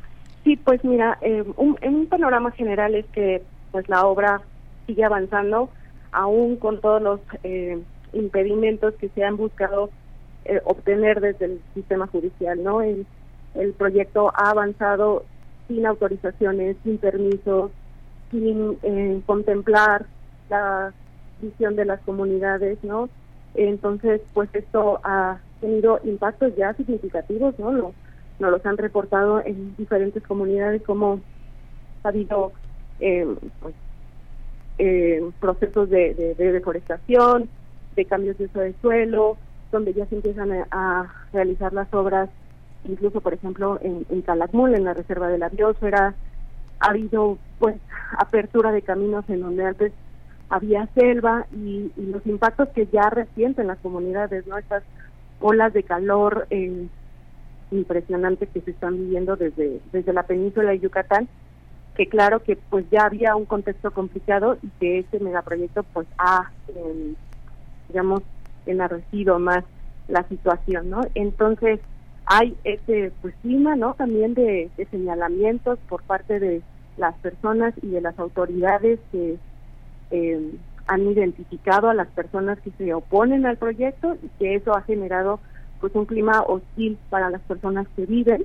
Sí, pues mira, un, en un panorama general es que pues la obra sigue avanzando aún con todos los eh, impedimentos que se han buscado eh, obtener desde el sistema judicial, ¿no? El, el proyecto ha avanzado sin autorizaciones, sin permisos, sin eh, contemplar la visión de las comunidades, ¿no? Entonces, pues esto ha tenido impactos ya significativos, ¿no? Nos los han reportado en diferentes comunidades como ha habido eh, pues, procesos de, de deforestación, de cambios de uso de suelo, donde ya se empiezan a, realizar las obras, incluso por ejemplo en, en Calakmul, en la reserva de la biosfera, ha habido pues apertura de caminos en donde antes había selva y, los impactos que ya resienten las comunidades, ¿no? Estas olas de calor eh, impresionantes que se están viviendo desde, desde la península de Yucatán, que claro que pues ya había un contexto complicado y que este megaproyecto pues ha eh, digamos, enarrecido más la situación, ¿no? Entonces, hay ese pues clima, ¿no? También de, señalamientos por parte de las personas y de las autoridades que eh, han identificado a las personas que se oponen al proyecto y que eso ha generado pues un clima hostil para las personas que viven.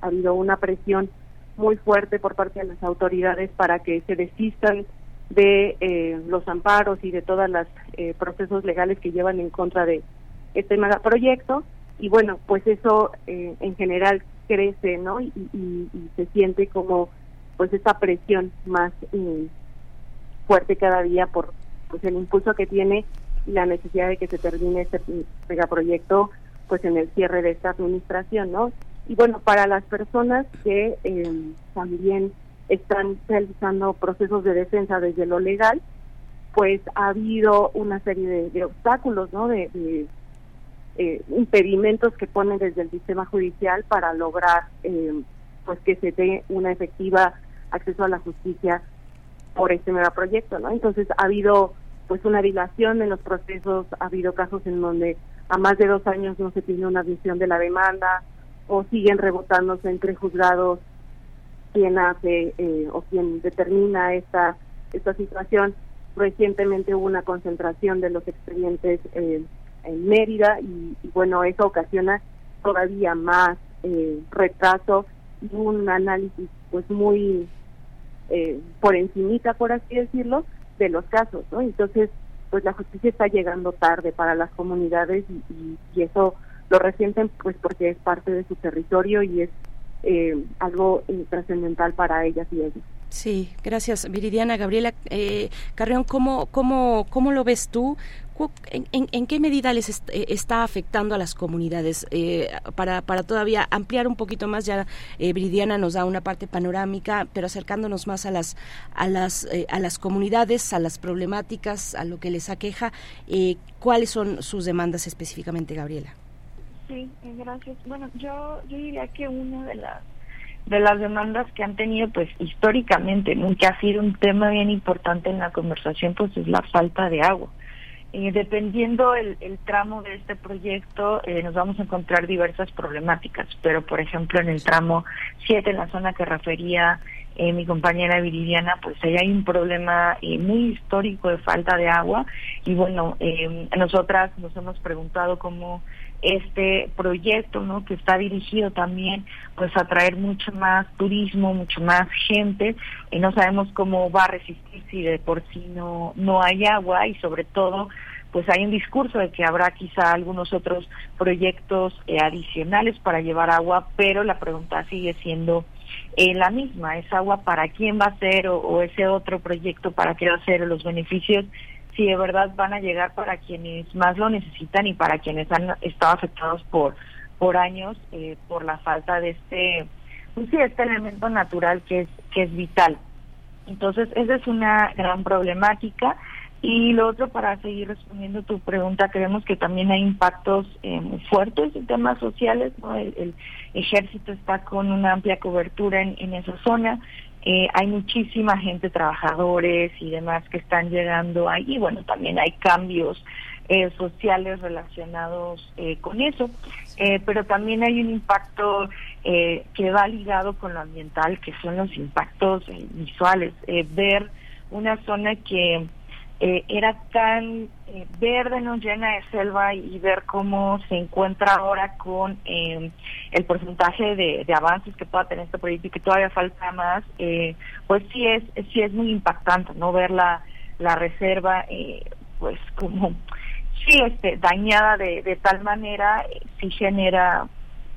Ha habido una presión muy fuerte por parte de las autoridades para que se desistan de eh, los amparos y de todos los eh, procesos legales que llevan en contra de este megaproyecto. Y bueno pues eso eh, en general crece no y, se siente como pues esta presión más fuerte cada día por pues el impulso que tiene y la necesidad de que se termine este megaproyecto pues en el cierre de esta administración no y bueno para las personas que también están realizando procesos de defensa desde lo legal, pues ha habido una serie de, obstáculos, ¿no? De, eh, impedimentos que ponen desde el sistema judicial para lograr, eh, pues que se dé una efectiva acceso a la justicia por este megaproyecto, ¿no? Entonces ha habido pues una dilación en los procesos, ha habido casos en donde a más de dos años no se tiene una visión de la demanda o siguen rebotándose entre juzgados quien hace eh, o quien determina esta, esta situación. Recientemente hubo una concentración de los expedientes eh, en Mérida y, bueno, eso ocasiona todavía más eh, retraso y un análisis pues muy eh, por encimita, por así decirlo, de los casos, ¿no? Entonces, pues la justicia está llegando tarde para las comunidades y, y eso lo resienten pues porque es parte de su territorio y es eh, algo eh, trascendental para ellas y ellos. Sí, gracias, Viridiana. Gabriela eh, Carreón, ¿cómo, cómo, ¿cómo lo ves tú? ¿En, en, qué medida les eh, está afectando a las comunidades? para, para todavía ampliar un poquito más, ya Viridiana nos da una parte panorámica, pero acercándonos más a las, a las, a las comunidades, a las problemáticas, a lo que les aqueja, ¿cuáles son sus demandas específicamente, Gabriela? Sí, eh, gracias. Bueno, yo, yo diría que una de las de las demandas que han tenido, pues históricamente, que ha sido un tema bien importante en la conversación, pues es la falta de agua. Eh, dependiendo el, el, tramo de este proyecto, eh, nos vamos a encontrar diversas problemáticas, pero por ejemplo en el tramo 7, en la zona que refería eh, mi compañera Viridiana, pues ahí hay un problema eh, muy histórico de falta de agua y bueno, eh, nosotras nos hemos preguntado cómo este proyecto, ¿no? Que está dirigido también, pues, a traer mucho más turismo, mucho más gente, y no sabemos cómo va a resistir si de por sí no no hay agua y sobre todo, pues, hay un discurso de que habrá quizá algunos otros proyectos eh, adicionales para llevar agua, pero la pregunta sigue siendo eh, la misma, es agua para quién va a ser o, o ese otro proyecto para qué va a ser los beneficios si de verdad van a llegar para quienes más lo necesitan y para quienes han estado afectados por por años eh, por la falta de este pues sí, este elemento natural que es que es vital. Entonces esa es una gran problemática. Y lo otro para seguir respondiendo tu pregunta creemos que también hay impactos eh, muy fuertes en temas sociales ¿no? el, ejército está con una amplia cobertura en esa zona eh, hay muchísima gente, trabajadores y demás que están llegando ahí. Bueno, también hay cambios eh, sociales relacionados eh, con eso, eh, pero también hay un impacto eh, que va ligado con lo ambiental, que son los impactos eh, visuales. Ver una zona que eh, era tan eh, verde, no llena de selva y ver cómo se encuentra ahora con eh, el porcentaje de, avances que pueda tener este proyecto y que todavía falta más, eh, pues sí es sí es muy impactante, no ver la, la reserva, eh, pues como sí este dañada de, de tal manera, eh, sí genera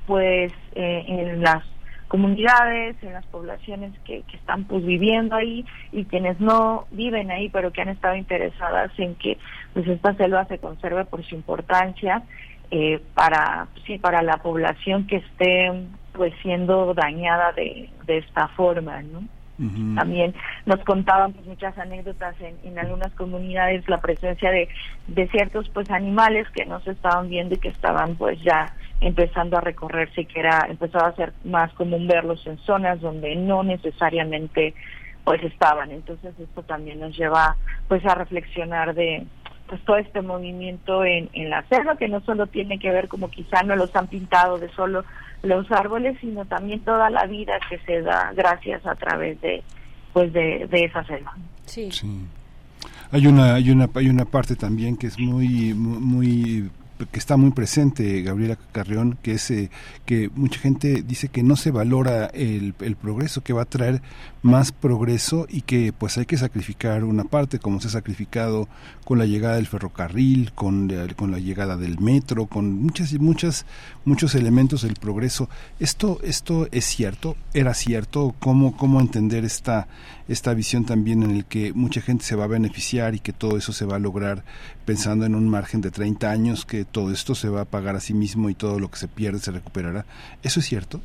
pues en las comunidades, en las poblaciones que, que están pues viviendo ahí y quienes no viven ahí pero que han estado interesadas en que pues esta selva se conserve por su importancia eh, para sí para la población que esté pues siendo dañada de, de esta forma, ¿no? Uh -huh. También nos contaban pues, muchas anécdotas en, en, algunas comunidades la presencia de, de ciertos pues animales que no se estaban viendo y que estaban pues ya empezando a recorrerse y que era empezaba a ser más común verlos en zonas donde no necesariamente pues estaban entonces esto también nos lleva pues a reflexionar de pues todo este movimiento en, en la selva que no solo tiene que ver como quizá no los han pintado de solo los árboles sino también toda la vida que se da gracias a través de pues de, de esa selva sí. sí. hay una hay una hay una parte también que es muy muy, muy que está muy presente Gabriela Carrión que es eh, que mucha gente dice que no se valora el, el, progreso que va a traer más progreso y que pues hay que sacrificar una parte como se ha sacrificado con la llegada del ferrocarril con con la llegada del metro con muchas y muchas muchos elementos del progreso. Esto esto es cierto era cierto cómo cómo entender esta esta visión también en el que mucha gente se va a beneficiar y que todo eso se va a lograr pensando en un margen de 30 años que todo esto se va a pagar a sí mismo y todo lo que se pierde se recuperará. ¿Eso es cierto?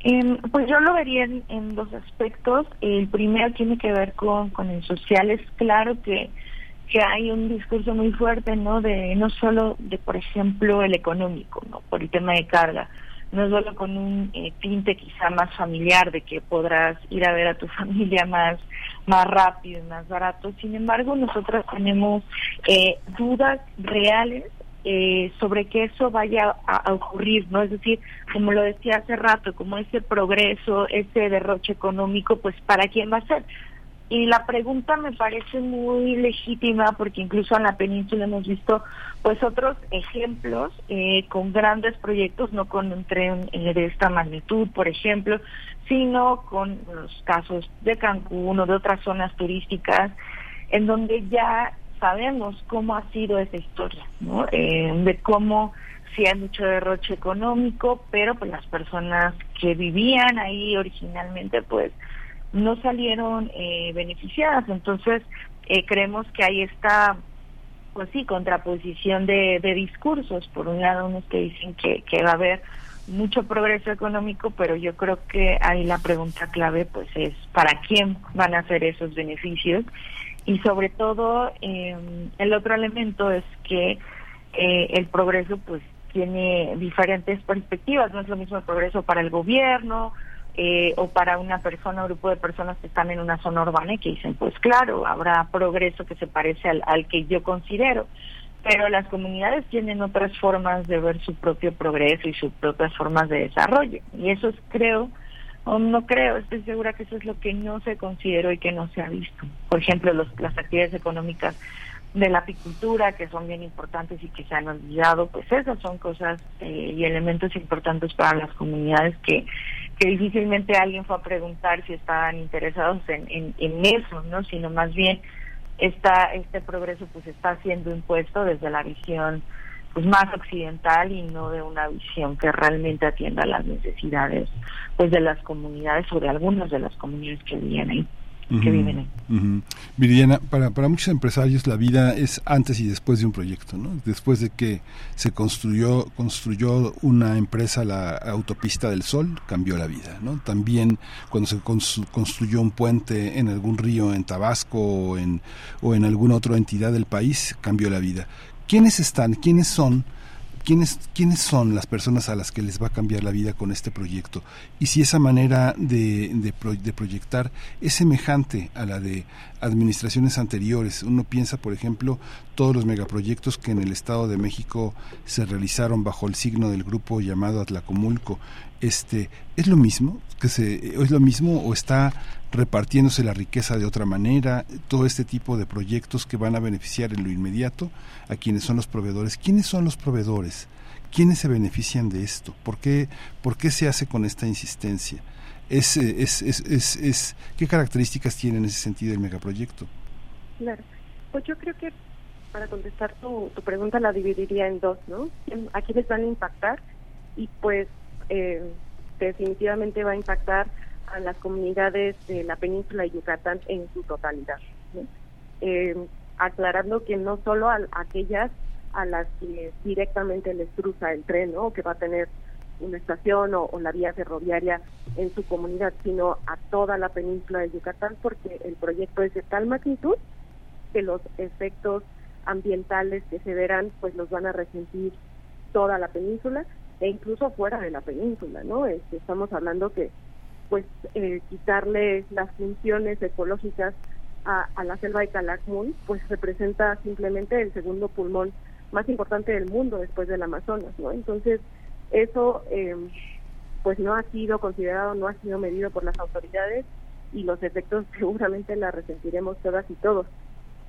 Eh, pues yo lo vería en, en, dos aspectos. El primero tiene que ver con, con el social. Es claro que, que hay un discurso muy fuerte, ¿no? De no solo de, por ejemplo, el económico, ¿no? Por el tema de carga, no solo con un eh, tinte quizá más familiar de que podrás ir a ver a tu familia más más rápido y más barato. Sin embargo, nosotros tenemos eh, dudas reales eh, sobre que eso vaya a, a, ocurrir, ¿no? Es decir, como lo decía hace rato, como ese progreso, ese derroche económico, pues ¿para quién va a ser? Y la pregunta me parece muy legítima porque incluso en la península hemos visto pues otros ejemplos eh, con grandes proyectos, no con un tren eh, de esta magnitud, por ejemplo, sino con los casos de Cancún o de otras zonas turísticas en donde ya sabemos cómo ha sido esa historia, ¿no? Eh, de cómo sí hay mucho derroche económico, pero pues las personas que vivían ahí originalmente pues no salieron eh, beneficiadas. Entonces, eh, creemos que hay esta, pues sí, contraposición de, discursos. Por un lado, unos que dicen que, que va a haber mucho progreso económico, pero yo creo que ahí la pregunta clave pues es para quién van a ser esos beneficios y sobre todo eh, el otro elemento es que eh, el progreso pues tiene diferentes perspectivas, no es lo mismo el progreso para el gobierno, eh, o para una persona, un grupo de personas que están en una zona urbana y que dicen, pues claro, habrá progreso que se parece al, al que yo considero. Pero las comunidades tienen otras formas de ver su propio progreso y sus propias formas de desarrollo. Y eso es, creo, o no creo, estoy segura que eso es lo que no se consideró y que no se ha visto. Por ejemplo, los, las actividades económicas de la apicultura, que son bien importantes y que se han olvidado, pues esas son cosas eh, y elementos importantes para las comunidades que, que difícilmente alguien fue a preguntar si estaban interesados en, en, eso, ¿no? Sino más bien esta, este progreso pues está siendo impuesto desde la visión pues más occidental y no de una visión que realmente atienda las necesidades pues de las comunidades o de algunas de las comunidades que viven ahí que viven ahí. Viridiana, para, para muchos empresarios la vida es antes y después de un proyecto, ¿no? Después de que se construyó construyó una empresa la autopista del Sol, cambió la vida, ¿no? También cuando se construyó un puente en algún río en Tabasco o en, o en alguna otra entidad del país, cambió la vida. ¿Quiénes están? ¿Quiénes son? ¿Quiénes, ¿Quiénes son las personas a las que les va a cambiar la vida con este proyecto? Y si esa manera de, de, proyectar es semejante a la de administraciones anteriores. Uno piensa, por ejemplo, todos los megaproyectos que en el Estado de México se realizaron bajo el signo del grupo llamado Atlacomulco. Este, ¿Es lo mismo? que se, ¿Es lo mismo o está repartiéndose la riqueza de otra manera, todo este tipo de proyectos que van a beneficiar en lo inmediato a quienes son los proveedores. ¿Quiénes son los proveedores? ¿Quiénes se benefician de esto? ¿Por qué, por qué se hace con esta insistencia? Es, es, es, es, es, ¿Qué características tiene en ese sentido el megaproyecto? Claro, pues yo creo que para contestar tu, tu pregunta la dividiría en dos, ¿no? ¿A quiénes van a impactar? Y pues eh, definitivamente va a impactar a las comunidades de la península de Yucatán en su totalidad. Eh, aclarando que no solo a, aquellas a las que directamente les cruza el tren, ¿no? que va a tener una estación o, la vía ferroviaria en su comunidad, sino a toda la península de Yucatán, porque el proyecto es de tal magnitud que los efectos ambientales que se verán, pues los van a resentir toda la península e incluso fuera de la península, ¿no? Este, estamos hablando que pues eh, quitarle las funciones ecológicas a, a, la selva de Calakmul, pues representa simplemente el segundo pulmón más importante del mundo después del Amazonas, ¿no? Entonces, eso eh, pues no ha sido considerado, no ha sido medido por las autoridades y los efectos seguramente la resentiremos todas y todos.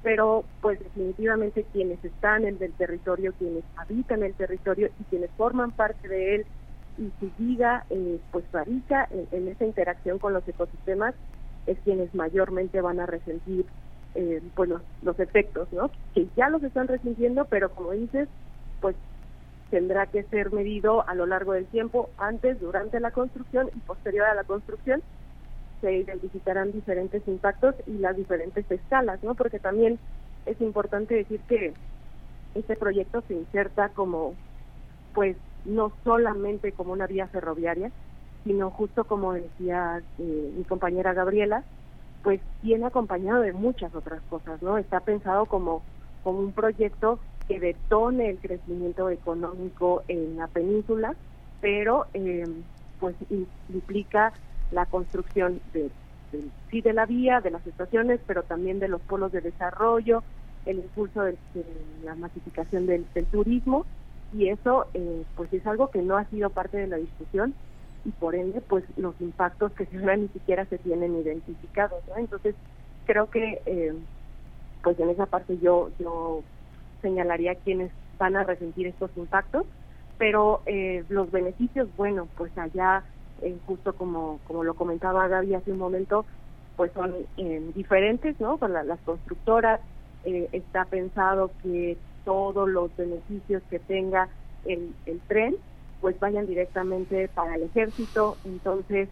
Pero pues definitivamente quienes están en el territorio, quienes habitan el territorio y quienes forman parte de él y su vida eh, pues radica en, esa interacción con los ecosistemas es quienes mayormente van a resentir eh, pues los, los efectos no que ya los están resintiendo pero como dices pues tendrá que ser medido a lo largo del tiempo antes durante la construcción y posterior a la construcción se identificarán diferentes impactos y las diferentes escalas no porque también es importante decir que este proyecto se inserta como pues no solamente como una vía ferroviaria, sino justo como decía eh, mi compañera Gabriela, pues viene acompañado de muchas otras cosas, ¿no? Está pensado como, como un proyecto que detone el crecimiento económico en la península, pero eh, pues implica la construcción de, sí de la vía, de las estaciones, pero también de los polos de desarrollo, el impulso de, la masificación del turismo y eso eh, pues es algo que no ha sido parte de la discusión y por ende pues los impactos que se ni siquiera se tienen identificados ¿no? entonces creo que eh, pues en esa parte yo yo señalaría quienes van a resentir estos impactos pero eh, los beneficios bueno pues allá justo como como lo comentaba Gaby hace un momento pues son diferentes no con las constructoras está pensado que todos los beneficios que tenga el, el tren, pues vayan directamente para el ejército. Entonces,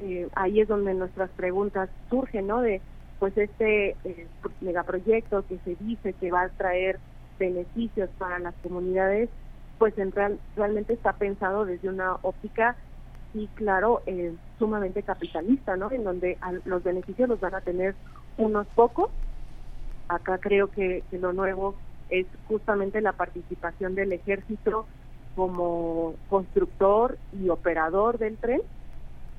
eh, ahí es donde nuestras preguntas surgen, ¿no? De, pues, este eh, megaproyecto que se dice que va a traer beneficios para las comunidades, pues en real, realmente está pensado desde una óptica, y claro, eh, sumamente capitalista, ¿no? En donde los beneficios los van a tener unos pocos. Acá creo que, que lo nuevo es justamente la participación del ejército como constructor y operador del tren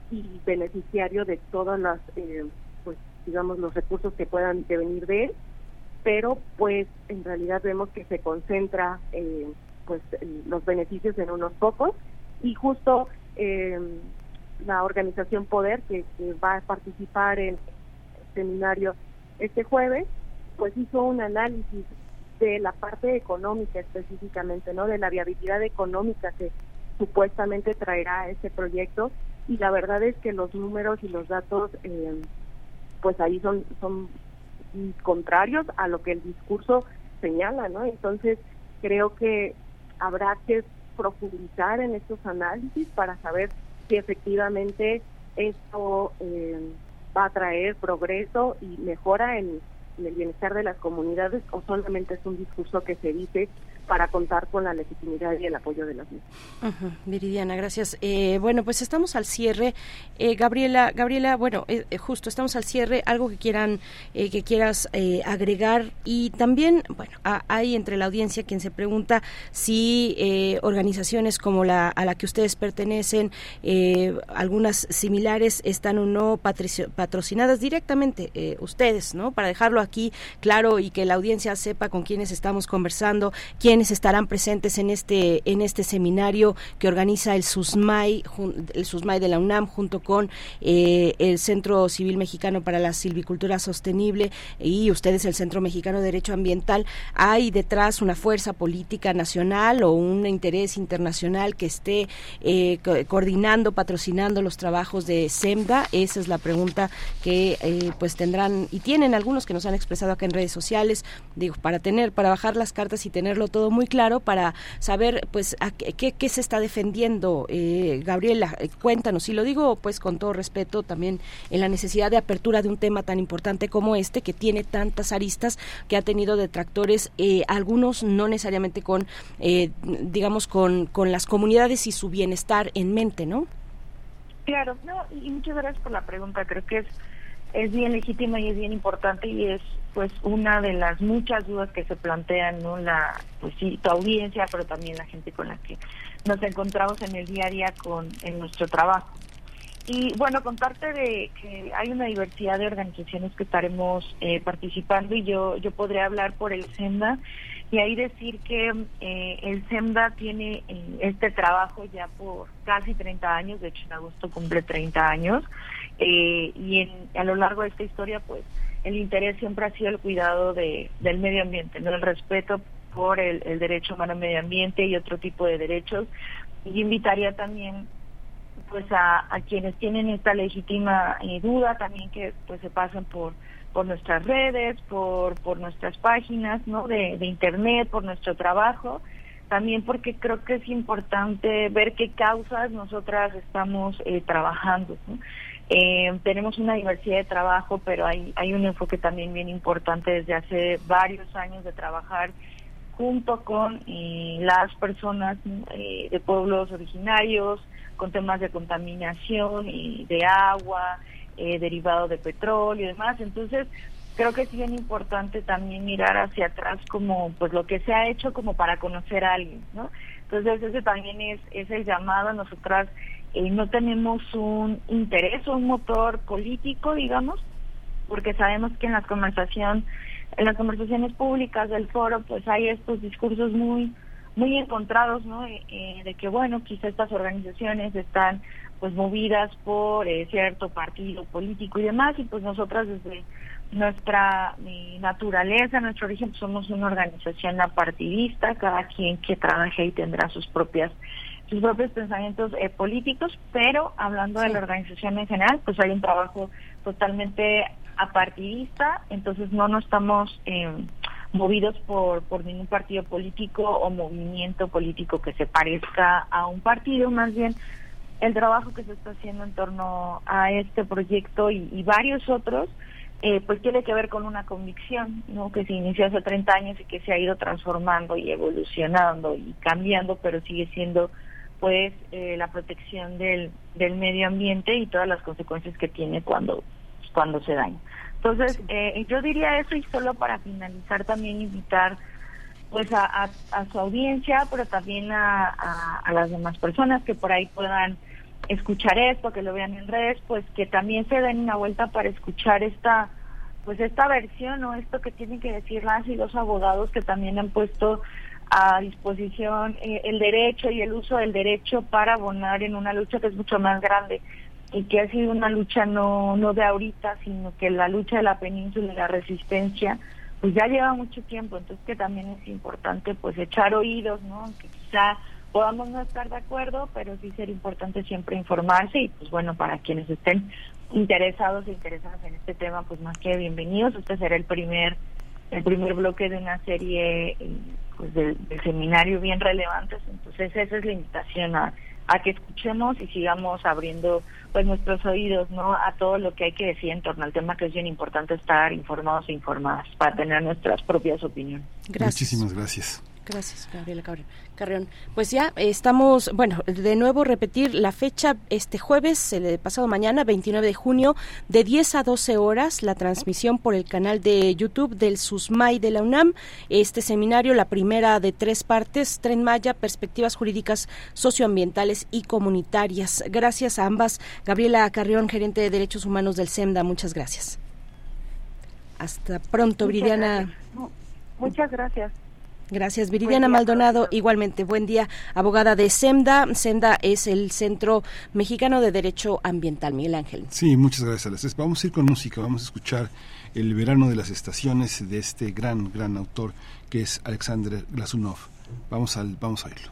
y beneficiario de todas las, eh, pues digamos, los recursos que puedan devenir de él, pero pues en realidad vemos que se concentra eh, pues los beneficios en unos pocos. Y justo eh, la organización Poder que, que va a participar en el seminario este jueves, pues hizo un análisis de la parte económica específicamente, ¿no? De la viabilidad económica que supuestamente traerá este proyecto y la verdad es que los números y los datos eh, pues ahí son son contrarios a lo que el discurso señala, ¿no? Entonces creo que habrá que profundizar en estos análisis para saber si efectivamente esto eh, va a traer progreso y mejora en el bienestar de las comunidades o solamente es un discurso que se dice para contar con la legitimidad y el apoyo de las mismas. Viridiana, gracias. Eh, bueno, pues estamos al cierre. Eh, Gabriela, Gabriela, bueno, eh, justo estamos al cierre. Algo que quieran, que quieras agregar y también, bueno, hay entre la audiencia quien se pregunta si organizaciones como la a la que ustedes pertenecen, algunas similares, están o no patrocinadas directamente ustedes, ¿no? Para dejarlo aquí claro y que la audiencia sepa con quiénes estamos conversando, quién estarán presentes en este en este seminario que organiza el SUSMAI, el SUSMAI de la UNAM junto con eh, el Centro Civil Mexicano para la Silvicultura Sostenible y ustedes el Centro Mexicano de Derecho Ambiental. ¿Hay detrás una fuerza política nacional o un interés internacional que esté eh, coordinando, patrocinando los trabajos de SEMDA? Esa es la pregunta que eh, pues tendrán y tienen algunos que nos han expresado acá en redes sociales, digo, para tener, para bajar las cartas y tenerlo todo muy claro para saber pues a qué, qué, se está defendiendo. Eh, Gabriela, eh, cuéntanos, y lo digo pues con todo respeto también en la necesidad de apertura de un tema tan importante como este, que tiene tantas aristas, que ha tenido detractores, eh, algunos no necesariamente con, digamos, con, con las comunidades y su bienestar en mente, ¿no? Claro, no, y muchas gracias por la pregunta. Creo que es es bien legítima y es bien importante y es pues una de las muchas dudas que se plantean no la pues sí tu audiencia pero también la gente con la que nos encontramos en el día a día con en nuestro trabajo. Y bueno contarte de que hay una diversidad de organizaciones que estaremos eh, participando y yo yo podré hablar por el SEMDA y ahí decir que eh, el SEMDA tiene eh, este trabajo ya por casi 30 años de hecho en agosto cumple 30 años eh, y a lo largo de esta historia, pues el interés siempre ha sido el cuidado de, del medio ambiente, ¿no? el respeto por el, derecho humano al medio ambiente y otro tipo de derechos. Y invitaría también pues a, quienes tienen esta legítima eh, duda también que pues se pasen por nuestras redes, por nuestras páginas, ¿no? De, de internet, por nuestro trabajo, también porque creo que es importante ver qué causas nosotras estamos eh, trabajando. Eh, tenemos una diversidad de trabajo, pero hay, hay un enfoque también bien importante desde hace varios años de trabajar junto con eh, las personas eh, de pueblos originarios, con temas de contaminación y de agua, eh, derivado de petróleo y demás. Entonces, creo que es bien importante también mirar hacia atrás como pues lo que se ha hecho como para conocer a alguien, ¿no? Entonces, ese también es, es el llamado a nosotras eh, no tenemos un interés o un motor político, digamos, porque sabemos que en las conversación, en las conversaciones públicas del foro, pues hay estos discursos muy muy encontrados, ¿no? Eh, eh, de que bueno, quizá estas organizaciones están pues movidas por cierto partido político y demás, y pues nosotras desde nuestra naturaleza, nuestro origen, pues, somos una organización apartidista, cada quien que trabaje y tendrá sus propias sus propios pensamientos eh, políticos, pero hablando de la organización en general, pues hay un trabajo totalmente apartidista, entonces no nos estamos eh, movidos por, por ningún partido político o movimiento político que se parezca a un partido, más bien el trabajo que se está haciendo en torno a este proyecto y, varios otros, eh, pues tiene que ver con una convicción, ¿no? Que se inició hace 30 años y que se ha ido transformando y evolucionando y cambiando, pero sigue siendo pues eh, la protección del, del medio ambiente y todas las consecuencias que tiene cuando, cuando se daña. Entonces, eh, yo diría eso y solo para finalizar también invitar pues a, su audiencia, pero también a, a, las demás personas que por ahí puedan escuchar esto, que lo vean en redes, pues que también se den una vuelta para escuchar esta pues esta versión o esto que tienen que decir las y los abogados que también han puesto a disposición eh, el derecho y el uso del derecho para abonar en una lucha que es mucho más grande y que ha sido una lucha no, no de ahorita, sino que la lucha de la península y la resistencia pues ya lleva mucho tiempo, entonces que también es importante pues echar oídos, ¿no? Aunque quizá podamos no estar de acuerdo, pero sí ser importante siempre informarse y pues bueno, para quienes estén interesados e interesadas en este tema, pues más que bienvenidos, este será el primer el primer bloque de una serie eh, pues del, seminario bien relevantes, entonces esa es la invitación a, a que escuchemos y sigamos abriendo pues nuestros oídos no a todo lo que hay que decir en torno al tema que es bien importante estar informados e informadas para tener nuestras propias opiniones. Muchísimas gracias. Gracias, Gabriela Carrión. Pues ya estamos, bueno, de nuevo repetir la fecha este jueves, el pasado mañana, 29 de junio, de 10 a 12 horas, la transmisión por el canal de YouTube del SUSMAI de la UNAM. Este seminario, la primera de tres partes, Tren Maya, Perspectivas Jurídicas Socioambientales y Comunitarias. Gracias a ambas. Gabriela Carrión, gerente de Derechos Humanos del SEMDA, muchas gracias. Hasta pronto, Viridiana. Muchas gracias. Gracias, Viridiana Maldonado. Igualmente, buen día, abogada de SEMDA. SEMDA es el Centro Mexicano de Derecho Ambiental. Miguel Ángel. Sí, muchas gracias. Vamos a ir con música, vamos a escuchar El verano de las estaciones de este gran, gran autor que es Alexander Glasunov. Vamos, al, vamos a oírlo.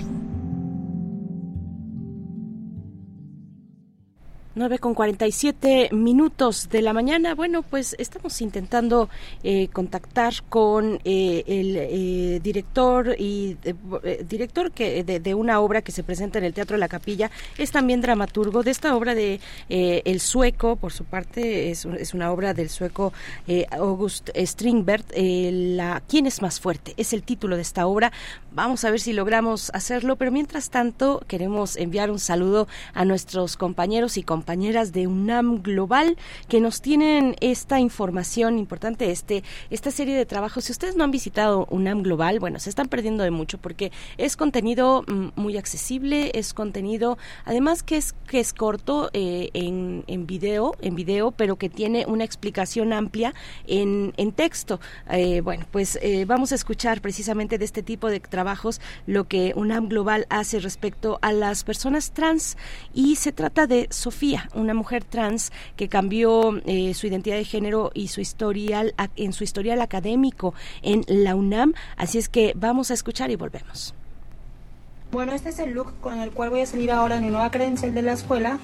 9 con 47 minutos de la mañana. Bueno, pues estamos intentando eh, contactar con eh, el eh, director y director que de, una obra que se presenta en el Teatro de la Capilla. Es también dramaturgo de esta obra de El Sueco, por su parte, es, es una obra del sueco August Stringbert. la ¿Quién es más fuerte? Es el título de esta obra. Vamos a ver si logramos hacerlo, pero mientras tanto queremos enviar un saludo a nuestros compañeros y compañeras compañeras de UNAM Global que nos tienen esta información importante, este, esta serie de trabajos. Si ustedes no han visitado UNAM Global, bueno, se están perdiendo de mucho porque es contenido mm, muy accesible, es contenido, además que es, que es corto eh, en, en video, en video, pero que tiene una explicación amplia en, en texto. Eh, bueno, pues eh, vamos a escuchar precisamente de este tipo de trabajos lo que UNAM Global hace respecto a las personas trans y se trata de Sofía una mujer trans que cambió eh, su identidad de género y su historial en su historial académico en la UNAM. Así es que vamos a escuchar y volvemos. Bueno, este es el look con el cual voy a salir ahora en mi nueva credencial de la escuela.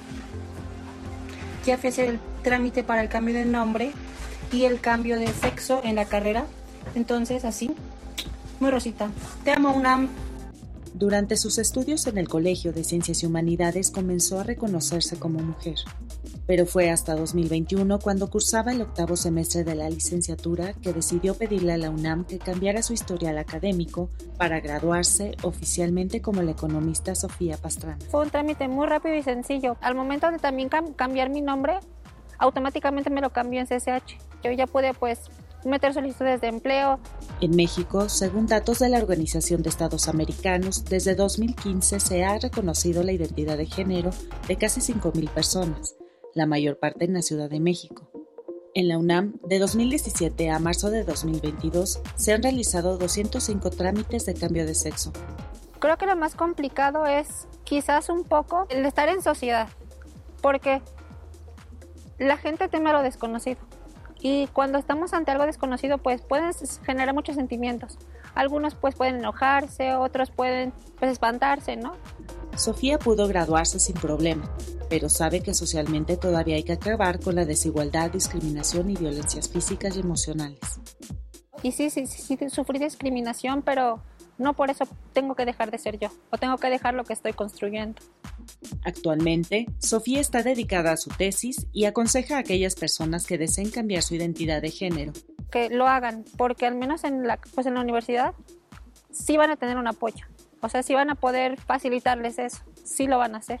ya fui el trámite para el cambio de nombre y el cambio de sexo en la carrera. Entonces, así, muy rosita. Te amo, UNAM. Durante sus estudios en el Colegio de Ciencias y Humanidades comenzó a reconocerse como mujer, pero fue hasta 2021 cuando cursaba el octavo semestre de la licenciatura que decidió pedirle a la UNAM que cambiara su historial académico para graduarse oficialmente como la economista Sofía Pastrana. Fue un trámite muy rápido y sencillo. Al momento de también cambiar mi nombre, automáticamente me lo cambió en CSH. Yo ya pude pues meter solicitudes de empleo. En México, según datos de la Organización de Estados Americanos, desde 2015 se ha reconocido la identidad de género de casi 5.000 personas, la mayor parte en la Ciudad de México. En la UNAM, de 2017 a marzo de 2022, se han realizado 205 trámites de cambio de sexo. Creo que lo más complicado es quizás un poco el estar en sociedad, porque la gente teme lo desconocido. Y cuando estamos ante algo desconocido, pues pueden generar muchos sentimientos. Algunos pues pueden enojarse, otros pueden pues espantarse, ¿no? Sofía pudo graduarse sin problema, pero sabe que socialmente todavía hay que acabar con la desigualdad, discriminación y violencias físicas y emocionales. Y sí, sí, sí, sufrí discriminación, pero no por eso tengo que dejar de ser yo o tengo que dejar lo que estoy construyendo. Actualmente, Sofía está dedicada a su tesis y aconseja a aquellas personas que deseen cambiar su identidad de género. Que lo hagan, porque al menos en la, pues en la universidad sí van a tener un apoyo. O sea, sí van a poder facilitarles eso, sí lo van a hacer.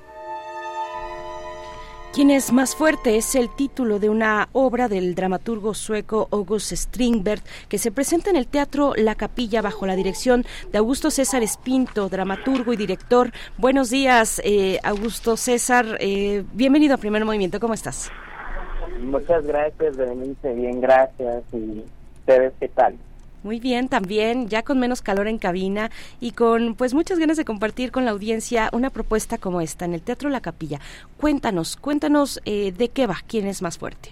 ¿Quién es más fuerte? Es el título de una obra del dramaturgo sueco August Strindberg que se presenta en el Teatro La Capilla bajo la dirección de Augusto César Espinto, dramaturgo y director. Buenos días, eh, Augusto César. Eh, bienvenido a Primer Movimiento. ¿Cómo estás? Muchas gracias, Berenice. Bien, gracias. ¿Y ustedes qué tal? Muy bien, también ya con menos calor en cabina y con pues muchas ganas de compartir con la audiencia una propuesta como esta en el Teatro La Capilla. Cuéntanos, cuéntanos eh, de qué va, quién es más fuerte.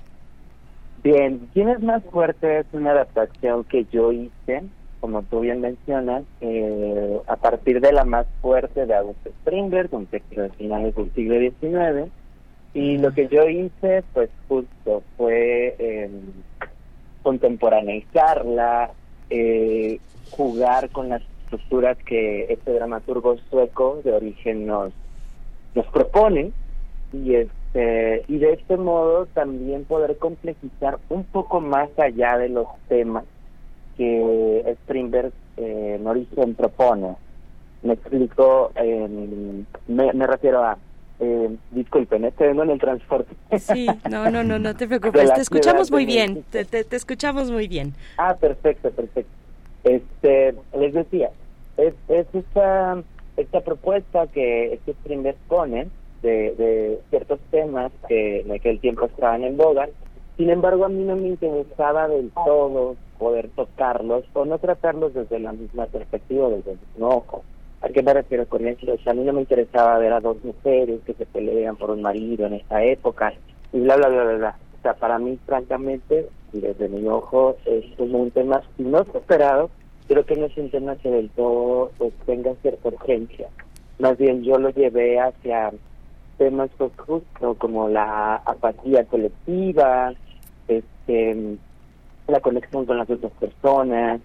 Bien, quién es más fuerte es una adaptación que yo hice, como tú bien mencionas, eh, a partir de la más fuerte de Augusto Strindberg, un texto de finales del siglo XIX. Y lo que yo hice, pues justo fue eh, contemporaneizarla, eh, jugar con las estructuras que este dramaturgo sueco de origen nos, nos propone y este y de este modo también poder complejizar un poco más allá de los temas que Strindberg eh, en origen propone. Me explico, me, refiero a eh, disculpen, estoy en el transporte. Sí, no, no, no, no te preocupes, te escuchamos muy bien, te, te, escuchamos muy bien. Ah, perfecto, perfecto. Este, les decía, es, es esta, esta propuesta que este primer pone de, de ciertos temas que en aquel tiempo estaban en boga, sin embargo a mí no me interesaba del todo poder tocarlos o no tratarlos desde la misma perspectiva, desde el mismo ojo. ¿A qué me refiero con eso? O sea, a mí no me interesaba ver a dos mujeres que se pelean por un marido en esta época y bla, bla, bla, bla. bla. O sea, para mí, francamente, y desde mi ojo, es como un tema no esperado, pero que no es un tema que del todo pues, tenga cierta urgencia. Más bien yo lo llevé hacia temas pues, como la apatía colectiva, este la conexión con las otras personas,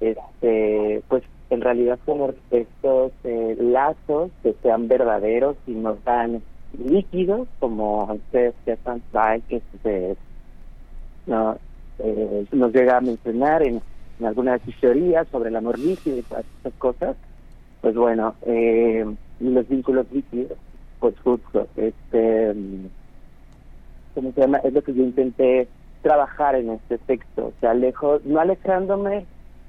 este pues en realidad tener estos eh, lazos que sean verdaderos y no tan líquidos como ustedes Stefan Zweig que se, no, eh, nos llega a mencionar en, algunas teorías sobre el amor líquido y todas esas cosas pues bueno eh, los vínculos líquidos pues justo este ¿cómo se llama? es lo que yo intenté trabajar en este texto o sea lejos no alejándome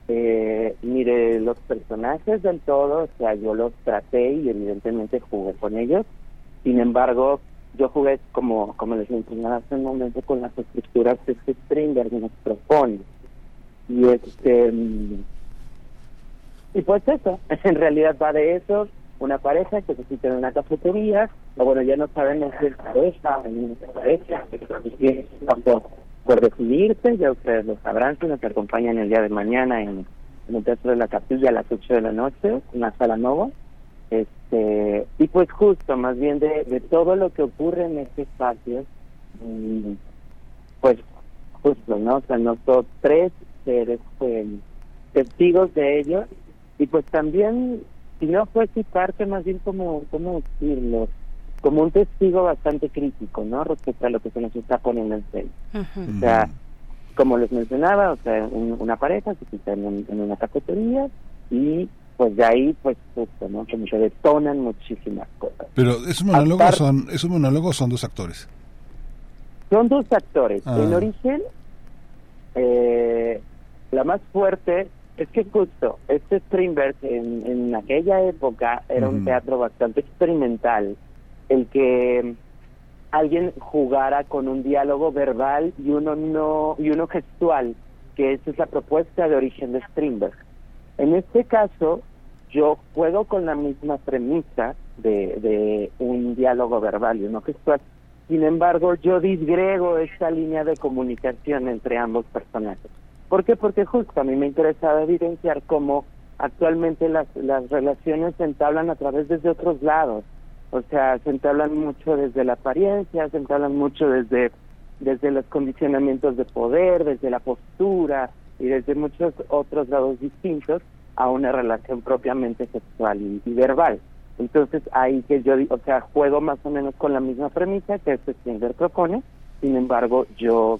Eh, mire, los personajes del todo, o sea, yo los traté y evidentemente jugué con ellos. Sin embargo, yo jugué, como, como les mencionaba hace un momento, con las estructuras que este Strindberg nos propone. Y este mm, y pues eso, en realidad va de eso, una pareja que se cita en una cafetería, o bueno, ya no sabemos si es pareja, en una pareja, que por, por decidirse, ya ustedes lo sabrán, si nos acompañan el día de mañana en, el Teatro de la Capilla a las 8 de la noche, en la Sala Nova. Este, y pues justo, más bien de, de todo lo que ocurre en este espacio, mm, pues justo, ¿no? O sea, nosotros tres seres pues, testigos de ello, y pues también, si no fuese parte más bien como, ¿cómo decirlo? Como un testigo bastante crítico, ¿no? Respecto a lo que se nos está poniendo en serio. O sea, como les mencionaba, o sea, un- una pareja se cita en, un- en una cafetería y pues de ahí, pues justo, ¿no? Como se detonan muchísimas cosas. Pero es un monólogo, Aparte- son, es un monólogo, son dos actores. Son dos actores. Ah. En origen, eh, la más fuerte es que justo este Strindberg en, en aquella época era un teatro bastante experimental, el que alguien jugara con un diálogo verbal y uno no y uno gestual, que esa es la propuesta de origen de Strindberg. En este caso, yo juego con la misma premisa de, de un diálogo verbal y uno gestual. Sin embargo, yo disgrego esta línea de comunicación entre ambos personajes. ¿Por qué? Porque justo a mí me interesaba evidenciar cómo actualmente las, las relaciones se entablan a través desde otros lados. O sea, se entablan mucho desde la apariencia, se entablan mucho desde, desde los condicionamientos de poder, desde la postura y desde muchos otros lados distintos a una relación propiamente sexual y, y verbal. Entonces ahí que yo, o sea, juego más o menos con la misma premisa que este Stinger propone, sin embargo yo,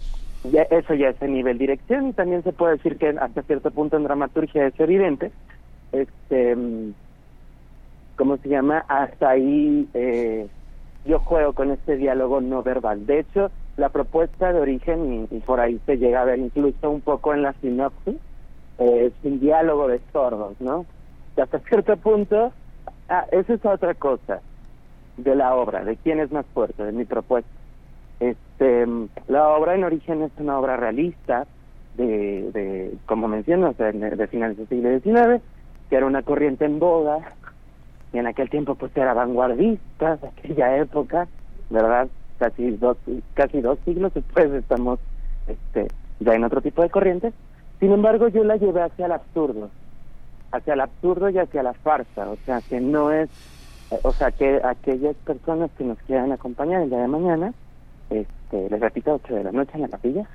ya, eso ya es a nivel dirección y también se puede decir que hasta cierto punto en dramaturgia es evidente, este, ¿cómo se llama? Hasta ahí eh, yo juego con este diálogo no verbal. De hecho, la propuesta de origen, y, por ahí se llega a ver incluso un poco en la sinopsis, es un diálogo de sordos, ¿no? Y hasta cierto punto, ah, esa es otra cosa de la obra, de quién es más fuerte, de mi propuesta. Este, la obra en origen es una obra realista, de, de como menciono, o de finales del siglo XIX, que era una corriente en boga, y en aquel tiempo pues era vanguardista, de aquella época, ¿verdad? Casi dos, casi dos siglos después estamos este, ya en otro tipo de corrientes. Sin embargo, yo la llevé hacia el absurdo, hacia el absurdo y hacia la farsa, o sea, que no es, eh, o sea, que aquellas personas que nos quieran acompañar el día de mañana, este, les repito, 8 de la noche en la capilla,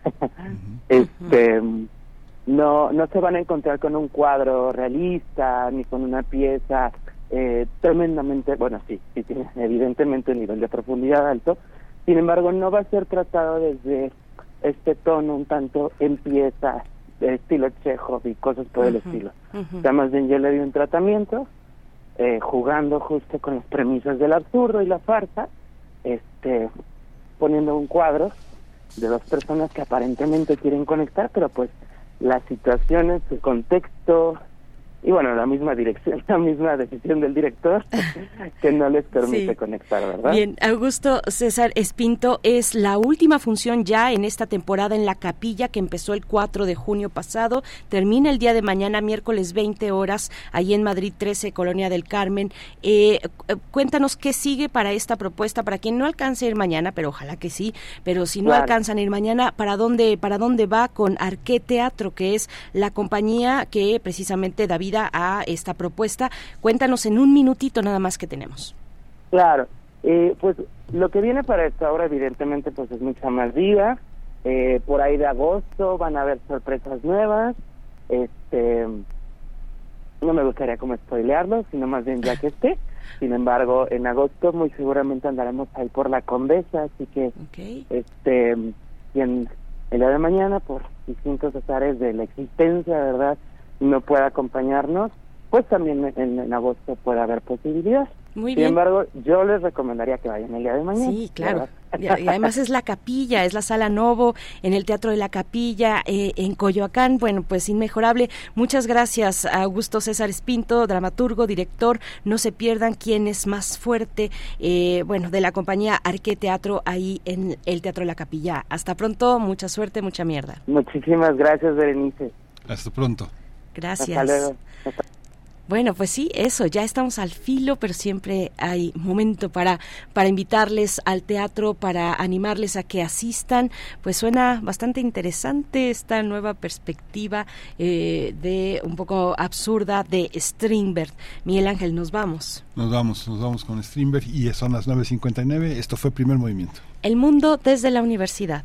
este, no, no se van a encontrar con un cuadro realista ni con una pieza eh, tremendamente, bueno, sí, sí tiene evidentemente un nivel de profundidad alto, sin embargo no va a ser tratado desde este tono un tanto en pieza, de estilo Chekhov y cosas por el estilo. O sea, más bien yo le di un tratamiento eh, jugando justo con las premisas del absurdo y la farsa, este, poniendo un cuadro de dos personas que aparentemente quieren conectar, pero pues las situaciones, su contexto y bueno, la misma dirección, la misma decisión del director que no les permite Sí. conectar, ¿verdad? Bien, Augusto César Espinto es la última función ya en esta temporada en la capilla que empezó el 4 de junio pasado, termina el día de mañana, miércoles 20 horas, ahí en Madrid 13, Colonia del Carmen. Eh, cu- cuéntanos qué sigue para esta propuesta, para quien no alcance a ir mañana, pero ojalá que sí, pero si no Claro. alcanzan a ir mañana, ¿para dónde, para dónde va con Arqué Teatro, que es la compañía que precisamente da a esta propuesta? Cuéntanos en un minutito nada más que tenemos. Claro, eh, pues lo que viene para esta obra evidentemente pues es mucha más vida. Eh, por ahí de agosto van a haber sorpresas nuevas. Este, no me gustaría como spoilearlo, sino más bien ya que esté. Sin embargo, en agosto muy seguramente andaremos ahí por la Condesa, así que este, quien el día de mañana por distintos azares de la existencia, ¿verdad? No pueda acompañarnos, pues también en, en agosto puede haber posibilidad. Muy Sin bien. embargo, yo les recomendaría que vayan el día de mañana. Sí, claro. ¿verdad? Y y además es la capilla, es la sala Novo, en el Teatro de la Capilla, eh, en Coyoacán. Bueno, pues inmejorable. Muchas gracias a Augusto César Espinto, dramaturgo, director. No se pierdan quién es más fuerte, eh, bueno, de la compañía Arque Teatro ahí en el Teatro de la Capilla. Hasta pronto, mucha suerte, mucha mierda. Muchísimas gracias, Berenice. Hasta pronto. Gracias. Hasta luego. Bueno, pues sí, eso, ya estamos al filo, pero siempre hay momento para, para invitarles al teatro, para animarles a que asistan. Pues suena bastante interesante esta nueva perspectiva eh, de un poco absurda de Strindberg. Miguel Ángel, nos vamos. Nos vamos, nos vamos con Strindberg y son las 9.59. Esto fue Primer Movimiento. El mundo desde la universidad.